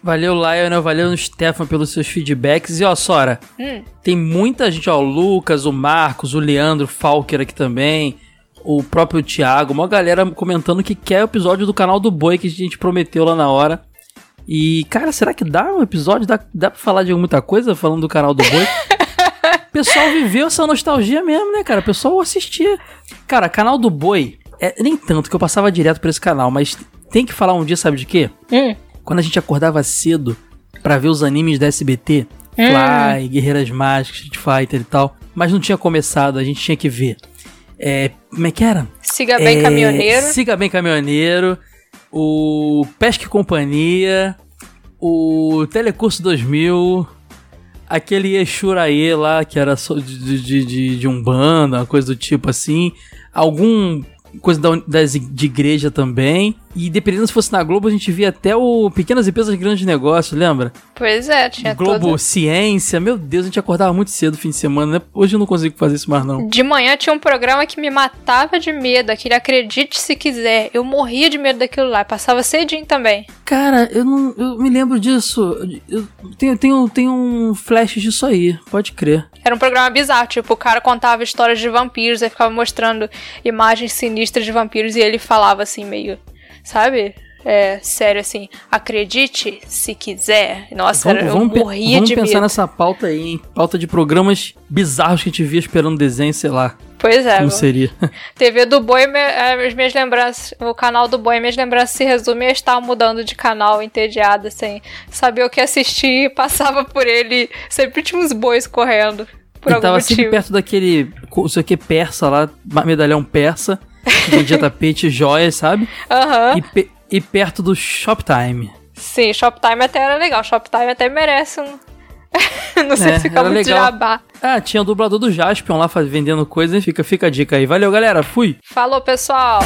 Valeu, Lionel, valeu, Stefan, pelos seus feedbacks. E ó, Sora, Hum. tem muita gente, ó, o Lucas, o Marcos, o Leandro Falker aqui também, o próprio Thiago, uma galera comentando que quer o episódio do canal do Boi que a gente prometeu lá na hora. E, cara, será que dá um episódio? Dá, dá pra falar de muita coisa falando do canal do Boi? o <laughs> pessoal viveu essa nostalgia mesmo, né, cara? O pessoal assistia. Cara, canal do Boi, é, nem tanto que eu passava direto por esse canal, mas tem que falar um dia, sabe de quê? Hum. Quando a gente acordava cedo pra ver os animes da SBT, Hum. Fly, Guerreiras Mágicas, Street Fighter e tal, mas não tinha começado, a gente tinha que ver. É, como é que era? Siga bem, É, caminhoneiro. Siga bem Caminhoneiro, o Pesca e Companhia, o Telecurso 2000, aquele Exuraê lá, que era só de, de, de, de Umbanda, uma coisa do tipo assim, algum coisa da, das, de igreja também, E dependendo se fosse na Globo, a gente via até o Pequenas Empresas Grandes Negócios, lembra? Pois é, tinha Globo toda... Ciência. Meu Deus, a gente acordava muito cedo no fim de semana, né? Hoje eu não consigo fazer isso mais, não. De manhã tinha um programa que me matava de medo, aquele Acredite Se Quiser. Eu morria de medo daquilo lá, passava cedinho também. Cara, eu não. Eu me lembro disso. Eu tenho, tenho, tenho um flash disso aí, pode crer. Era um programa bizarro, tipo, o cara contava histórias de vampiros, aí ficava mostrando imagens sinistras de vampiros e ele falava assim, meio, sabe? É, sério assim, acredite se quiser. Nossa, Vamos, eu vamos, pe- morria vamos de pensar medo. nessa pauta aí, hein? Pauta de programas bizarros que a gente via esperando desenho, sei lá. Pois é. Como seria? <laughs> TV do Boi, eh, as minhas lembranças, o canal do Boi, minhas lembranças se resumem a estar mudando de canal entediada, sem saber o que assistir, passava por ele, sempre tinha uns bois correndo, por Ele algum tava sempre motivo. perto daquele, não sei o que, persa lá, medalhão persa, <laughs> vendia tapete, joias, sabe? Aham. E, pe- e perto do Shoptime. Sim, Shoptime até era legal, Shoptime até merece um... <laughs> Não sei É, se fica muito legal. jabá. Ah, tinha o dublador do Jaspion lá vendendo coisa, fica, fica a dica aí. Valeu, galera, fui! Falou, pessoal!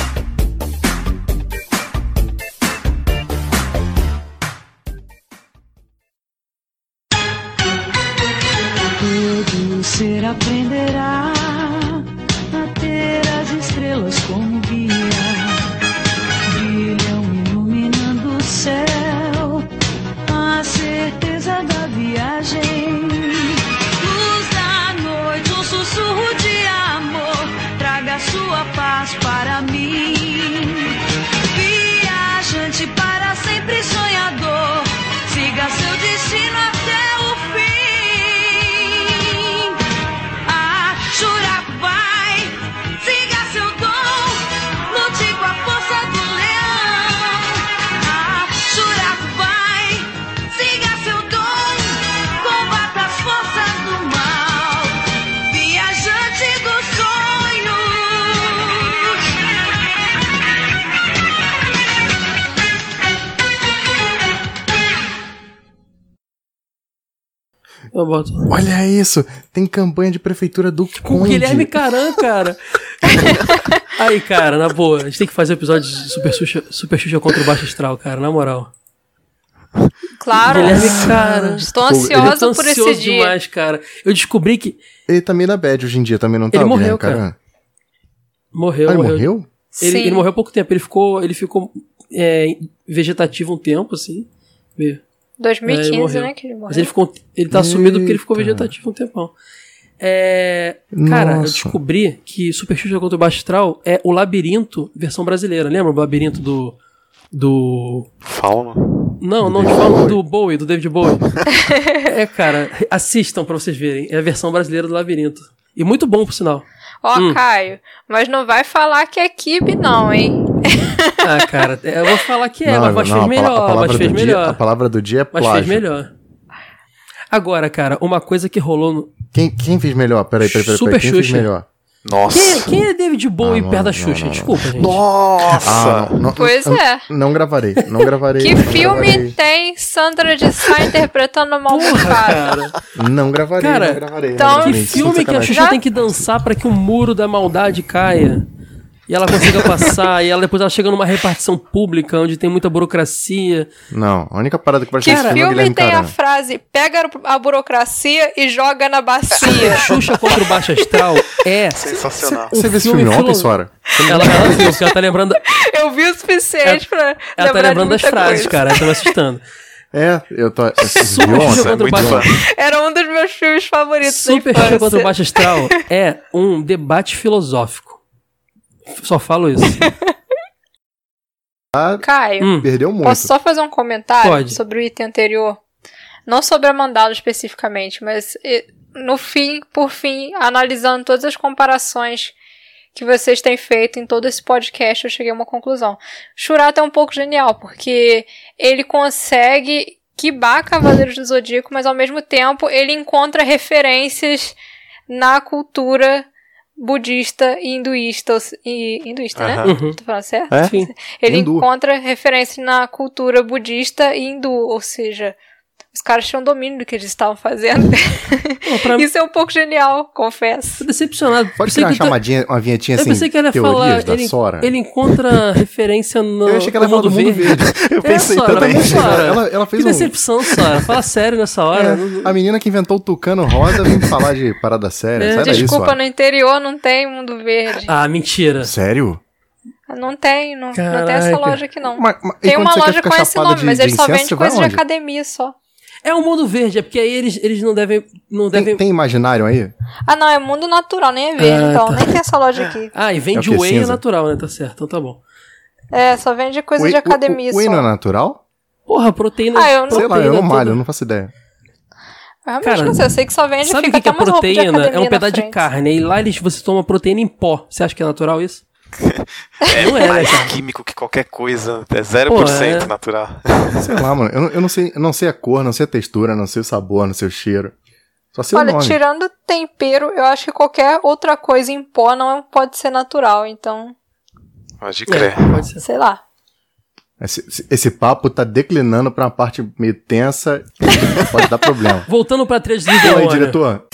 Eu boto. Olha isso! Tem campanha de prefeitura do Com o Conde. Guilherme Caran, cara. <laughs> Aí, cara, na boa, a gente tem que fazer um episódio de Super Xuxa, Super Xuxa contra o Baixo Astral, cara, na moral. Claro, Guilherme Caran. estou Pô, ansiosa tô por esse dia. demais, cara. Eu descobri que Ele tá meio na bad hoje em dia, também não tá? Ele morreu, cara. Morreu. Ah, ele morreu? Ele, Sim. ele morreu há pouco tempo. Ele ficou, ele ficou é, vegetativo um tempo, assim. Meio. É, ele 2015, morreu. né, que ele morreu. Mas ele ficou. Ele tá sumido porque ele ficou Eita. vegetativo um tempão. É, cara, eu descobri que Super Xuxa contra o Baixo Astral é o labirinto versão brasileira. Lembra o labirinto do. Do. Fauno. Não, não, de falo do Bowie, do David Bowie. <laughs> é, cara, assistam pra vocês verem. É a versão brasileira do labirinto. E muito bom, por sinal. Ó, Hum. Caio, mas não vai falar que é Kibe, não, hein? Ah, cara, eu vou falar que é, Não, mas não, fez melhor, a palavra mas fez do dia- melhor. a palavra do dia é Mas plágio. fez melhor. Agora, cara, uma coisa que rolou no. Quem, quem fez melhor? Peraí, peraí, peraí. Super peraí. Quem fez Xuxa. melhor? Nossa. Quem, quem é David Bowie Ah, não, perto da Xuxa? não, não. Desculpa, gente. Nossa! Ah, não, não, Pois não, é. Não gravarei, não gravarei. Que não filme gravarei. tem Sandra de Sá interpretando uma almofada? Não gravarei, Cara, não gravarei. então- Que filme que a. Xuxa tem que dançar pra que o muro da maldade caia? E ela consiga <laughs> passar, e ela depois ela chega numa repartição pública onde tem muita burocracia. Não, a única parada que Que esse filme é o filme tem a frase pega a burocracia e joga na bacia? Xuxa contra o Baixo Astral é. Sensacional. Você viu esse filme filme ontem, Sora? Ela, ela viu, porque ela tá lembrando. Eu vi o suficiente pra Ela tá lembrando das frases, coisa. cara. Ela tá me assustando. É, eu tô. <laughs> Super viu Xuxa ontem? contra o muito fã. Era um dos meus filmes favoritos Super Xuxa contra o Baixo Astral <laughs> é um debate filosófico. Só falo isso. <laughs> Caio, Hum. Perdeu muito. posso só fazer um comentário Pode. sobre o item anterior? Não sobre a mandala especificamente, mas no fim, por fim, analisando todas as comparações que vocês têm feito em todo esse podcast, eu cheguei a uma conclusão. Shurato é um pouco genial, porque ele consegue quibar Cavaleiros do Zodíaco, mas ao mesmo tempo ele encontra referências na cultura budista e hinduísta, e hinduísta, né? Uhum. Tô falando certo? É? Sim. Ele Hindu. encontra referências na cultura budista e hindu, ou seja, Os caras tinham domínio do que eles estavam fazendo. <laughs> <laughs> Isso é um pouco genial, confesso. Tô decepcionado. Pode criar uma chamadinha, uma vinhetinha Eu assim, pensei que ela ia teorias falar. da Ele, Sora. ele encontra <laughs> referência no. Eu achei que ela ia do Mundo Verde. Eu É, pensei Sora, também. mas, Sora, Ela- ela fez que um- decepção, Sora. Fala sério nessa hora. É, a menina que inventou o tucano rosa vem falar de parada séria. É. Sai daí, Desculpa, Sora. no interior não tem mundo verde. Ah, mentira. Sério? Não tem, não, não tem essa loja aqui não. Mas- mas- tem uma loja com esse nome, de- mas de eles só vai coisa de academia só. É o mundo verde, é porque aí eles, eles não devem. Não devem... Tem, tem imaginário aí? Ah, não, é mundo natural, nem é verde, Ah, então tá. nem tem essa loja aqui. <laughs> Ah, e É vende quê, whey é natural, né? Tá certo, então tá bom. É, só vende coisa Whey- de academia o, o, whey só. não é natural? Porra, proteína. Ah, eu não- Sei lá, eu não malho, eu não faço ideia. Eu realmente Cara, não sei, eu sei que só vende Sabe o fica que, que é proteína? É um pedaço de carne. E lá eles, você toma proteína em pó. Você acha que é natural isso? É Não é, né, mais cara? químico que qualquer coisa. É 0% Pô, é. natural. Sei lá, mano. Eu, não- eu não sei, eu não sei a cor, não sei a textura, não sei o sabor, não sei o cheiro. Só sei Olha, o nome. tirando tempero, eu acho que qualquer outra coisa em pó não pode ser natural, então, Pode crer. É, pode ser. sei lá. Esse, esse- papo tá declinando pra uma parte meio tensa pode dar problema. <laughs> Voltando pra trilha de Fala aí, Lideona. diretor.